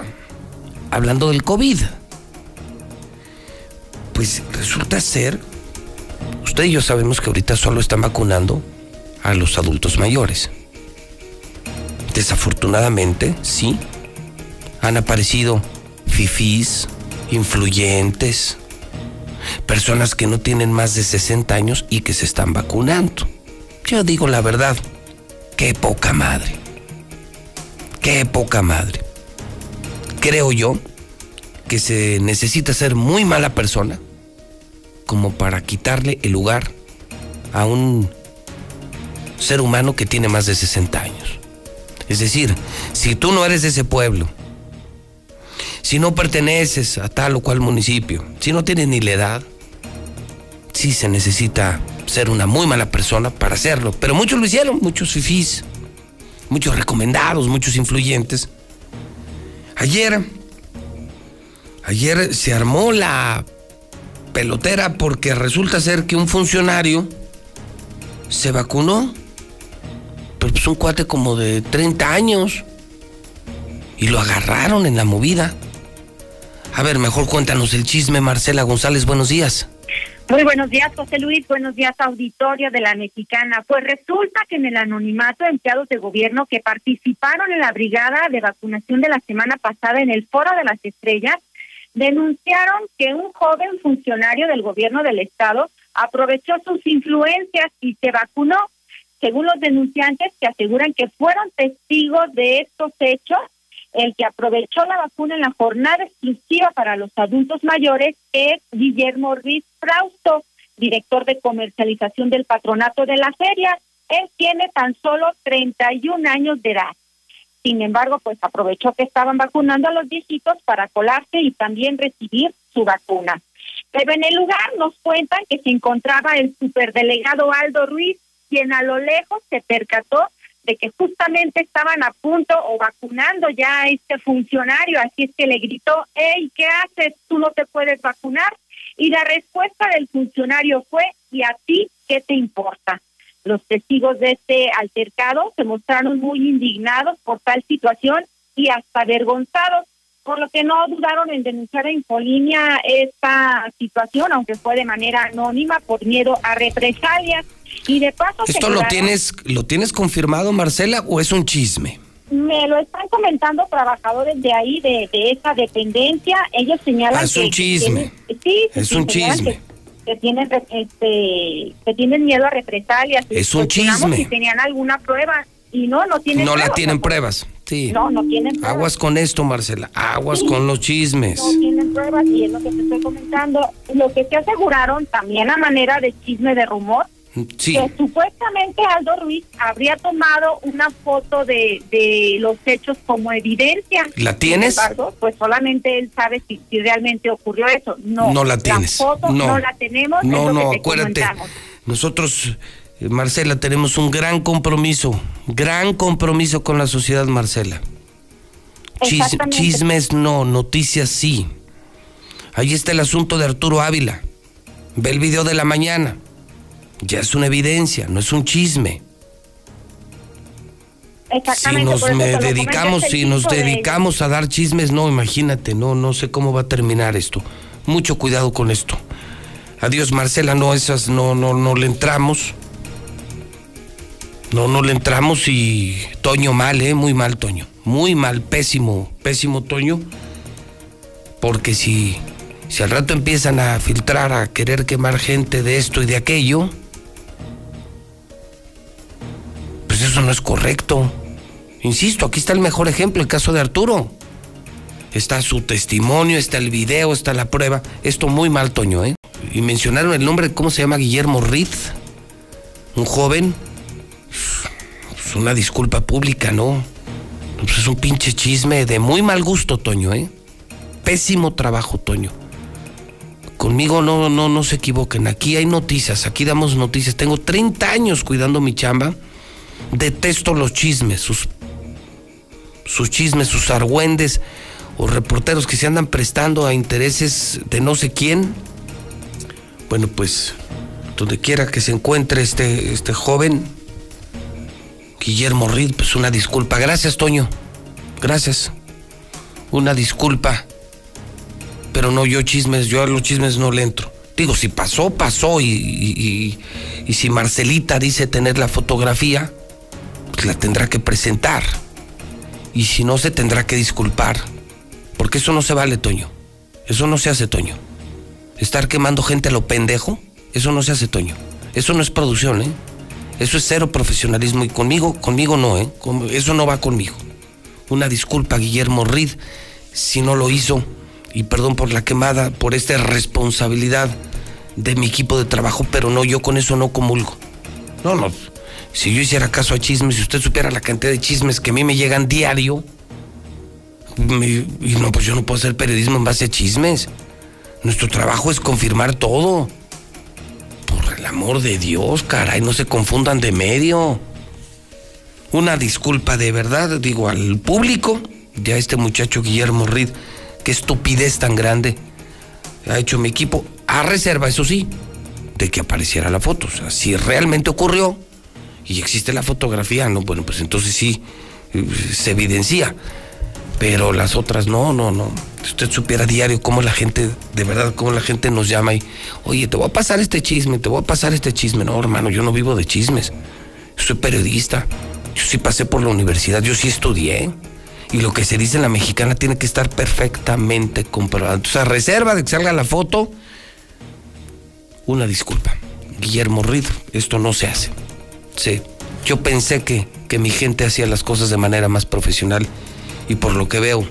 Hablando del COVID. Pues resulta ser, usted y yo sabemos que ahorita solo están vacunando a los adultos mayores. Desafortunadamente, sí, han aparecido fifís, influyentes, personas que no tienen más de 60 años y que se están vacunando. Yo digo la verdad, qué poca madre. Qué poca madre. Creo yo que se necesita ser muy mala persona como para quitarle el lugar a un ser humano que tiene más de 60 años. Es decir, si tú no eres de ese pueblo, si no perteneces a tal o cual municipio, si no tienes ni la edad, sí se necesita ser una muy mala persona para hacerlo. Pero muchos lo hicieron, muchos fifís, muchos recomendados, muchos influyentes. Ayer, ayer se armó la pelotera porque resulta ser que un funcionario se vacunó un cuate como de 30 años. Y lo agarraron en la movida. A ver, mejor cuéntanos el chisme, Marcela González, buenos días. Muy buenos días, José Luis. Buenos días, auditorio de la Mexicana. Pues resulta que en el anonimato empleados de gobierno que participaron en la brigada de vacunación de la semana pasada en el Foro de las Estrellas denunciaron que un joven funcionario del gobierno del estado aprovechó sus influencias y se vacunó según los denunciantes que aseguran que fueron testigos de estos hechos, el que aprovechó la vacuna en la jornada exclusiva para los adultos mayores es Guillermo Ruiz Frausto, director de comercialización del patronato de la feria. Él tiene tan solo 31 años de edad. Sin embargo, pues aprovechó que estaban vacunando a los viejitos para colarse y también recibir su vacuna. Pero en el lugar nos cuentan que se encontraba el superdelegado Aldo Ruiz, quien a lo lejos se percató de que justamente estaban a punto o vacunando ya a este funcionario, así es que le gritó, hey, ¿qué haces? Tú no te puedes vacunar. Y la respuesta del funcionario fue, ¿y a ti qué te importa? Los testigos de este altercado se mostraron muy indignados por tal situación y hasta avergonzados, por lo que no dudaron en denunciar a Infolínea esta situación, aunque fue de manera anónima por miedo a represalias. Y de paso ¿Esto lo tienes, lo tienes confirmado, Marcela, o es un chisme? Me lo están comentando trabajadores de ahí, de, de esa dependencia. Ellos señalan ah, es un chisme. sí, es un chisme. Que, tienen, este, que tienen miedo a represalias. Es un chisme. Si tenían alguna prueba y no, no tienen No la tienen pruebas. Sí. No, no tienen pruebas. Aguas con esto, Marcela. Aguas con los chismes. No tienen pruebas y es lo que te estoy comentando. Lo que se aseguraron también a manera de chisme de rumor, Sí. que supuestamente Aldo Ruiz habría tomado una foto de, de los hechos como evidencia. ¿La tienes? Sin embargo, pues solamente él sabe si, si realmente ocurrió eso. No, No la tienes. foto no, No. la tenemos. No, no, te acuérdate. comentamos. Nosotros, Marcela, tenemos un gran compromiso. Gran compromiso con la sociedad, Marcela. Chis- chismes no, noticias sí. Ahí está el asunto de Arturo Ávila. Ve el video de la mañana. Ya es una evidencia, no es un chisme. Si nos me dedicamos, si nos de- dedicamos a dar chismes, no, imagínate, no, no sé cómo va a terminar esto. Mucho cuidado con esto. Adiós, Marcela, no, esas no, no, no le entramos. No, no le entramos y Toño mal, eh, muy mal, Toño. Muy mal, pésimo, pésimo, Toño. Porque si, si al rato empiezan a filtrar, a querer quemar gente de esto y de aquello, pues eso no es correcto. Insisto, aquí está el mejor ejemplo, el caso de Arturo. Está su testimonio, está el video, está la prueba. Esto muy mal, Toño, ¿eh? Y mencionaron el nombre, ¿cómo se llama? Guillermo Riz. Un joven. Pues una disculpa pública, ¿no? Pues es un pinche chisme de muy mal gusto, Toño, ¿eh? Pésimo trabajo, Toño. Conmigo no, no, no se equivoquen. Aquí hay noticias, aquí damos noticias. Tengo 30 años cuidando mi chamba. Detesto los chismes, sus, sus chismes, sus argüendes o reporteros que se andan prestando a intereses de no sé quién. Bueno, pues donde quiera que se encuentre este, este joven, Guillermo Reed, pues una disculpa. Gracias, Toño. Gracias. Una disculpa. Pero no, yo chismes, yo a los chismes no le entro. Digo, si pasó, pasó. Y, y- si Marcelita dice tener la fotografía, pues la tendrá que presentar. Y si no, se tendrá que disculpar. Porque eso no se vale, Toño. Eso no se hace, Toño. Estar quemando gente a lo pendejo, eso no se hace, Toño. Eso no es producción, ¿eh? Eso es cero profesionalismo. Y conmigo, conmigo no, ¿eh? Eso no va conmigo. Una disculpa, Guillermo Reed, si no lo hizo. Y perdón por la quemada, por esta responsabilidad de mi equipo de trabajo, pero no, yo con eso no comulgo. No, no. Si yo hiciera caso a chismes, si usted supiera la cantidad de chismes que a mí me llegan diario, y no, pues yo no puedo hacer periodismo en base a chismes. Nuestro trabajo es confirmar todo. Por el amor de Dios, caray, no se confundan de medio. Una disculpa de verdad, digo, al público, ya este muchacho Guillermo Reed, qué estupidez tan grande ha hecho mi equipo, a reserva, eso sí, de que apareciera la foto. O sea, si realmente ocurrió y existe la fotografía, no, bueno, pues entonces sí eh, se evidencia. Pero las otras no, no, no. Si usted supiera diario cómo la gente, de verdad, cómo la gente nos llama y, oye, te voy a pasar este chisme, te voy a pasar este chisme. No, hermano, yo no vivo de chismes. Soy periodista. Yo sí pasé por la universidad, yo sí estudié. Y lo que se dice en la mexicana tiene que estar perfectamente comprobado. Entonces, a reserva de que salga la foto, una disculpa. Guillermo Reed, esto no se hace. Sí, yo pensé que, que mi gente hacía las cosas de manera más profesional y por lo que veo,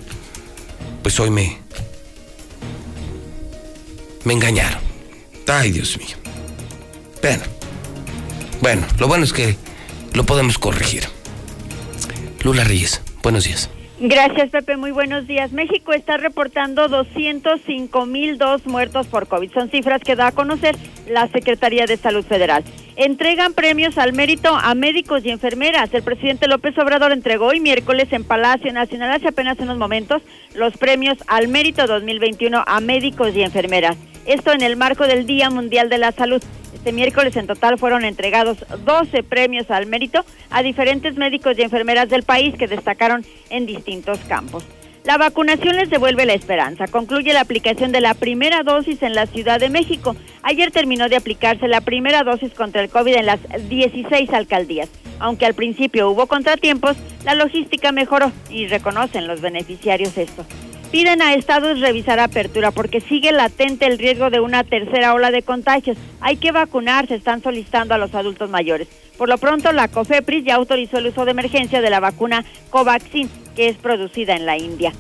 pues hoy me... me engañaron. Ay, Dios mío. Bueno, bueno, lo bueno es que lo podemos corregir. Lula Reyes, buenos días. Gracias, Pepe. Muy buenos días. México está reportando 205.002 muertos por COVID. Son cifras que da a conocer la Secretaría de Salud Federal. Entregan premios al mérito a médicos y enfermeras. El presidente López Obrador entregó hoy miércoles en Palacio Nacional, hace apenas unos momentos, los premios al mérito 2021 a médicos y enfermeras. Esto en el marco del Día Mundial de la Salud. Este miércoles en total fueron entregados 12 premios al mérito a diferentes médicos y enfermeras del país que destacaron en distintos campos. La vacunación les devuelve la esperanza. Concluye la aplicación de la primera dosis en la Ciudad de México. Ayer terminó de aplicarse la primera dosis contra el COVID en las 16 alcaldías. Aunque al principio hubo contratiempos, la logística mejoró y reconocen los beneficiarios esto. Piden a estados revisar apertura porque sigue latente el riesgo de una tercera ola de contagios. Hay que vacunarse, están solicitando a los adultos mayores. Por lo pronto, la COFEPRIS ya autorizó el uso de emergencia de la vacuna Covaxin. que es producida en la India.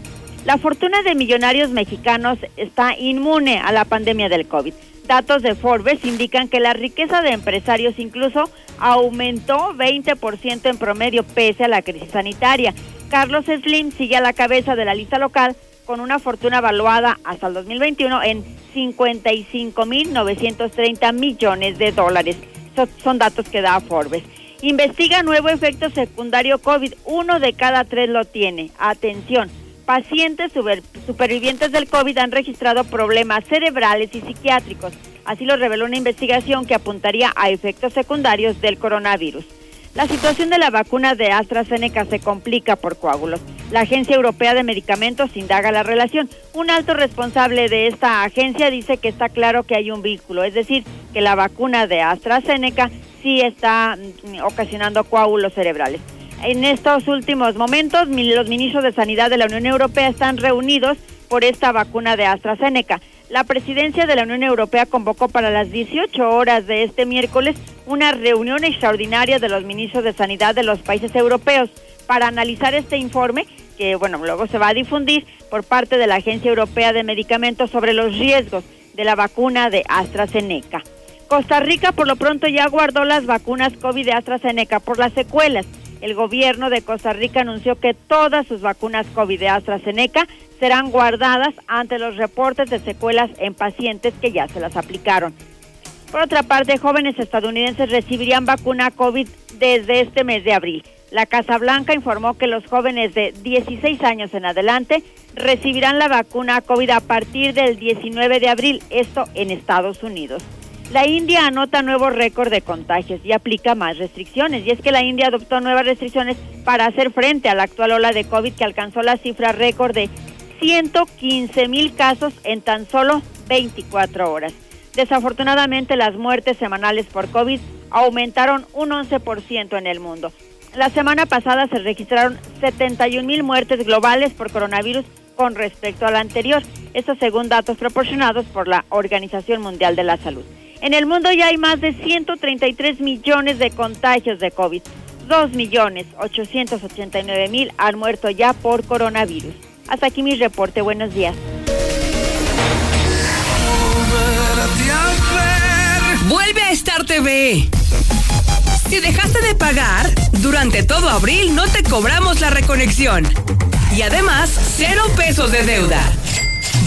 La fortuna de millonarios mexicanos está inmune a la pandemia del COVID. Datos de Forbes indican que la riqueza de empresarios incluso aumentó 20% en promedio pese a la crisis sanitaria. Carlos Slim sigue a la cabeza de la lista local con una fortuna valuada hasta el 2021 en 55.930 millones de dólares. son datos que da Forbes. Investiga nuevo efecto secundario COVID. Uno de cada tres lo tiene. Atención. Pacientes supervivientes del COVID han registrado problemas cerebrales y psiquiátricos. Así lo reveló una investigación que apuntaría a efectos secundarios del coronavirus. La situación de la vacuna de AstraZeneca se complica por coágulos. La Agencia Europea de Medicamentos indaga la relación. Un alto responsable de esta agencia dice que está claro que hay un vínculo, es decir, que la vacuna de AstraZeneca sí está mm, ocasionando coágulos cerebrales. En estos últimos momentos, los ministros de Sanidad de la Unión Europea están reunidos por esta vacuna de AstraZeneca. La presidencia de la Unión Europea convocó para las 18 horas de este miércoles una reunión extraordinaria de los ministros de Sanidad de los países europeos para analizar este informe que, bueno, luego se va a difundir por parte de la Agencia Europea de Medicamentos sobre los riesgos de la vacuna de AstraZeneca. Costa Rica por lo pronto ya guardó las vacunas COVID de AstraZeneca por las secuelas. El gobierno de Costa Rica anunció que todas sus vacunas COVID de AstraZeneca serán guardadas ante los reportes de secuelas en pacientes que ya se las aplicaron. Por otra parte, jóvenes estadounidenses recibirían vacuna COVID desde este mes de abril. La Casa Blanca informó que los jóvenes de 16 años en adelante recibirán la vacuna COVID a partir del 19 de abril, esto en Estados Unidos. La India anota nuevo récord de contagios y aplica más restricciones. Y es que la India adoptó nuevas restricciones para hacer frente a la actual ola de COVID que alcanzó la cifra récord de 115 mil casos en tan solo 24 horas. Desafortunadamente, las muertes semanales por COVID aumentaron un 11% en el mundo. La semana pasada se registraron 71 mil muertes globales por coronavirus con respecto a la anterior, esto según datos proporcionados por la Organización Mundial de la Salud. En el mundo ya hay más de 133 millones de contagios de COVID. 2 millones 889 mil han muerto ya por coronavirus. Hasta aquí mi reporte. Buenos días. Vuelve a Star TV. Si dejaste de pagar, durante todo abril no te cobramos la reconexión. Y además, cero pesos de deuda.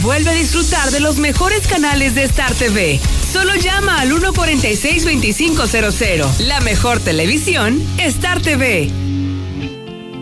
Vuelve a disfrutar de los mejores canales de Star TV. Solo llama al 146-2500. La mejor televisión, Star TV.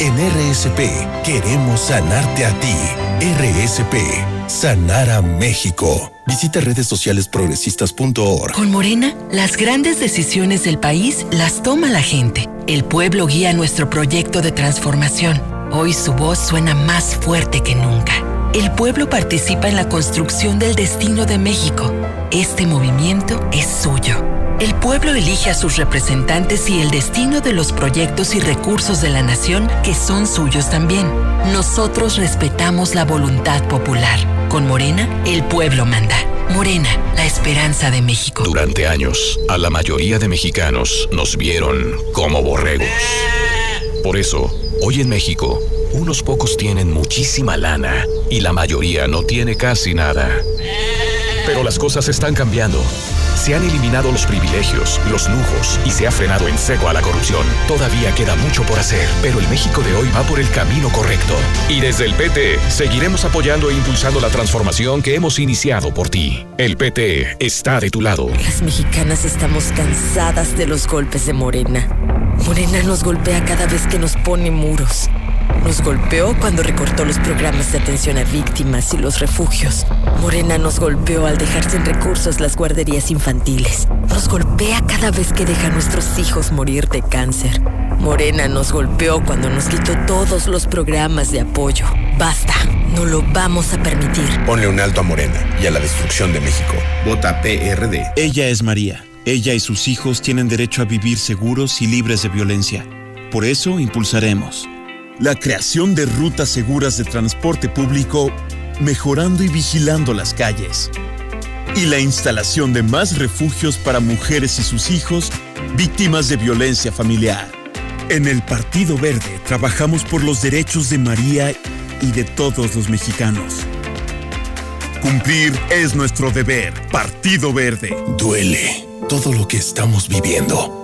En RSP queremos sanarte a ti. RSP, sanar a México. Visita redes sociales. Con Morena, las grandes decisiones del país las toma la gente. El pueblo guía nuestro proyecto de transformación. Hoy su voz suena más fuerte que nunca. El pueblo participa en la construcción del destino de México. Este movimiento es suyo. El pueblo elige a sus representantes y el destino de los proyectos y recursos de la nación que son suyos también. Nosotros respetamos la voluntad popular. Con Morena, el pueblo manda. Morena, la esperanza de México. Durante años, a la mayoría de mexicanos nos vieron como borregos. Por eso, hoy en México, unos pocos tienen muchísima lana y la mayoría no tiene casi nada. Pero las cosas están cambiando. Se han eliminado los privilegios, los lujos y se ha frenado en seco a la corrupción. Todavía queda mucho por hacer, pero el México de hoy va por el camino correcto. Y desde el PT seguiremos apoyando e impulsando la transformación que hemos iniciado por ti. El PT está de tu lado. Las mexicanas estamos cansadas de los golpes de Morena. Morena nos golpea cada vez que nos pone muros. Nos golpeó cuando recortó los programas de atención a víctimas y los refugios. Morena nos golpeó al dejar sin recursos las guarderías infantiles. Nos golpea cada vez que deja a nuestros hijos morir de cáncer. Morena nos golpeó cuando nos quitó todos los programas de apoyo. Basta, no lo vamos a permitir. Ponle un alto a Morena y a la destrucción de México. Vota PRD. Ella es María. Ella y sus hijos tienen derecho a vivir seguros y libres de violencia. Por eso impulsaremos la creación de rutas seguras de transporte público, mejorando y vigilando las calles, y la instalación de más refugios para mujeres y sus hijos víctimas de violencia familiar. En el Partido Verde trabajamos por los derechos de María y de todos los mexicanos. Cumplir es nuestro deber. Partido Verde. Duele todo lo que estamos viviendo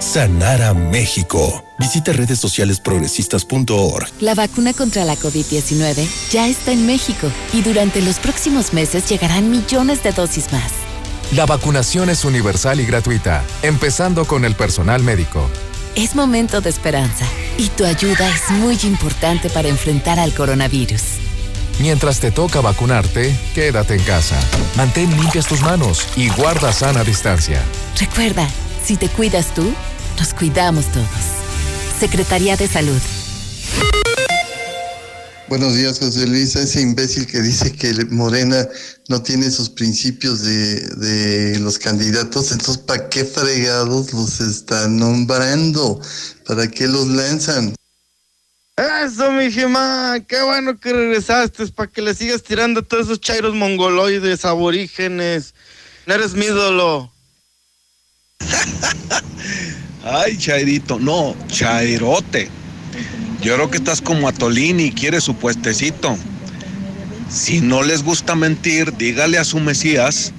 sanar a México. Visita redes sociales progresistas.org. La vacuna contra la COVID-19 ya está en México y durante los próximos meses llegarán millones de dosis más. La vacunación es universal y gratuita, empezando con el personal médico. Es momento de esperanza y tu ayuda es muy importante para enfrentar al coronavirus. Mientras te toca vacunarte, quédate en casa. Mantén limpias tus manos y guarda sana distancia. Recuerda, si te cuidas tú, nos cuidamos todos. Secretaría de Salud. Buenos días, José Luis. Ese imbécil que dice que Morena no tiene sus principios de, los candidatos, entonces, ¿para qué fregados los están nombrando? ¿Para qué los lanzan? Eso, mi Jimá, qué bueno que regresaste, para que le sigas tirando a todos esos chairos mongoloides, aborígenes. Eres mi ídolo. Ay, Chairito, no, Chairote. Yo creo que estás como Atolini y quieres su puestecito. Si no les gusta mentir, dígale a su Mesías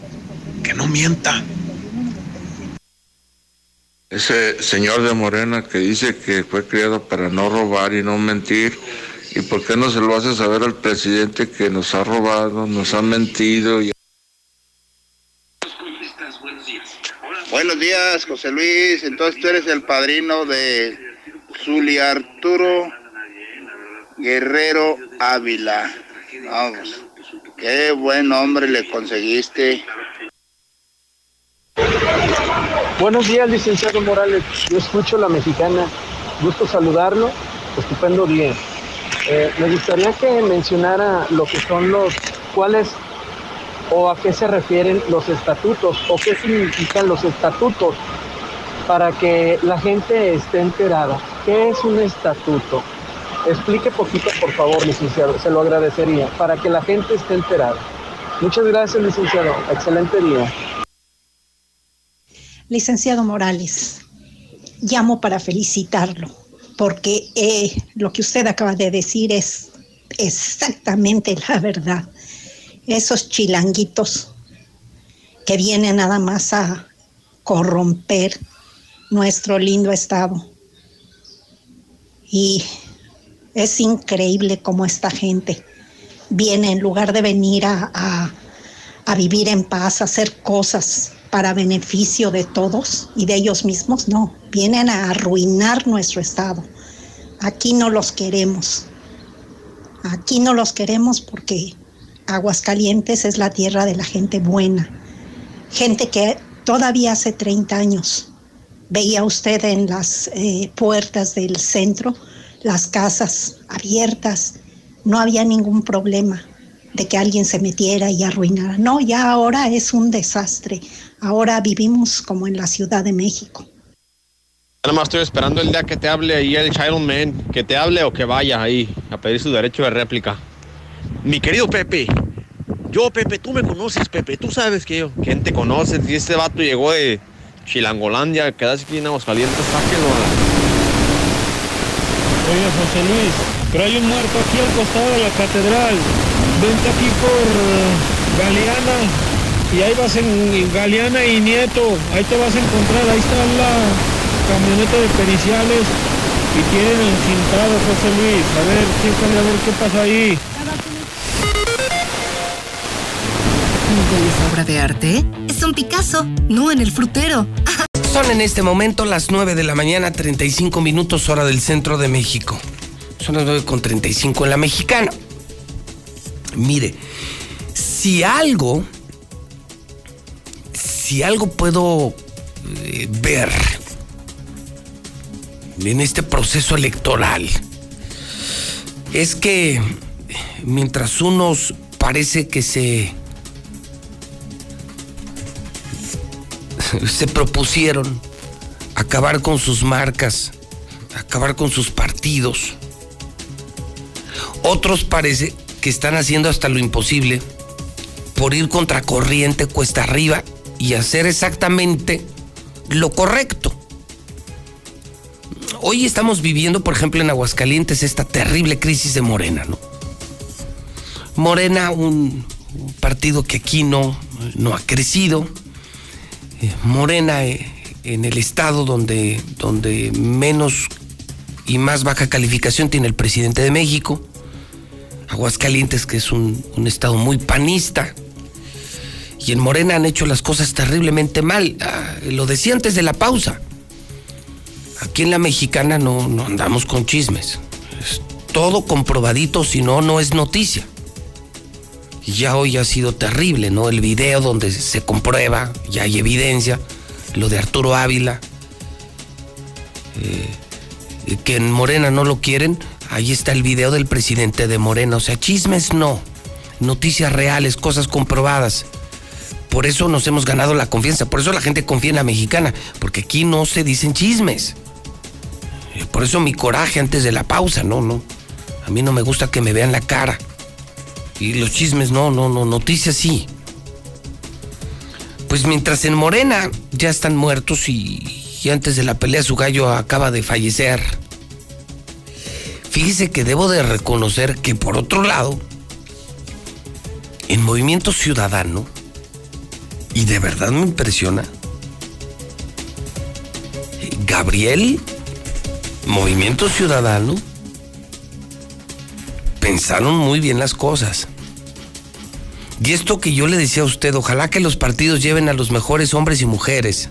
que no mienta. Ese señor de Morena que dice que fue criado para no robar y no mentir, ¿y por qué no se lo hace saber al presidente que nos ha robado, nos ha mentido? Y... Buenos días, José Luis. Entonces tú eres el padrino de Zuli Arturo Guerrero Ávila. Vamos. Qué buen nombre le conseguiste. Buenos días, licenciado Morales. Yo escucho la mexicana. Gusto saludarlo. Estupendo día. Eh, me gustaría que mencionara lo que son los, cuáles o a qué se refieren los estatutos o qué significan los estatutos para que la gente esté enterada. ¿Qué es un estatuto? Explique poquito, por favor, licenciado, se lo agradecería, para que la gente esté enterada. Muchas gracias, licenciado. Excelente día. Licenciado Morales, llamo para felicitarlo, porque eh, lo que usted acaba de decir es exactamente la verdad esos chilanguitos que vienen nada más a corromper nuestro lindo estado. Y es increíble cómo esta gente viene en lugar de venir a, a, vivir en paz, a hacer cosas para beneficio de todos y de ellos mismos, no, vienen a arruinar nuestro estado. Aquí no los queremos. Aquí no los queremos porque Aguascalientes es la tierra de la gente buena, gente que todavía hace 30 años veía usted en las eh, puertas del centro las casas abiertas, no había ningún problema de que alguien se metiera y arruinara. No, ya ahora es un desastre. Ahora vivimos como en la Ciudad de México. Nada más estoy esperando el día que te hable ahí el Child Man, que te hable o que vaya ahí a pedir su derecho de réplica. Mi querido Pepe, yo Pepe, tú me conoces Pepe, tú sabes que yo, ¿quién te conoce? Si este vato llegó de Chilangolandia, quedaste aquí en Aguascalientes, sáquenlo a la... Oye, José Luis, pero hay un muerto aquí al costado de la catedral. Vente aquí por eh, Galeana y ahí vas en Galeana y Nieto. Ahí te vas a encontrar. Ahí está la camioneta de periciales y tienen encintado, José Luis. A ver, chécale a ver qué pasa ahí. ¿Es obra de arte? Es un Picasso, no en el frutero. Son en este momento las 9 de la mañana, 35 minutos hora del centro de México. Son las 9 con 35 en la mexicana. Mire, si algo, si algo puedo eh, ver en este proceso electoral, es que mientras unos parece que se se propusieron acabar con sus marcas, acabar con sus partidos. Otros parece que están haciendo hasta lo imposible por ir contracorriente cuesta arriba y hacer exactamente lo correcto. Hoy estamos viviendo, por ejemplo, en Aguascalientes esta terrible crisis de Morena, ¿no? Morena, un, partido que aquí no, no ha crecido, Morena eh, en el estado donde, donde menos y más baja calificación tiene el presidente de México. Aguascalientes, que es un, estado muy panista. Y en Morena han hecho las cosas terriblemente mal. Ah, lo decía antes de la pausa. Aquí en la mexicana no, no andamos con chismes. Es todo comprobadito, si no, no es noticia. Ya hoy ha sido terrible, ¿no? El video donde se comprueba, ya hay evidencia, lo de Arturo Ávila, eh, que en Morena no lo quieren, ahí está el video del presidente de Morena. O sea, chismes no, noticias reales, cosas comprobadas. Por eso nos hemos ganado la confianza, por eso la gente confía en la mexicana, porque aquí no se dicen chismes. Eh, por eso mi coraje antes de la pausa, no, no. A mí no me gusta que me vean la cara. Y los chismes, no, no, no, noticias sí. Pues mientras en Morena ya están muertos y, antes de la pelea su gallo acaba de fallecer. Fíjese que debo de reconocer que por otro lado, en Movimiento Ciudadano, y de verdad me impresiona, Gabriel, Movimiento Ciudadano, pensaron muy bien las cosas. Y esto que yo le decía a usted, ojalá que los partidos lleven a los mejores hombres y mujeres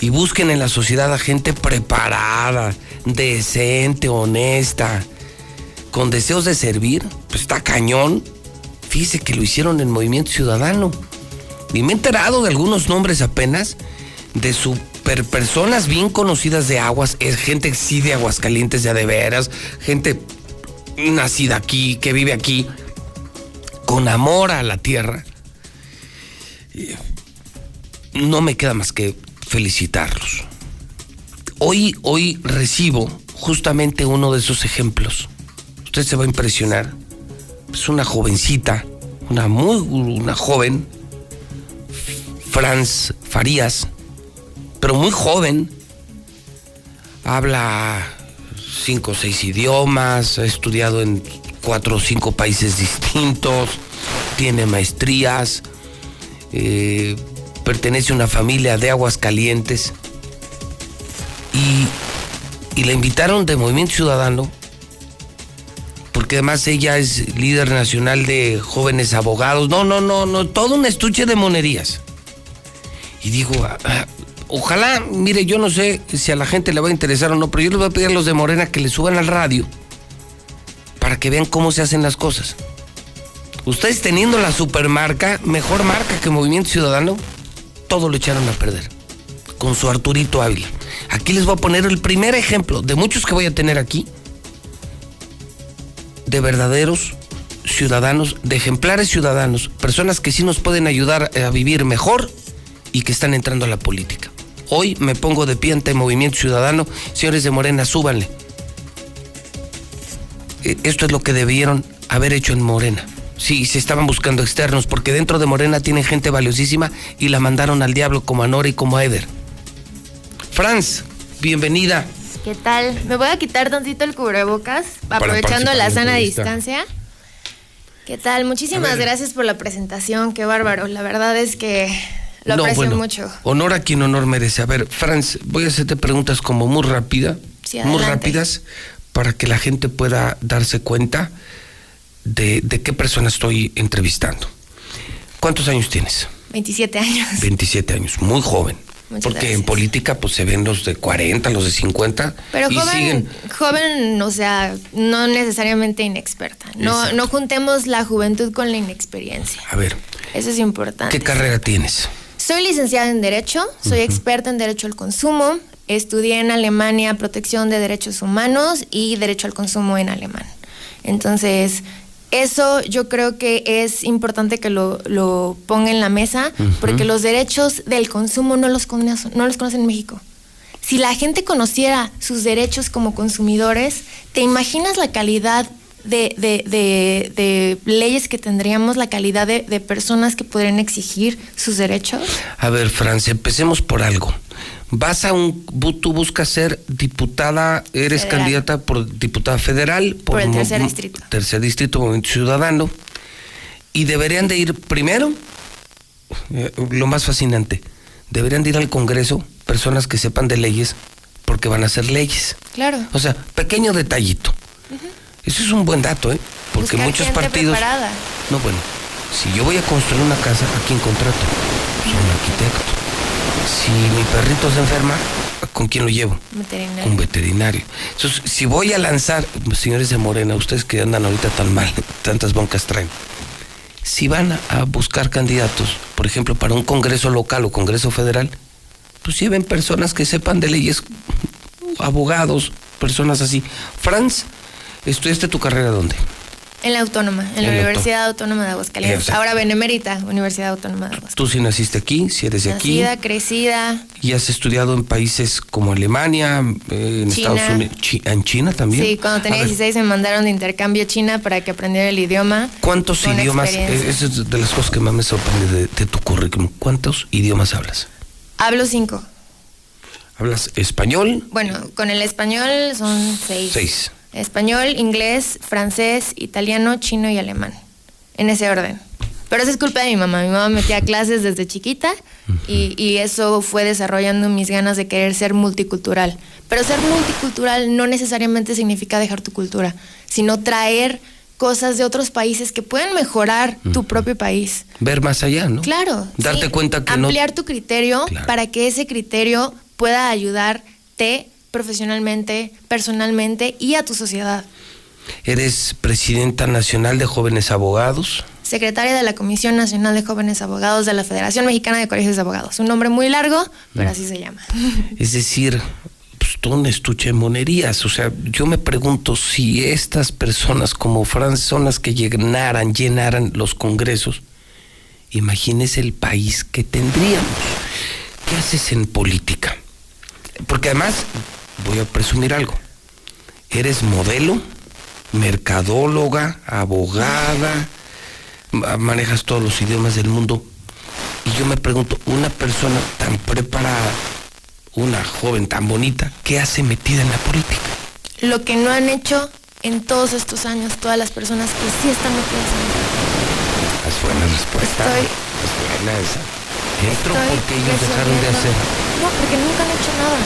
y busquen en la sociedad a gente preparada, decente, honesta, con deseos de servir, pues está cañón. Fíjese que lo hicieron en Movimiento Ciudadano. Y me he enterado de algunos nombres apenas, de super personas bien conocidas de aguas, es gente sí de Aguascalientes, ya de veras, gente nacida aquí, que vive aquí, con amor a la tierra, no me queda más que felicitarlos. Hoy, hoy recibo justamente uno de esos ejemplos. Usted se va a impresionar. Es una jovencita, una muy, una joven, Franz Farías, pero muy joven. Habla cinco o seis idiomas, ha estudiado en cuatro o cinco países distintos, tiene maestrías, eh, pertenece a una familia de aguas calientes y, y la invitaron de Movimiento Ciudadano porque además ella es líder nacional de jóvenes abogados. No, no, no, no, todo un estuche de monerías. Y digo, ah, ojalá, mire, yo no sé si a la gente le va a interesar o no, pero yo les voy a pedir a los de Morena que le suban al radio para que vean cómo se hacen las cosas. Ustedes teniendo la supermarca, mejor marca que Movimiento Ciudadano, todo lo echaron a perder. Con su Arturito Ávila. Aquí les voy a poner el primer ejemplo de muchos que voy a tener aquí. De verdaderos ciudadanos, de ejemplares ciudadanos, personas que sí nos pueden ayudar a vivir mejor y que están entrando a la política. Hoy me pongo de pie ante Movimiento Ciudadano. Señores de Morena, súbanle. Eh, Esto es lo que debieron haber hecho en Morena. Sí, se estaban buscando externos, porque dentro de Morena tienen gente valiosísima y la mandaron al diablo como a Nora y como a Eder. Franz, bienvenida. ¿Qué tal? Me voy a quitar tantito el cubrebocas, aprovechando la sana distancia. ¿Qué tal? Muchísimas gracias por la presentación, qué bárbaro. La verdad es que lo No, aprecio bueno, mucho. Honor a quien honor merece. A ver, Franz, voy a hacerte preguntas como muy rápida, Sí, muy rápidas, para que la gente pueda darse cuenta de, de qué persona estoy entrevistando. ¿Cuántos años tienes? 27 años. 27 años, muy joven. Muchas Porque gracias. en política pues se ven los de 40, los de 50 Pero y joven, siguen. joven, o sea, no necesariamente inexperta. No, Exacto. no juntemos la juventud con la inexperiencia. A ver, Eso es importante. ¿qué carrera tienes? Soy licenciada en Derecho, soy experta en Derecho al Consumo, estudié en Alemania Protección de Derechos Humanos y Derecho al Consumo en alemán. Entonces, eso yo creo que es importante que lo, lo ponga en la mesa, porque los derechos del consumo no los, conoce- no los conocen en México. Si la gente conociera sus derechos como consumidores, ¿te imaginas la calidad de, de- de- de leyes que tendríamos, la calidad de, de personas que podrían exigir sus derechos? A ver, Francia, empecemos por algo. Vas a un, tú buscas ser diputada, eres Federal. candidata por diputada federal. Por el mo- tercer distrito. Tercer distrito, Movimiento Ciudadano. Y deberían de ir primero, eh, lo más fascinante, deberían de ir al Congreso personas que sepan de leyes porque van a hacer leyes. Claro. O sea, pequeño detallito. Eso es un buen dato, ¿eh? Porque Buscar muchos gente partidos... preparada. No, bueno, si yo voy a construir una casa, ¿a quién contrato? Pues a un arquitecto. Si mi perrito se enferma, ¿con quién lo llevo? Veterinario. Un veterinario. Entonces, si voy a lanzar, señores de Morena, ustedes que andan ahorita tan mal, tantas broncas traen, si van a- a buscar candidatos, por ejemplo, para un congreso local o congreso federal, pues lleven personas que sepan de leyes, abogados, personas así. Franz, ¿estudiaste tu carrera dónde? En la Autónoma, en la En la Universidad Autónoma de Aguascalientes. Exacto. Ahora Benemérita, Universidad Autónoma de Aguascalientes. Tú sí naciste aquí, si eres de aquí. Nacida, crecida. Y has estudiado en países como Alemania, eh, en China. Estados Unidos, Chi- en China también. Sí, cuando tenía A ver, 16 me mandaron de intercambio a China para que aprendiera el idioma. ¿Cuántos idiomas? eh, Eso es de las cosas que más me sorprende de, de tu currículum. ¿Cuántos idiomas hablas? Hablo cinco. ¿Hablas español? Bueno, con el español son seis. Seis. Español, inglés, francés, italiano, chino y alemán. En ese orden. Pero eso es culpa de mi mamá. Mi mamá me metía clases desde chiquita y, y eso fue desarrollando mis ganas de querer ser multicultural. Pero ser multicultural no necesariamente significa dejar tu cultura, sino traer cosas de otros países que pueden mejorar tu propio país. Ver más allá, ¿no? Claro. Darte sí. cuenta que no- Ampliar tu criterio Claro. para que ese criterio pueda ayudarte profesionalmente, personalmente y a tu sociedad. Eres presidenta nacional de jóvenes abogados. Secretaria de la Comisión Nacional de Jóvenes Abogados de la Federación Mexicana de Colegios de Abogados. Un nombre muy largo, pero Mm. así se llama. Es decir, pues todo un estuche de monerías. O sea, yo me pregunto si estas personas como Franz son las que llenaran, llenaran los congresos. Imagínese el país que tendríamos. ¿Qué haces en política? Porque además, voy a presumir algo. Eres modelo, mercadóloga, abogada, ma- manejas todos los idiomas del mundo. Y yo me pregunto, una persona tan preparada, una joven tan bonita, ¿qué hace metida en la política? Lo que no han hecho en todos estos años todas las personas que sí están metidas en el Es buena respuesta. Estoy- Es buena esa. Entro porque ellos dejaron de hacer. No, porque nunca han hecho nada.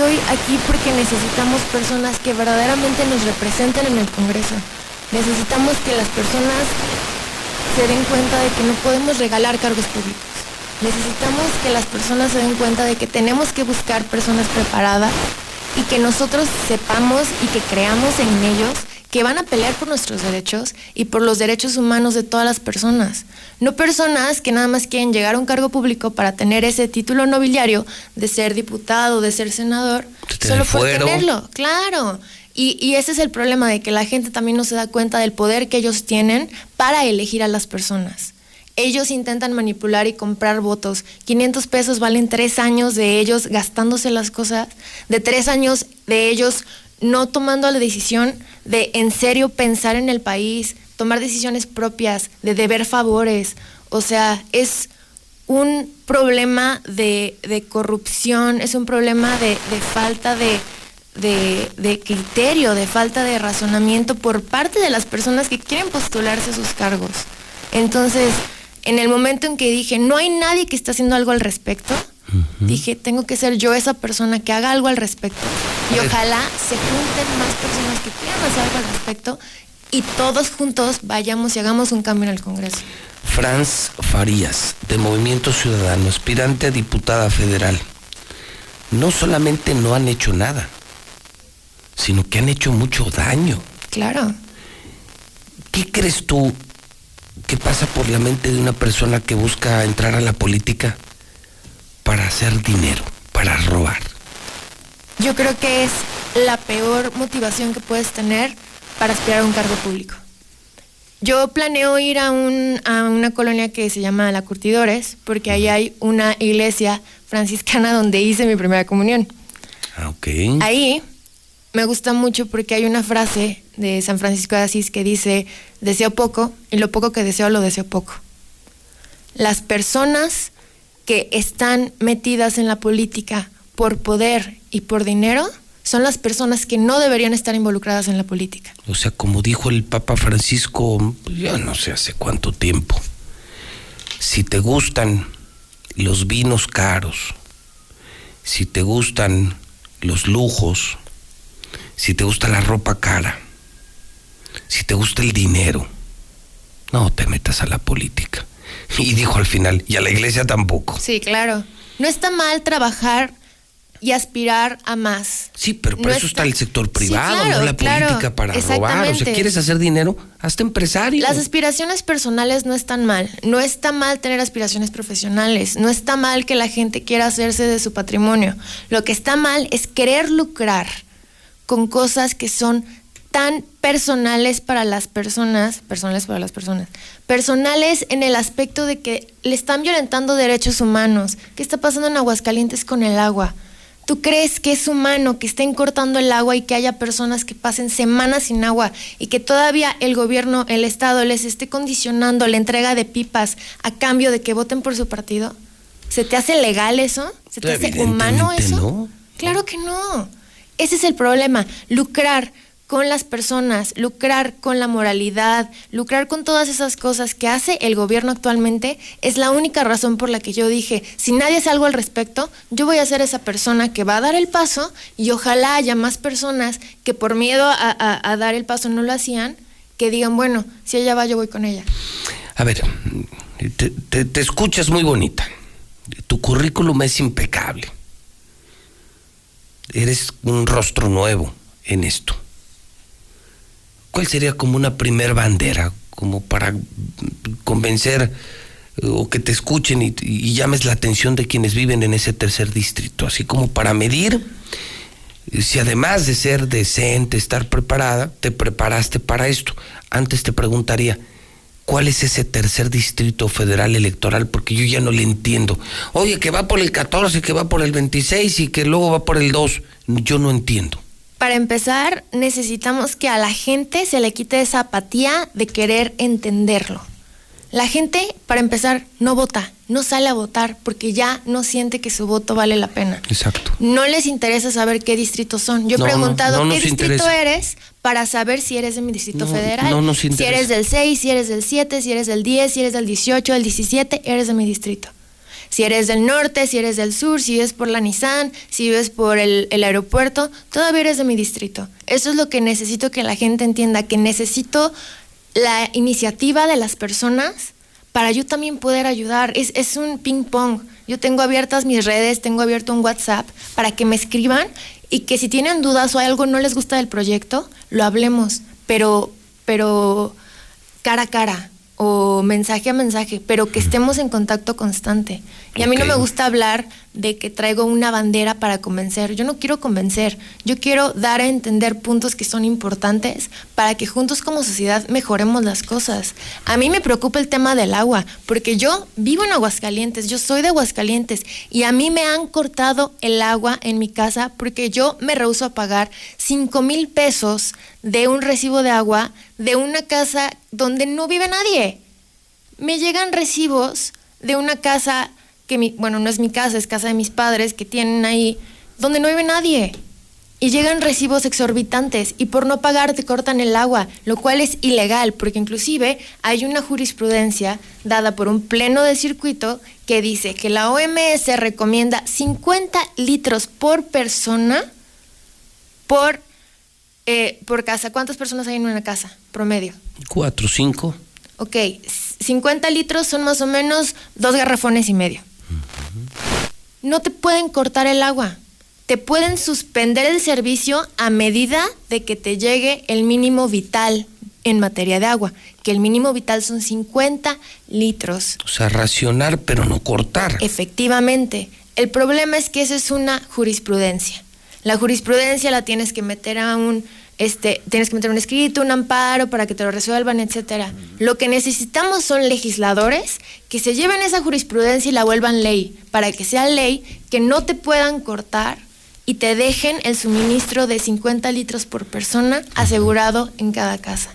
Estoy aquí porque necesitamos personas que verdaderamente nos representen en el Congreso. Necesitamos que las personas se den cuenta de que no podemos regalar cargos públicos. Necesitamos que las personas se den cuenta de que tenemos que buscar personas preparadas y que nosotros sepamos y que creamos en ellos que van a pelear por nuestros derechos y por los derechos humanos de todas las personas. No personas que nada más quieren llegar a un cargo público para tener ese título nobiliario de ser diputado, de ser senador, solo por tenerlo, claro. Y, y ese es el problema de que la gente también no se da cuenta del poder que ellos tienen para elegir a las personas. ellos intentan manipular y comprar votos. 500 pesos valen tres años de ellos gastándose las cosas, de tres años de ellos no tomando la decisión de en serio pensar en el país, tomar decisiones propias, de deber favores. O sea, es un problema de, de corrupción, es un problema de, de falta de, de, criterio, de falta de razonamiento por parte de las personas que quieren postularse a sus cargos. Entonces, en el momento en que dije, no hay nadie que esté haciendo algo al respecto, dije, tengo que ser yo esa persona que haga algo al respecto. Y ojalá se junten más personas que quieran hacer algo al respecto y todos juntos vayamos y hagamos un cambio en el Congreso. Franz Farías, de Movimiento Ciudadano, aspirante a diputada federal. No solamente no han hecho nada, sino que han hecho mucho daño. Claro. ¿Qué crees tú que pasa por la mente de una persona que busca entrar a la política hacer dinero, para robar? Yo creo que es la peor motivación que puedes tener para aspirar a un cargo público. Yo planeo ir a, un, a una colonia que se llama La Curtidores, porque ahí hay una iglesia franciscana donde hice mi primera comunión. Ah, ok. Ahí me gusta mucho porque hay una frase de San Francisco de Asís que dice, deseo poco y lo poco que deseo lo deseo poco. Las personas que están metidas en la política por poder y por dinero son las personas que no deberían estar involucradas en la política. O sea, como dijo el Papa Francisco, ya no sé hace cuánto tiempo, si te gustan los vinos caros, si te gustan los lujos, si te gusta la ropa cara, si te gusta el dinero, no te metas a la política. Y dijo al final, y a la iglesia tampoco. Sí, claro. No está mal trabajar y aspirar a más. Sí, pero por eso está... el sector privado, no la política para robar. O sea, quieres hacer dinero, hazte empresario. Las aspiraciones personales no están mal. No está mal tener aspiraciones profesionales. No está mal que la gente quiera hacerse de su patrimonio. Lo que está mal es querer lucrar con cosas que son tan personales para las personas, personales para las personas, personales en el aspecto de que le están violentando derechos humanos. ¿Qué está pasando en Aguascalientes con el agua? ¿Tú crees que es humano que estén cortando el agua y que haya personas que pasen semanas sin agua y que todavía el gobierno, el Estado les esté condicionando la entrega de pipas a cambio de que voten por su partido? ¿Se te hace legal eso? ¿Se te hace humano eso? Claro que no. Ese es el problema, lucrar con las personas, lucrar con la moralidad, lucrar con todas esas cosas que hace el gobierno actualmente, es la única razón por la que yo dije, si nadie hace algo al respecto, yo voy a ser esa persona que va a dar el paso y ojalá haya más personas que por miedo a, dar el paso no lo hacían, que digan, bueno, si ella va, yo voy con ella. A ver, te, te escuchas muy bonita, tu currículum es impecable eres un rostro nuevo en esto. ¿Cuál sería como una primer bandera, como para convencer eh, o que te escuchen y, llames la atención de quienes viven en ese tercer distrito, así como para medir eh, si además de ser decente, estar preparada, te preparaste para esto. Antes te preguntaría, ¿Cuál es ese tercer distrito federal electoral? Porque yo ya no le entiendo. Oye, que va por el 14, que va por el 26 y que luego va por el 2. Yo no entiendo. Para empezar, necesitamos que a la gente se le quite esa apatía de querer entenderlo. La gente, para empezar, no vota, no sale a votar porque ya no siente que su voto vale la pena. Exacto. No les interesa saber qué distritos son. Yo he preguntado qué distrito eres para saber si eres de mi distrito federal. Nos Si eres del 6, si eres del 7, si eres del 10, si eres del 18, del 17, eres de mi distrito. Si eres del norte, si eres del sur, si vives por la Nissan, si vives por el, aeropuerto, todavía eres de mi distrito. Eso es lo que necesito que la gente entienda, que necesito la iniciativa de las personas para yo también poder ayudar. Es, es un ping pong. Yo tengo abiertas mis redes, tengo abierto un WhatsApp para que me escriban y que si tienen dudas o algo no les gusta del proyecto, lo hablemos, pero, pero cara a cara o mensaje a mensaje, pero que estemos en contacto constante. Y a mí no me gusta hablar de que traigo una bandera para convencer. Yo no quiero convencer, yo quiero dar a entender puntos que son importantes para que juntos como sociedad mejoremos las cosas. A mí me preocupa el tema del agua, porque yo vivo en Aguascalientes, yo soy de Aguascalientes y a mí me han cortado el agua en mi casa porque yo me rehuso a pagar 5 mil pesos de un recibo de agua de una casa donde no vive nadie. Me llegan recibos de una casa que, mi, bueno, no es mi casa, es casa de mis padres que tienen ahí, donde no vive nadie. Y llegan recibos exorbitantes y por no pagar te cortan el agua, lo cual es ilegal, porque inclusive hay una jurisprudencia dada por un pleno de circuito que dice que la OMS recomienda 50 litros por persona por, eh, por casa. ¿Cuántas personas hay en una casa promedio? Cuatro, cinco. Ok, 50 litros son más o menos dos garrafones y medio. No te pueden cortar el agua. Te pueden suspender el servicio a medida de que te llegue el mínimo vital en materia de agua, que el mínimo vital son 50 litros. O sea, racionar pero no cortar. Efectivamente. El problema es que esa es una jurisprudencia. La jurisprudencia la tienes que meter a un este, tienes que meter un escrito, un amparo para que te lo resuelvan, etcétera. Lo que necesitamos son legisladores que se lleven esa jurisprudencia y la vuelvan ley, para que sea ley que no te puedan cortar y te dejen el suministro de 50 litros por persona asegurado en cada casa.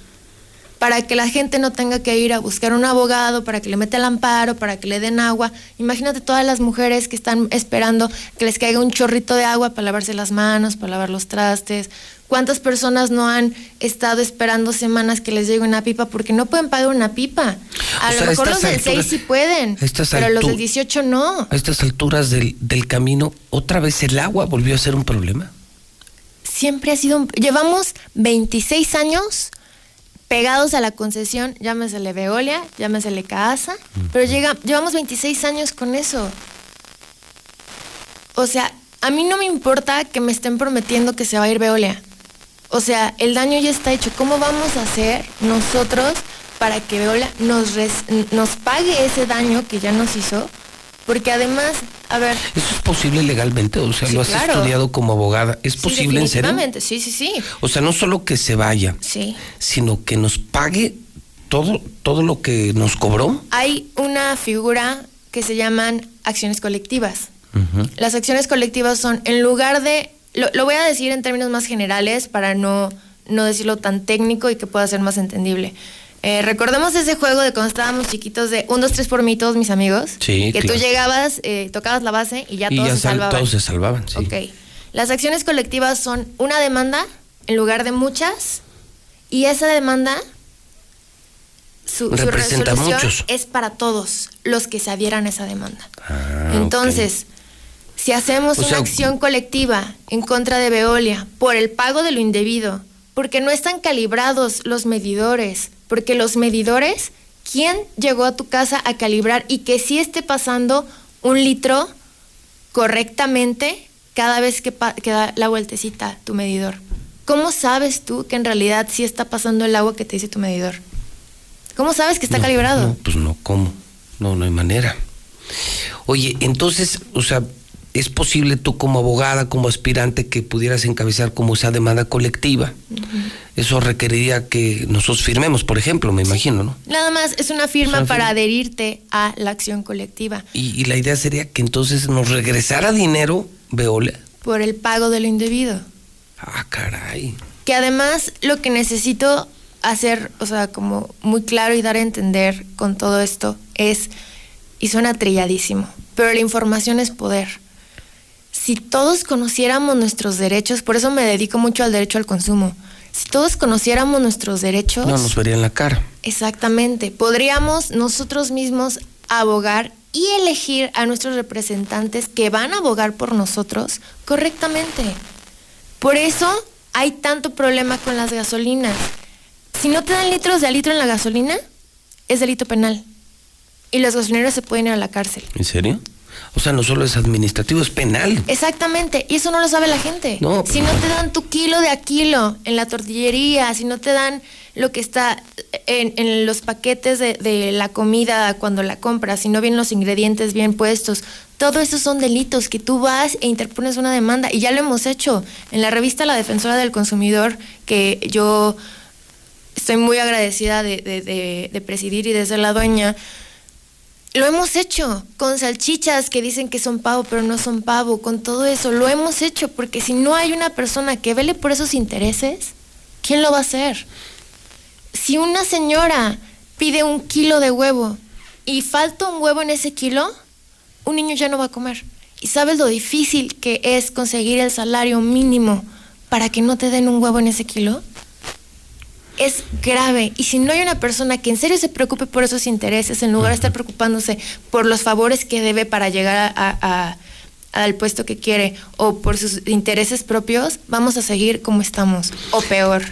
Para que la gente no tenga que ir a buscar un abogado, para que le meta el amparo, para que le den agua. Imagínate todas las mujeres que están esperando que les caiga un chorrito de agua para lavarse las manos, para lavar los trastes, ¿Cuántas personas no han estado esperando semanas que les llegue una pipa porque no pueden pagar una pipa? A lo mejor los del 6 sí pueden, pero los del 18 no. A estas alturas del, camino, ¿otra vez el agua volvió a ser un problema? Siempre ha sido un... Llevamos 26 años pegados a la concesión, llámesele Veolia, llámesele Casa, pero llega, llevamos 26 años con eso. O sea, a mí no me importa que me estén prometiendo que se va a ir Veolia. O sea, el daño ya está hecho. ¿Cómo vamos a hacer nosotros para que Veolia nos, nos pague ese daño que ya nos hizo? Porque además, a ver... ¿Eso es posible legalmente? O sea, lo has estudiado como abogada. ¿Es posible en serio? Sí, sí, sí. O sea, no solo que se vaya, sí. sino que nos pague todo, todo lo que nos cobró. Hay una figura que se llaman acciones colectivas. Las acciones colectivas son, en lugar de lo, voy a decir en términos más generales para no, no decirlo tan técnico y que pueda ser más entendible. Eh, recordemos ese juego de cuando estábamos chiquitos de 1, 2, 3 por mí, todos mis amigos. Sí, Que tú llegabas, eh, tocabas la base y ya todos se salvaban. todos se salvaban, sí. Ok. Las acciones colectivas son una demanda en lugar de muchas y esa demanda, su, resolución es para todos los que se adhieran a esa demanda. Ah, Entonces, si hacemos una acción colectiva en contra de Veolia por el pago de lo indebido, porque no están calibrados los medidores, porque los medidores, ¿quién llegó a tu casa a calibrar y que sí esté pasando un litro correctamente cada vez que, da la vueltecita tu medidor? ¿Cómo sabes tú que en realidad sí está pasando el agua que te dice tu medidor? ¿Cómo sabes que está calibrado? No, pues no, ¿cómo? No, no hay manera. Oye, entonces, o sea, ¿Es posible tú como abogada, como aspirante, que pudieras encabezar como esa demanda colectiva? Eso requeriría que nosotros firmemos, por ejemplo, me imagino, ¿no? Nada más es una firma para adherirte a la acción colectiva. Y, la idea sería que entonces nos regresara dinero, Veolia. Por el pago de lo indebido. Ah, caray. Que además lo que necesito hacer, o sea, como muy claro y dar a entender con todo esto es, y suena trilladísimo, pero la información es poder si todos conociéramos nuestros derechos, por eso me dedico mucho al derecho al consumo, si todos conociéramos nuestros derechos... No nos verían la cara. Exactamente. Podríamos nosotros mismos abogar y elegir a nuestros representantes que van a abogar por nosotros correctamente. Por eso hay tanto problema con las gasolinas. Si no te dan litros de a litro en la gasolina, es delito penal. Y los gasolineros se pueden ir a la cárcel. ¿En serio? O sea, no solo es administrativo, es penal. Exactamente, y eso no lo sabe la gente. No, si no te dan tu kilo de a kilo en la tortillería, si no te dan lo que está en, en los paquetes de, de la comida cuando la compras, si no vienen los ingredientes bien puestos, todo eso son delitos que tú vas e interpones una demanda y ya lo hemos hecho. En la revista La Defensora del Consumidor, que yo estoy muy agradecida de, de- de- de presidir y de ser la dueña, lo hemos hecho con salchichas que dicen que son pavo, pero no son pavo, con todo eso, lo hemos hecho porque si no hay una persona que vele por esos intereses, ¿quién lo va a hacer? Si una señora pide un kilo de huevo y falta un huevo en ese kilo, un niño ya no va a comer. ¿Y sabes lo difícil que es conseguir el salario mínimo para que no te den un huevo en ese kilo? Es grave. Y si no hay una persona que en serio se preocupe por esos intereses, en lugar de estar preocupándose por los favores que debe para llegar a- a- al puesto que quiere o por sus intereses propios, vamos a seguir como estamos, o peor.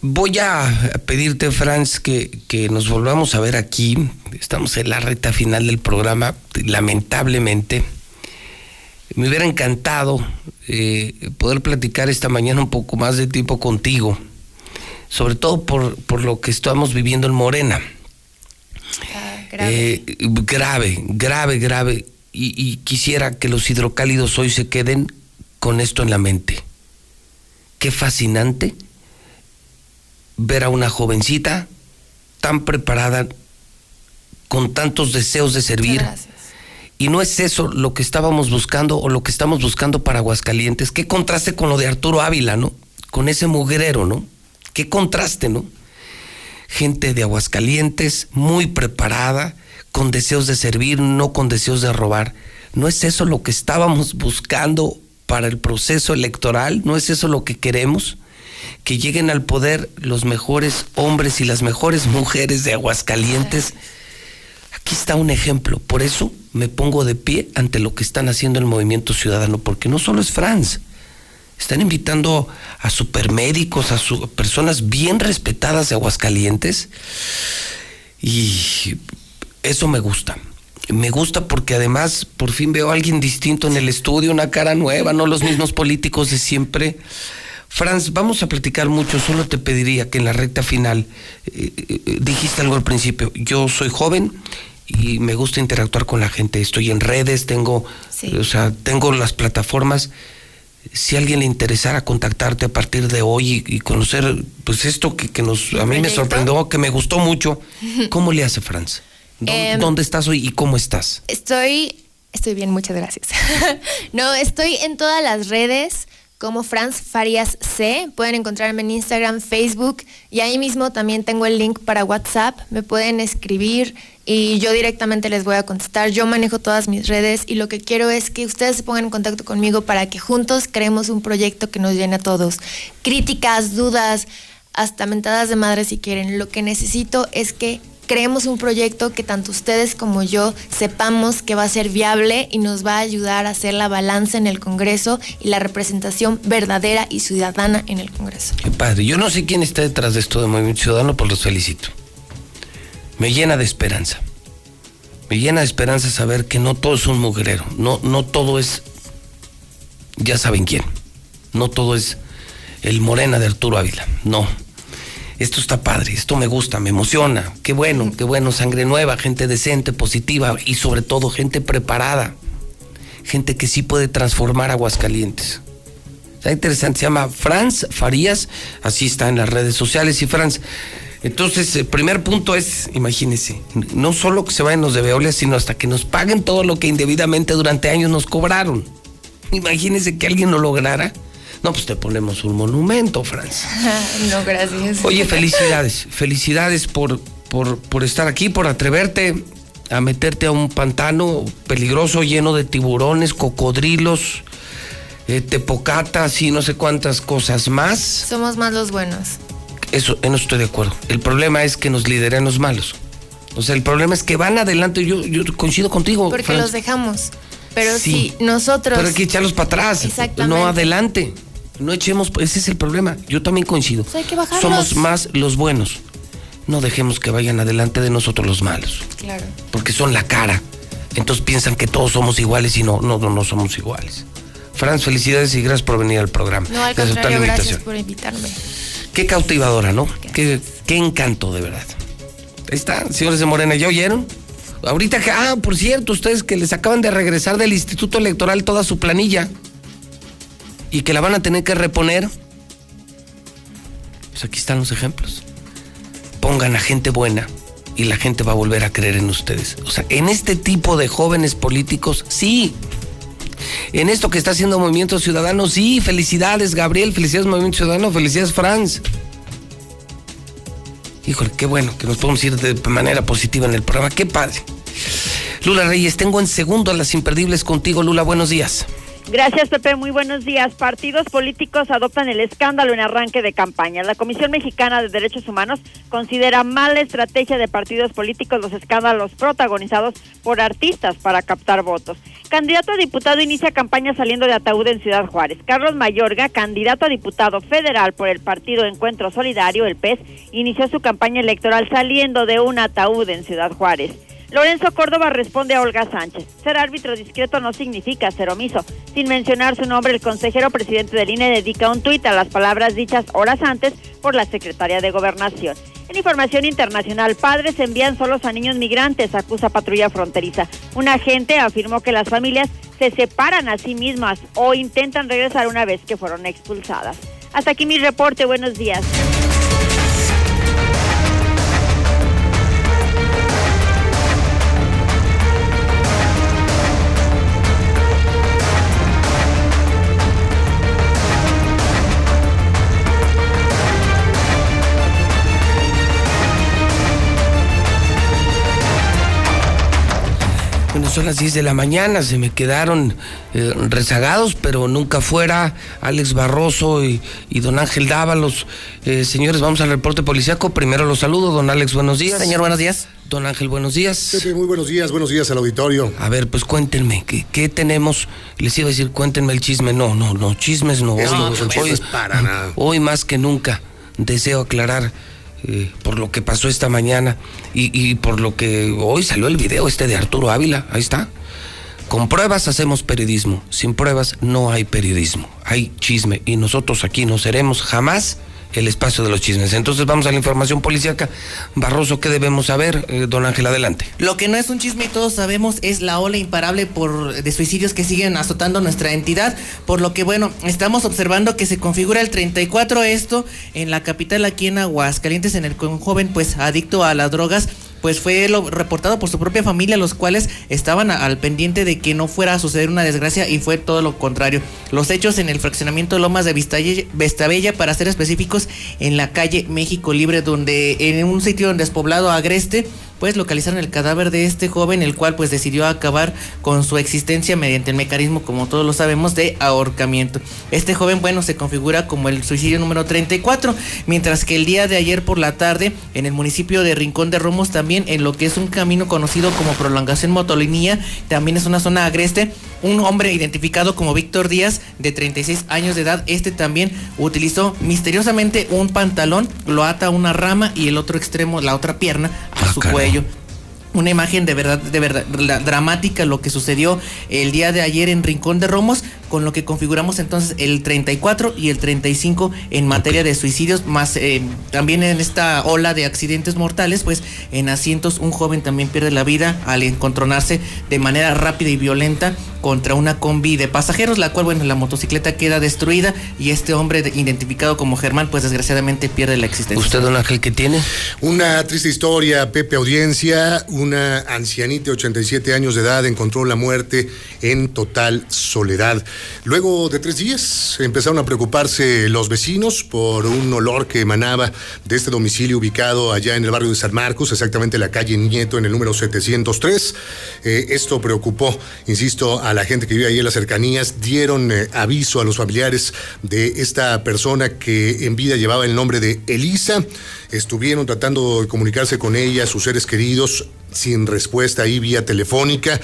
Voy a pedirte, Franz, que, que nos volvamos a ver aquí. Estamos en la recta final del programa, lamentablemente. Me hubiera encantado eh, poder platicar esta mañana un poco más de tiempo contigo, sobre todo por, por lo que estamos viviendo en Morena. grave. Eh, grave, grave, grave. Y, y quisiera que los hidrocálidos hoy se queden con esto en la mente. Qué fascinante ver a una jovencita tan preparada, con tantos deseos de servir. Y no es eso lo que estábamos buscando o lo que estamos buscando para Aguascalientes. Qué contraste con lo de Arturo Ávila, ¿no? Con ese mugrero, ¿no? Qué contraste, ¿no? Gente de Aguascalientes muy preparada, con deseos de servir, no con deseos de robar. ¿No es eso lo que estábamos buscando para el proceso electoral? ¿No es eso lo que queremos? Que lleguen al poder los mejores hombres y las mejores mujeres de Aguascalientes. Aquí está un ejemplo. Por eso me pongo de pie ante lo que están haciendo el movimiento ciudadano, porque no solo es Franz. Están invitando a supermédicos, a su- personas bien respetadas de Aguascalientes. Y eso me gusta. Me gusta porque además por fin veo a alguien distinto en el estudio, una cara nueva, no los mismos políticos de siempre. Franz, vamos a platicar mucho, solo te pediría que en la recta final eh, eh, dijiste algo al principio. Yo soy joven y me gusta interactuar con la gente. Estoy en redes, tengo, o sea, tengo las plataformas. Si a alguien le interesara contactarte a partir de hoy y, y conocer, pues esto que, que nos, a mí me sorprendió, que me gustó mucho, ¿cómo le hace Franz? ¿Dó- Em, ¿Dónde estás hoy y cómo estás? Estoy, estoy bien, muchas gracias. no, estoy en todas las redes como Franz Farias C. Pueden encontrarme en Instagram, Facebook y ahí mismo también tengo el link para WhatsApp. Me pueden escribir y yo directamente les voy a contestar. Yo manejo todas mis redes y lo que quiero es que ustedes se pongan en contacto conmigo para que juntos creemos un proyecto que nos llene a todos. Críticas, dudas, hasta mentadas de madre si quieren. Lo que necesito es que creemos un proyecto que tanto ustedes como yo sepamos que va a ser viable y nos va a ayudar a hacer la balanza en el Congreso y la representación verdadera y ciudadana en el Congreso. Qué padre. Yo no sé quién está detrás de esto de Movimiento Ciudadano, pues los felicito. Me llena de esperanza. Me llena de esperanza saber que no todo es un mugrero. No, no todo es. Ya saben quién. No todo es el Morena de Arturo Ávila. No. Esto está padre, esto me gusta, me emociona. Qué bueno, qué bueno, sangre nueva, gente decente, positiva y sobre todo gente preparada. Gente que sí puede transformar Aguascalientes. Está interesante, se llama Franz Farías, así está en las redes sociales. Y Franz, entonces el primer punto es, imagínense, no solo que se vayan los de Veolia, sino hasta que nos paguen todo lo que indebidamente durante años nos cobraron. Imagínense que alguien lo lograra. No, pues te ponemos un monumento, Franz. no, gracias. Oye, felicidades, felicidades por, por, por estar aquí, por atreverte a meterte a un pantano peligroso lleno de tiburones, cocodrilos, eh, tepocatas y no sé cuántas cosas más. Somos más los buenos. Eso, en eso estoy de acuerdo. El problema es que nos lideren los malos. O sea, el problema es que van adelante. Yo, yo coincido contigo. Porque Franz. los dejamos. Pero Sí. si nosotros... Pero hay que echarlos para atrás, Exactamente. no adelante. No echemos, ese es el problema. Yo también coincido. Pues hay que bajarlos. Somos más los buenos. No dejemos que vayan adelante de nosotros los malos, Claro. porque son la cara Entonces piensan que todos somos iguales y no, no, no, no somos iguales. Franz, felicidades y gracias por venir al programa. No, al Gracias por contrario, la gracias invitación. por invitarme. Qué cautivadora, ¿no? Qué, qué encanto, de verdad. Ahí está, señores de Morena, ¿ya oyeron? Ahorita, ah, por cierto, ustedes que les acaban de regresar del Instituto Electoral toda su planilla y que la van a tener que reponer. Pues aquí están los ejemplos. Pongan a gente buena y la gente va a volver a creer en ustedes. O sea, en este tipo de jóvenes políticos, sí. En esto que está haciendo Movimiento Ciudadano, sí. Felicidades, Gabriel. Felicidades, Movimiento Ciudadano. Felicidades, Franz. Híjole, qué bueno que nos podemos ir de manera positiva en el programa. Qué padre. Lula Reyes, tengo en segundo a las imperdibles contigo. Lula, buenos días. Gracias, Pepe. Muy buenos días. Partidos políticos adoptan el escándalo en arranque de campaña. La Comisión Mexicana de Derechos Humanos considera mala estrategia de partidos políticos los escándalos protagonizados por artistas para captar votos. Candidato a diputado inicia campaña saliendo de ataúd en Ciudad Juárez. Carlos Mayorga, candidato a diputado federal por el partido Encuentro Solidario, el PES, inició su campaña electoral saliendo de un ataúd en Ciudad Juárez. Lorenzo Córdoba responde a Olga Sánchez. Ser árbitro discreto no significa ser omiso. Sin mencionar su nombre, el consejero presidente del INE dedica un tuit a las palabras dichas horas antes por la secretaria de Gobernación. En información internacional, padres envían solos a niños migrantes, acusa patrulla fronteriza. Un agente afirmó que las familias se separan a sí mismas o intentan regresar una vez que fueron expulsadas. Hasta aquí mi reporte. Buenos días. Son las 10 de la mañana, se me quedaron eh, rezagados, pero nunca fuera Alex Barroso y, y don Ángel Dávalos. Eh, señores, vamos al reporte policiaco. Primero los saludo, don Alex, buenos días. Señor, buenos días. Don Ángel, buenos días. Pepe, muy buenos días, buenos días al auditorio. A ver, pues cuéntenme, ¿qué, qué tenemos? Les iba a decir, cuéntenme el chisme. No, no, no, chismes no. Eso Hoy- no hoy- para nada. Hoy más que nunca deseo aclarar eh, por lo que pasó esta mañana y, y por lo que hoy salió el video este de Arturo Ávila. Ahí está. Con pruebas hacemos periodismo. Sin pruebas no hay periodismo. Hay chisme. Y nosotros aquí no seremos jamás el espacio de los chismes. Entonces vamos a la información policíaca. Barroso, ¿qué debemos saber? Eh, don Ángel, adelante. Lo que no es un chisme y todos sabemos es la ola imparable por, de suicidios que siguen azotando nuestra entidad, por lo que bueno, estamos observando que se configura el 34 esto en la capital aquí en Aguascalientes en el que un joven pues adicto a las drogas pues fue lo reportado por su propia familia, los cuales estaban al pendiente de que no fuera a suceder una desgracia y fue todo lo contrario. Los hechos en el fraccionamiento Lomas de Vistalle- Vestabella, para ser específicos, en la calle México Libre, donde en un sitio despoblado agreste, pues localizaron el cadáver de este joven, el cual pues decidió acabar con su existencia mediante el mecanismo, como todos lo sabemos, de ahorcamiento. Este joven, bueno, se configura como el suicidio número 34, mientras que el día de ayer por la tarde, en el municipio de Rincón de Romos, también en lo que es un camino conocido como prolongación motolinía, también es una zona agreste, un hombre identificado como Víctor Díaz, de 36 años de edad, este también utilizó misteriosamente un pantalón, lo ata a una rama y el otro extremo, la otra pierna, a su cuello ello. Una imagen de verdad, de verdad la- dramática lo que sucedió el día de ayer en Rincón de Romos, con lo que configuramos entonces el 34 y el 35 en materia de suicidios, más eh, también en esta ola de accidentes mortales, pues en asientos un joven también pierde la vida al encontronarse de manera rápida y violenta contra una combi de pasajeros, la cual, bueno, la motocicleta queda destruida y este hombre de- identificado como Germán, pues desgraciadamente pierde la existencia. ¿Usted, don Ángel, qué tiene? Una triste historia, Pepe Audiencia. Una ancianita de 87 años de edad encontró la muerte en total soledad. Luego de tres días empezaron a preocuparse los vecinos por un olor que emanaba de este domicilio ubicado allá en el barrio de San Marcos, exactamente la calle Nieto en el número 703. Eh, esto preocupó, insisto, a la gente que vive ahí en las cercanías. Dieron eh, aviso a los familiares de esta persona que en vida llevaba el nombre de Elisa. Estuvieron tratando de comunicarse con ella, sus seres queridos, sin respuesta ahí vía telefónica.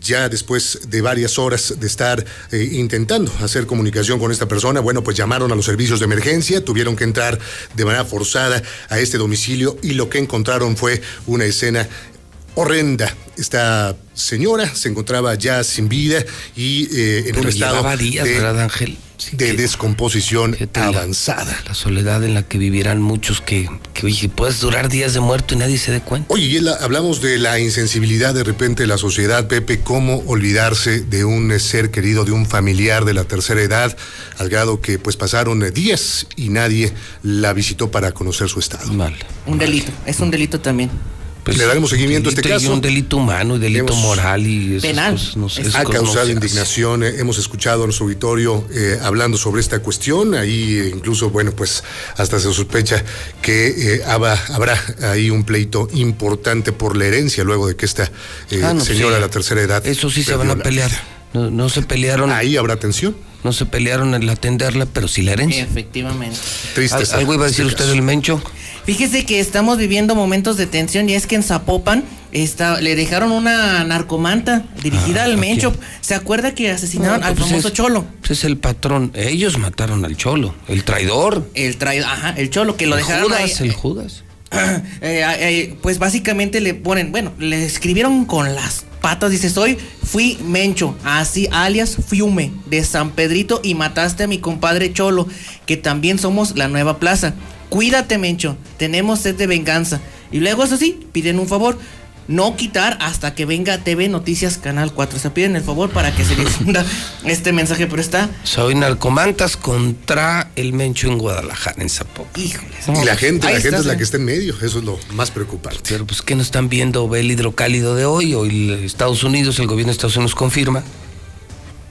Ya después de varias horas de estar eh, intentando hacer comunicación con esta persona, bueno, pues llamaron a los servicios de emergencia, tuvieron que entrar de manera forzada a este domicilio y lo que encontraron fue una escena horrenda. Esta señora se encontraba ya sin vida y eh, en un estado días, de, ¿verdad, De descomposición avanzada. La soledad en la que vivirán muchos que, que oye, puedes durar días de muerto y nadie se dé cuenta. Oye, y la- hablamos de la insensibilidad de repente de la sociedad, Pepe, cómo olvidarse de un eh, ser querido, de un familiar de la tercera edad, al grado que pues pasaron eh, días y nadie la visitó para conocer su estado. Mal. Un delito, es un delito también. Le daremos seguimiento a este caso. un delito humano y delito Hemos- moral y esas Penal. cosas no- esas ha cosas causado indignación. eh, hemos escuchado a nuestro auditorio eh, hablando sobre esta cuestión. Ahí eh, incluso, bueno, pues hasta se sospecha que eh, haba- habrá ahí un pleito importante por la herencia luego de que esta eh, Ah, no, señora sí. de la tercera edad. Eso sí se van a pelear. No, no se pelearon. Ahí habrá tensión. No se pelearon en atenderla, pero sí la herencia. Efectivamente. Triste Algo iba a decir este usted caso. del Mencho. Fíjese que estamos viviendo momentos de tensión y es que en Zapopan está, le dejaron una narcomanta dirigida Ah, al ¿a Mencho. ¿Se acuerda que asesinaron No, al pues famoso es- Cholo? pues es el patrón. Ellos mataron al cholo, el traidor. El traidor, ajá, el Cholo, que lo el dejaron Judas, ahí. el Judas. Eh, eh, pues básicamente le ponen, bueno, le escribieron con las patas, dice, soy, fui Mencho, así alias Fiume, de San Pedrito y mataste a mi compadre Cholo, que también somos la nueva plaza. Cuídate Mencho, tenemos sed de venganza. Y luego eso sí, piden un favor, no quitar hasta que venga TV Noticias Canal 4. O sea, piden el favor para que se difunda este mensaje, pero está... Soy narcomantas contra el Mencho en Guadalajara, en Zapopan. Híjoles. Y la gente, Ahí la gente es la sí. que está en medio, eso es lo más preocupante. Pero pues que no están viendo ve el hidrocálido de hoy. Hoy Estados Unidos, el gobierno de Estados Unidos confirma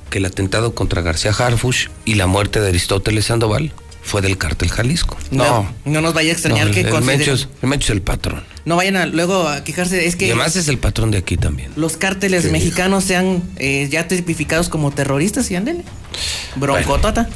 que el atentado contra García Harfush y la muerte de Aristóteles Sandoval fue del cártel Jalisco. No, no nos vaya a extrañar No, que el, el consideren- Mencho es, el Mencho es el patrón. No vayan a, luego a quejarse, es Y que... además es el patrón de aquí también. los cárteles mexicanos sean eh, ya tipificados como terroristas y ándele. Broncotota.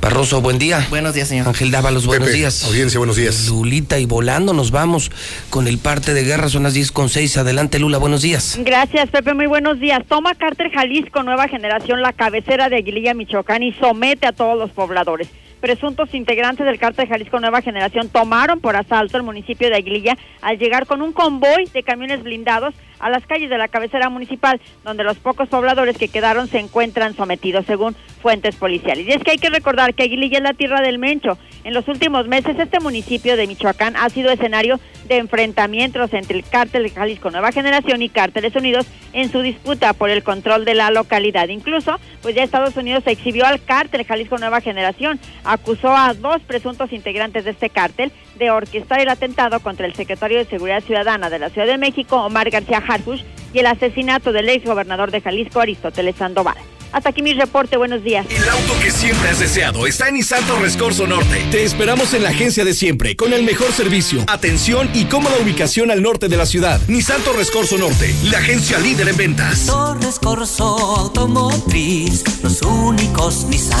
Barroso, buen día. Buenos días, señor. Ángel Dávalos, buenos Pepe, días. audiencia, buenos días. Lulita y volando, nos vamos con el parte de guerra, son las 10 con 6. Adelante, Lula, buenos días. Gracias, Pepe. Muy buenos días. Toma Cárter Jalisco, nueva generación, la cabecera de Aguililla, Michoacán, y somete a todos los pobladores. Presuntos integrantes del Cártel Jalisco Nueva Generación tomaron por asalto el municipio de Aguililla al llegar con un convoy de camiones blindados a las calles de la cabecera municipal, donde los pocos pobladores que quedaron se encuentran sometidos, según fuentes policiales. Y es que hay que recordar que Aguililla es la tierra del Mencho. En los últimos meses, este municipio de Michoacán ha sido escenario de enfrentamientos entre el cártel de Jalisco Nueva Generación y Cárteles Unidos en su disputa por el control de la localidad. Incluso, pues ya Estados Unidos exhibió al cártel Jalisco Nueva Generación, acusó a dos presuntos integrantes de este cártel de orquestar el atentado contra el secretario de Seguridad Ciudadana de la Ciudad de México, Omar García Harfush, y el asesinato del ex gobernador de Jalisco, Aristóteles Sandoval. Hasta aquí mi reporte, buenos días. El auto que siempre has deseado está en Nissan Torres Corso Norte. Te esperamos en la agencia de siempre, con el mejor servicio, atención y cómoda ubicación al norte de la ciudad. Nissan Torres Corso Norte, la agencia líder en ventas. Torres Corso Automotriz, los únicos Nissan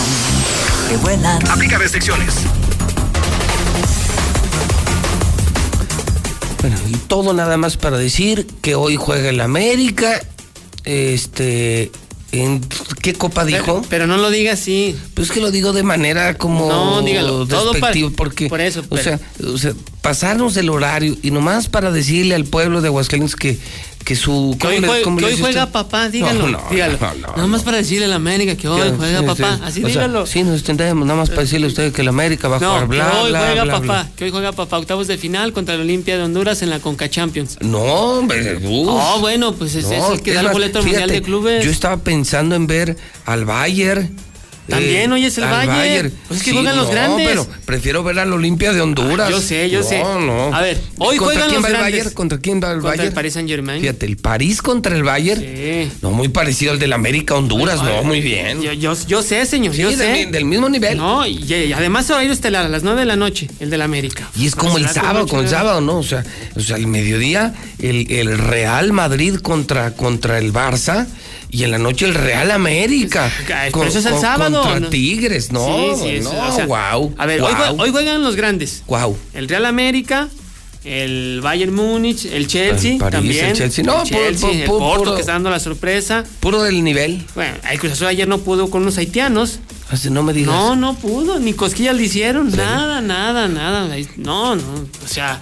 que vuelan. Aplica restricciones. Bueno, y todo nada más para decir que hoy juega el América. Este. ¿En qué copa dijo? Pero no lo diga así. Pues que lo digo de manera como No, dígalo. Todo para- porque por eso, o sea, o sea, pasarnos el horario y nomás para decirle al pueblo de Aguascalientes que que su Que hoy, ¿cómo le- juega, cómo que le hoy juega papá, dígalo. No, no, dígalo. no, no, Nada más para decirle a la América que hoy juega sí, papá. sí. Así sea, dígalo. sí, nos entendemos, nada más para decirle a usted que el América va a jugar bla, que hoy bla, juega bla, papá. Que hoy juega papá. Octavos de final contra la Olimpia de Honduras en la Conca Champions. No, hombre. Oh, bueno, pues es, es No, el que es da el boleto al Mundial fíjate, de Clubes. Yo estaba pensando en ver al Bayern. También, hoy es el Bayern. Pues es que juegan los no, grandes. pero prefiero ver al Olimpia de Honduras. Ah, yo sé, yo no, sé. No, A ver, hoy ¿Contra juegan quién los va el. Bayern? ¿Contra quién va el Contra Bayern? el Paris Saint Germain. Fíjate, el París contra el Bayern. Sí. No, muy parecido al del América Honduras, no, muy bien. Yo, yo, yo sé, señor, Sí, yo sé. del mismo nivel. No, y, y además horario estelar a las 9 de la noche, el del América. Y es como el Estelar con sábado, como el sábado, ¿no? O sea, o sea, al mediodía el, el Real Madrid contra, contra el Barça y en la noche el Real América. Pero eso es el sábado. Contra ¿no? Tigres, no, Sí, sí, eso, no, o sea, wow. A ver, wow, hoy, jue- hoy juegan los grandes. wow. El Real América, el Bayern Múnich, el Chelsea El París, también. el Chelsea. No, el, Chelsea, puro- el Porto puro- que está dando la sorpresa. Puro del nivel. Bueno, el Cruz Azul ayer no pudo con los haitianos. Así no me digas. No, no pudo, ni cosquillas le hicieron, nada, nada, nada. No, no, o sea,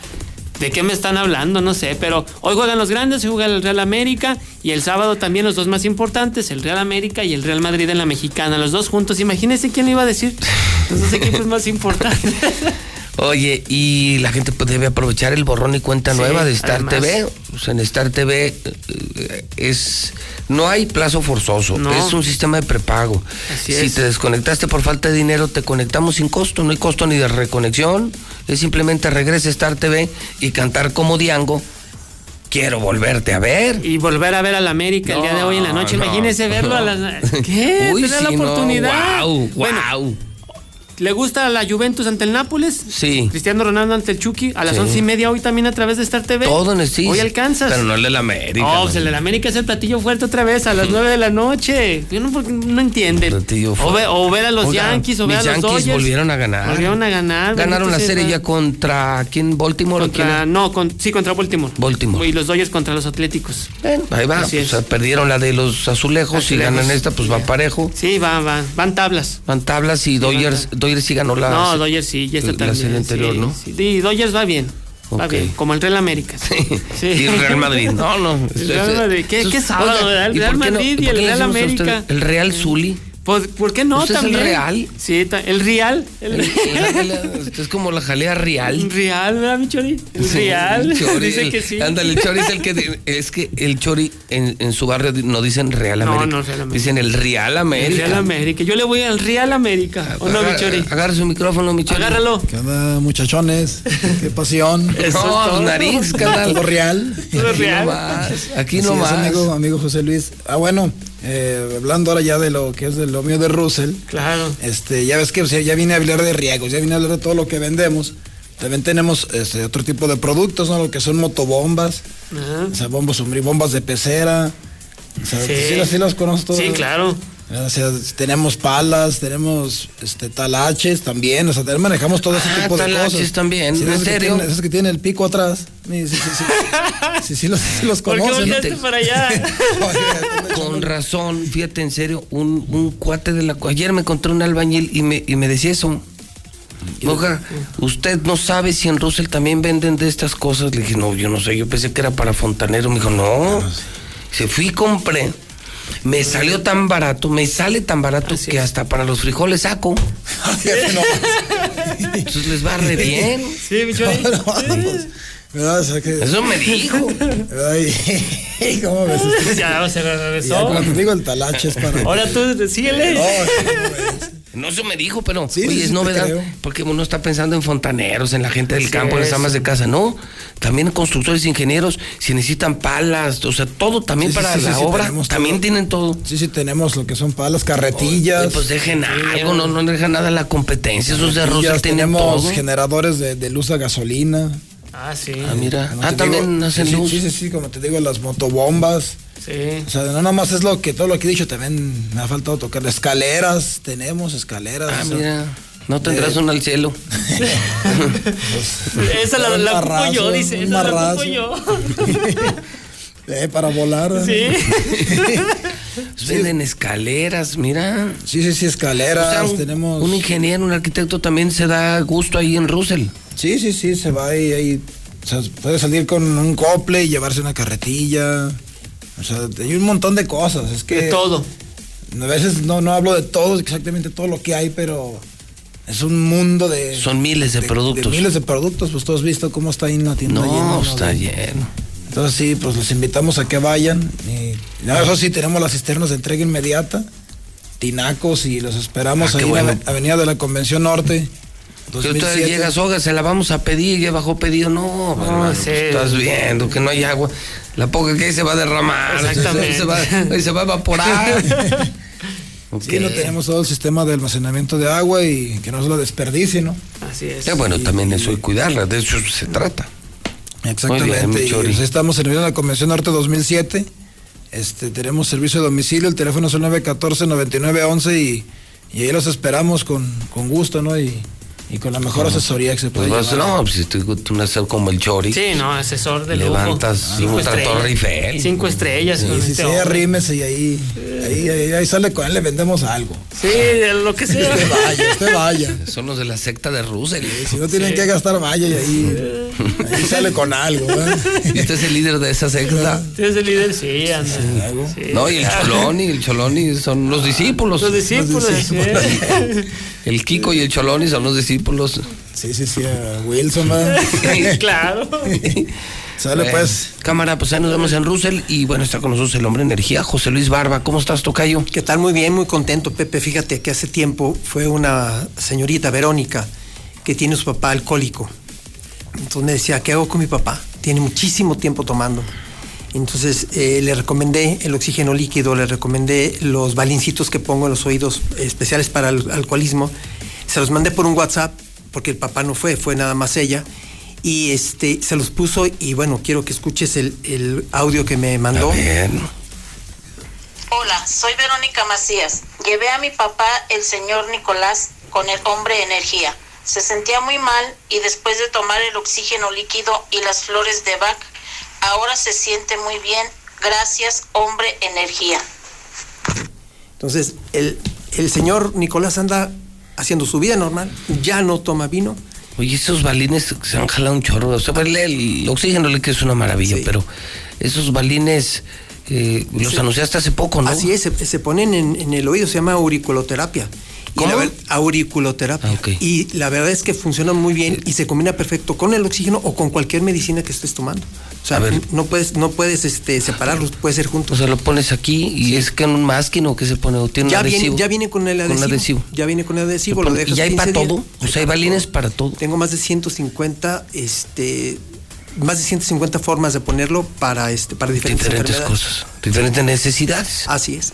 ¿De qué me están hablando? No sé, pero hoy juegan los grandes, hoy juega el Real América y el sábado también los dos más importantes, el Real América y el Real Madrid en la Mexicana, los dos juntos. Imagínense quién lo iba a decir. Los dos equipos más importantes. Oye, y la gente pues, debe aprovechar el borrón y cuenta Sí, nueva de Star además. TV. O sea, en Star TV eh, es no hay plazo forzoso, No. es un sistema de prepago. Así si es. te desconectaste por falta de dinero, te conectamos sin costo, no hay costo ni de reconexión. Es simplemente regresa a Star TV y cantar como Diango. Quiero volverte a ver. Y volver a ver al América el día de hoy en la noche. No, Imagínese no. verlo a las. ¿Qué? Uy, Tener la sí, no, oportunidad. Bueno, guau. ¿Le gusta la Juventus ante el Nápoles? Sí. Cristiano Ronaldo ante el Chucky. A las Sí. once y media hoy también a través de Star TV. Todo en el sí. Hoy alcanzas. Pero no el de la América. No, no. pues el de la América es el platillo fuerte otra vez a las 9 de la noche. Yo no, no entienden. Platillo O, fuerte. ve- o ver a los Oiga, Yankees o ver a los Yankees Dodgers. volvieron a ganar. Volvieron a ganar. Ganaron la serie sea. ya contra quién Baltimore o quién? no, con, sí, contra Baltimore. Baltimore. Y los Dodgers contra los Atléticos. Ahí va, Así o es. sea, perdieron la de los azulejos, y ganan esta, pues va parejo. Sí, van, van, van tablas. Van tablas y Dodgers, Dodgers sí ganó la no, Dodgers sí, ya está la serie anterior, sí, ¿no? sí. Y Dodgers va bien. Va Ok. bien, como el Real América. Sí. Y el Real Madrid. No, no. El Real Madrid. ¿Qué, Entonces, qué sábado? oiga, el ¿y Real no- Madrid por y el Real América. usted El Real Zuli. Pues, ¿Por qué no ¿Usted es el también? Real? Sí, el Real. El Es como la jalea real. Real, ¿verdad, mi Chori? El Sí, Real. el Chori, Dice el- que sí. Ándale, el Chori es el que. Es que el Chori en, en su barrio no dicen Real No, América. no, Real América. Dicen el Real El América. Real América. Yo le voy al Real América. ¿O no, mi Agar- Chori? Agarra su micrófono, mi Chori. Agárralo. ¿Qué onda, muchachones? Qué pasión. Eso es No, todo. nariz, canal. Todo real. Todo Aquí real. nomás, Aquí Así es, nomás. amigo, amigo José Luis. Ah, bueno, eh, hablando ahora ya de lo que es de lo mío de Russell. Claro. Este, ya ves que o sea, ya vine a hablar de riegos, ya vine a hablar de todo lo que vendemos. También tenemos este, otro tipo de productos, ¿no? Lo que son motobombas, Ajá. o sea, bombas, sombrí- bombas de pecera. O sea, Sí. sí las conozco todas. Sí, claro. O sea, tenemos palas, tenemos este talaches también, o sea, también manejamos todo ese Ah, tipo de talaches cosas. también, Sí, ¿en esos que serio? tienen- esos que tienen el pico atrás. Sí, sí, sí, sí. Sí, sí los, los ¿Por qué conocen. ¿no? volteaste para allá? Con razón, fíjate en serio, un, un cuate de la... Ayer me encontré un albañil y me, y me decía eso. Oiga, usted no sabe si en Russell también venden de estas cosas. Le dije, no, yo no sé, yo pensé que era para fontanero. Me dijo, no. Se fui y compré. Me salió tan barato, me sale tan barato que hasta para los frijoles saco. Entonces les va re bien. Sí, pues, Eso me dijo. Ay, ¿cómo ves? Ya se Ya, regresó. cuando te digo el talache es para. Ahora tú, síguele. No, No, eso me dijo, pero Sí, oye, sí, es novedad. Porque uno está pensando en fontaneros, en la gente del campo, en las amas de casa. No, también constructores, ingenieros, si necesitan palas, o sea, todo también Sí, para la sí, obra. tenemos También todo. tienen todo. Sí, sí, tenemos lo que son palas, carretillas. Oye, pues dejen algo, no, no dejan nada a la competencia. Esos de carretillas, tienen tenemos todo. generadores de, de luz a gasolina. Ah, sí. Ah, mira. Como Ah, también digo, hacen sí, luz. Sí, sí, sí, como te digo, las motobombas. Sí. O sea, no nada más es lo que todo lo que he dicho, también me ha faltado tocar. Escaleras, tenemos escaleras. Ah, o sea, mira. No tendrás de- una al cielo. Esa la, Un la ocupo marrazo, yo, dice. Esa la ocupo marrazo. yo. eh, para volar. Sí. Venden escaleras, mira. Sí, sí, sí, escaleras. O sea, un, tenemos. un ingeniero, un arquitecto también se da gusto ahí en Russell. Sí, sí, sí, se va ahí. ahí o sea, puede salir con un cople y llevarse una carretilla. O sea, hay un montón de cosas. Es que. De todo. A veces no, no hablo de todo, exactamente todo lo que hay, pero es un mundo de. Son miles de, productos. de miles de productos, pues tú has visto cómo está ahí en la tienda. no, lleno, está lleno. Entonces sí, pues los invitamos a que vayan. Y, no, eso sí, tenemos las cisternas de entrega inmediata, tinacos y los esperamos Ah, ahí en la. Avenida de la Convención Norte. Que usted 2007. llegas, oiga, se la vamos a pedir, ya bajó pedido. No, hermano, sí. pues, estás viendo que no hay agua. La poca que hay se va a derramar. Exactamente. Se va, se va a evaporar. Sí, Ok. no tenemos todo el sistema de almacenamiento de agua y que no se lo desperdicie, ¿no? Así es. Eh, bueno, también eso y cuidarla, de eso se trata. Exactamente. bien, y, pues, estamos en la Convención Norte 2007. Este, tenemos servicio de domicilio, el teléfono es el 914-9911 y, y ahí los esperamos con, con gusto, ¿no? Y, y con la mejor asesoría que se puede Pues llevar. no, pues si tú tú como el Chori. Sí, no, asesor de lujo. Levantas estrellas. Torre Eiffel. Cinco estrellas. con Sí, sí, este sí, arrímese y ahí, Ahí, ahí, ahí sale con él, le vendemos algo. Sí, de lo que sea. Usted vaya, usted vaya. Son los de la secta de Russell. Si no tienen que gastar, vaya y ahí, ahí sale con algo. ¿Y usted es el líder de esa secta? Sí, es el líder, sí, anda. Sí. No, y el Choloni, el Choloni son los discípulos. Los discípulos, sí. El Kiko y el Choloni son los discípulos. Sí, sí, sí, a Wilson, ¿verdad? claro. Sale Bueno, pues. Cámara, pues ahí nos vemos en Russell. Y bueno, está con nosotros el hombre energía, José Luis Barba. ¿Cómo estás, Tocayo? ¿Qué tal? Muy bien, muy contento, Pepe. Fíjate que hace tiempo fue una señorita, Verónica, que tiene su papá alcohólico. Entonces me decía, ¿qué hago con mi papá? Tiene muchísimo tiempo tomando. Entonces eh, le recomendé el oxígeno líquido, le recomendé los balincitos que pongo en los oídos especiales para el alcoholismo. Se los mandé por un WhatsApp, porque el papá no fue, fue nada más ella. Y este, se los puso y bueno, quiero que escuches el, el audio que me mandó. Hola, soy Verónica Macías. Llevé a mi papá, el señor Nicolás, con el hombre energía. Se sentía muy mal y después de tomar el oxígeno líquido y las flores de Bach, ahora se siente muy bien. Gracias, hombre energía. Entonces, el, el señor Nicolás anda haciendo su vida normal, ya no toma vino. Oye, esos balines se han jalado un chorro. O sea, el, el oxígeno líquido es una maravilla, pero esos balines eh, los Sí. anunciaste hace poco, ¿no? Así es, se, se ponen en, en el oído, se llama auriculoterapia. Y la ver- auriculoterapia. Ah, Y la verdad es que funciona muy bien y se combina perfecto con el oxígeno o con cualquier medicina que estés tomando. O sea, no puedes, no puedes este, separarlos, puede ser juntos. O sea, lo pones aquí y es que en un masking o que se pone, o tiene un ya, viene, adhesivo. ya viene con el Con adhesivo. adhesivo. Ya viene con el adhesivo. Lo Lo dejas y hay 15 para todo. O sea, hay balines para todo. Tengo más de 150, este, más de 150 formas de ponerlo para, este, para diferentes, Diferentes cosas, diferentes necesidades. Así es.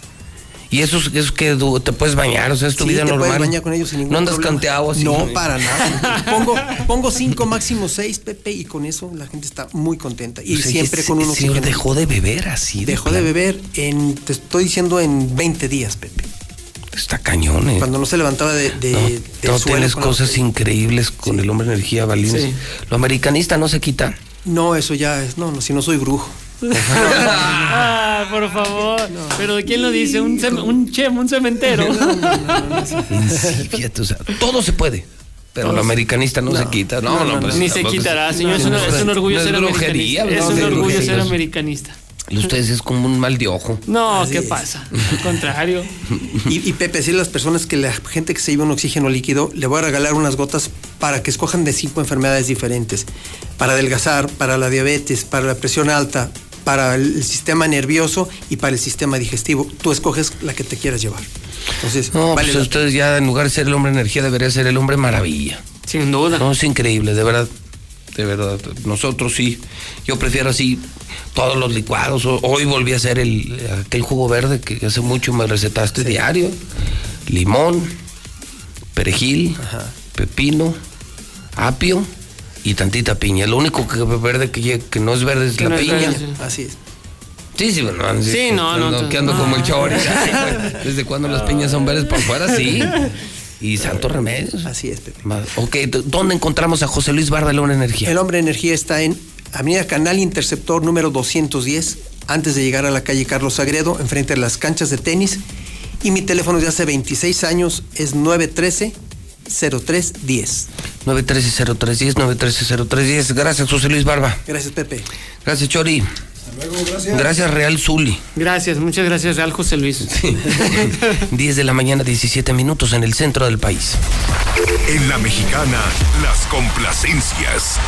Y eso es, eso que te puedes bañar, o sea, es tu Sí, vida te puedes normal. bañar con ellos sin ningún No andas problema. canteado así. No, para nada. pongo, pongo cinco, máximo seis, Pepe, y con eso la gente está muy contenta. Y O sea, siempre ese- con un ese señor dejó de beber así. Dejó de beber en, te estoy diciendo, en 20 días, Pepe. Está cañón, ¿eh? Cuando no se levantaba de, de- No, no, tienes cosas increíbles con el hombre energía, balines. Sí. Lo americanista no se quita. No, eso ya es, no, no, si no soy brujo. Ah, por favor. Pero ¿quién lo dice? Un, cem- un chem, un cementero. Todo se puede. Pero lo americanista no, se quita. No, no, pues, Ni se quitará, señor. Es, un- no, es un orgullo no ser brujería, americanista. Es no, un orgullo ser americanista. Y ustedes es como un mal de ojo. No, Así ¿qué es. pasa? Al contrario. Y, y Pepe, decirle a las personas que la gente que se lleva un oxígeno líquido, le voy a regalar unas gotas para que escojan de cinco enfermedades diferentes. Para adelgazar, para la diabetes, para la presión alta, para el sistema nervioso y para el sistema digestivo. Tú escoges la que te quieras llevar. Entonces, No, vale pues la ustedes ya en lugar de ser el hombre energía debería ser el hombre maravilla. Sin duda. No, es increíble, de verdad. De verdad. Nosotros sí. Yo prefiero así todos los licuados. Hoy volví a hacer el, aquel jugo verde que hace mucho me recetaste diario. Limón, perejil, pepino, apio y tantita piña. Lo único que verde que, que no es verde es Que la no es piña. verde, sí. Así es. Sí, sí, bueno, Sí, no, no, no. Que ando como el chori. ¿Desde cuando las piñas son verdes por fuera? Sí. Y santo remedio. Así es, Pepe. Ok, ¿dónde encontramos a José Luis Barba, el hombre energía? El hombre energía está en Avenida Canal Interceptor número 210, antes de llegar a la calle Carlos Sagredo, enfrente de las canchas de tenis. Y mi teléfono de hace 26 años es 913-0310. 913-0310, 913-0310. Gracias, José Luis Barba. Gracias, Pepe. Gracias, Chori. gracias. Gracias, Real Zuli. Gracias, muchas gracias, Real José Luis. 10 de la mañana, 17 minutos en el centro del país. En la mexicana, las complacencias.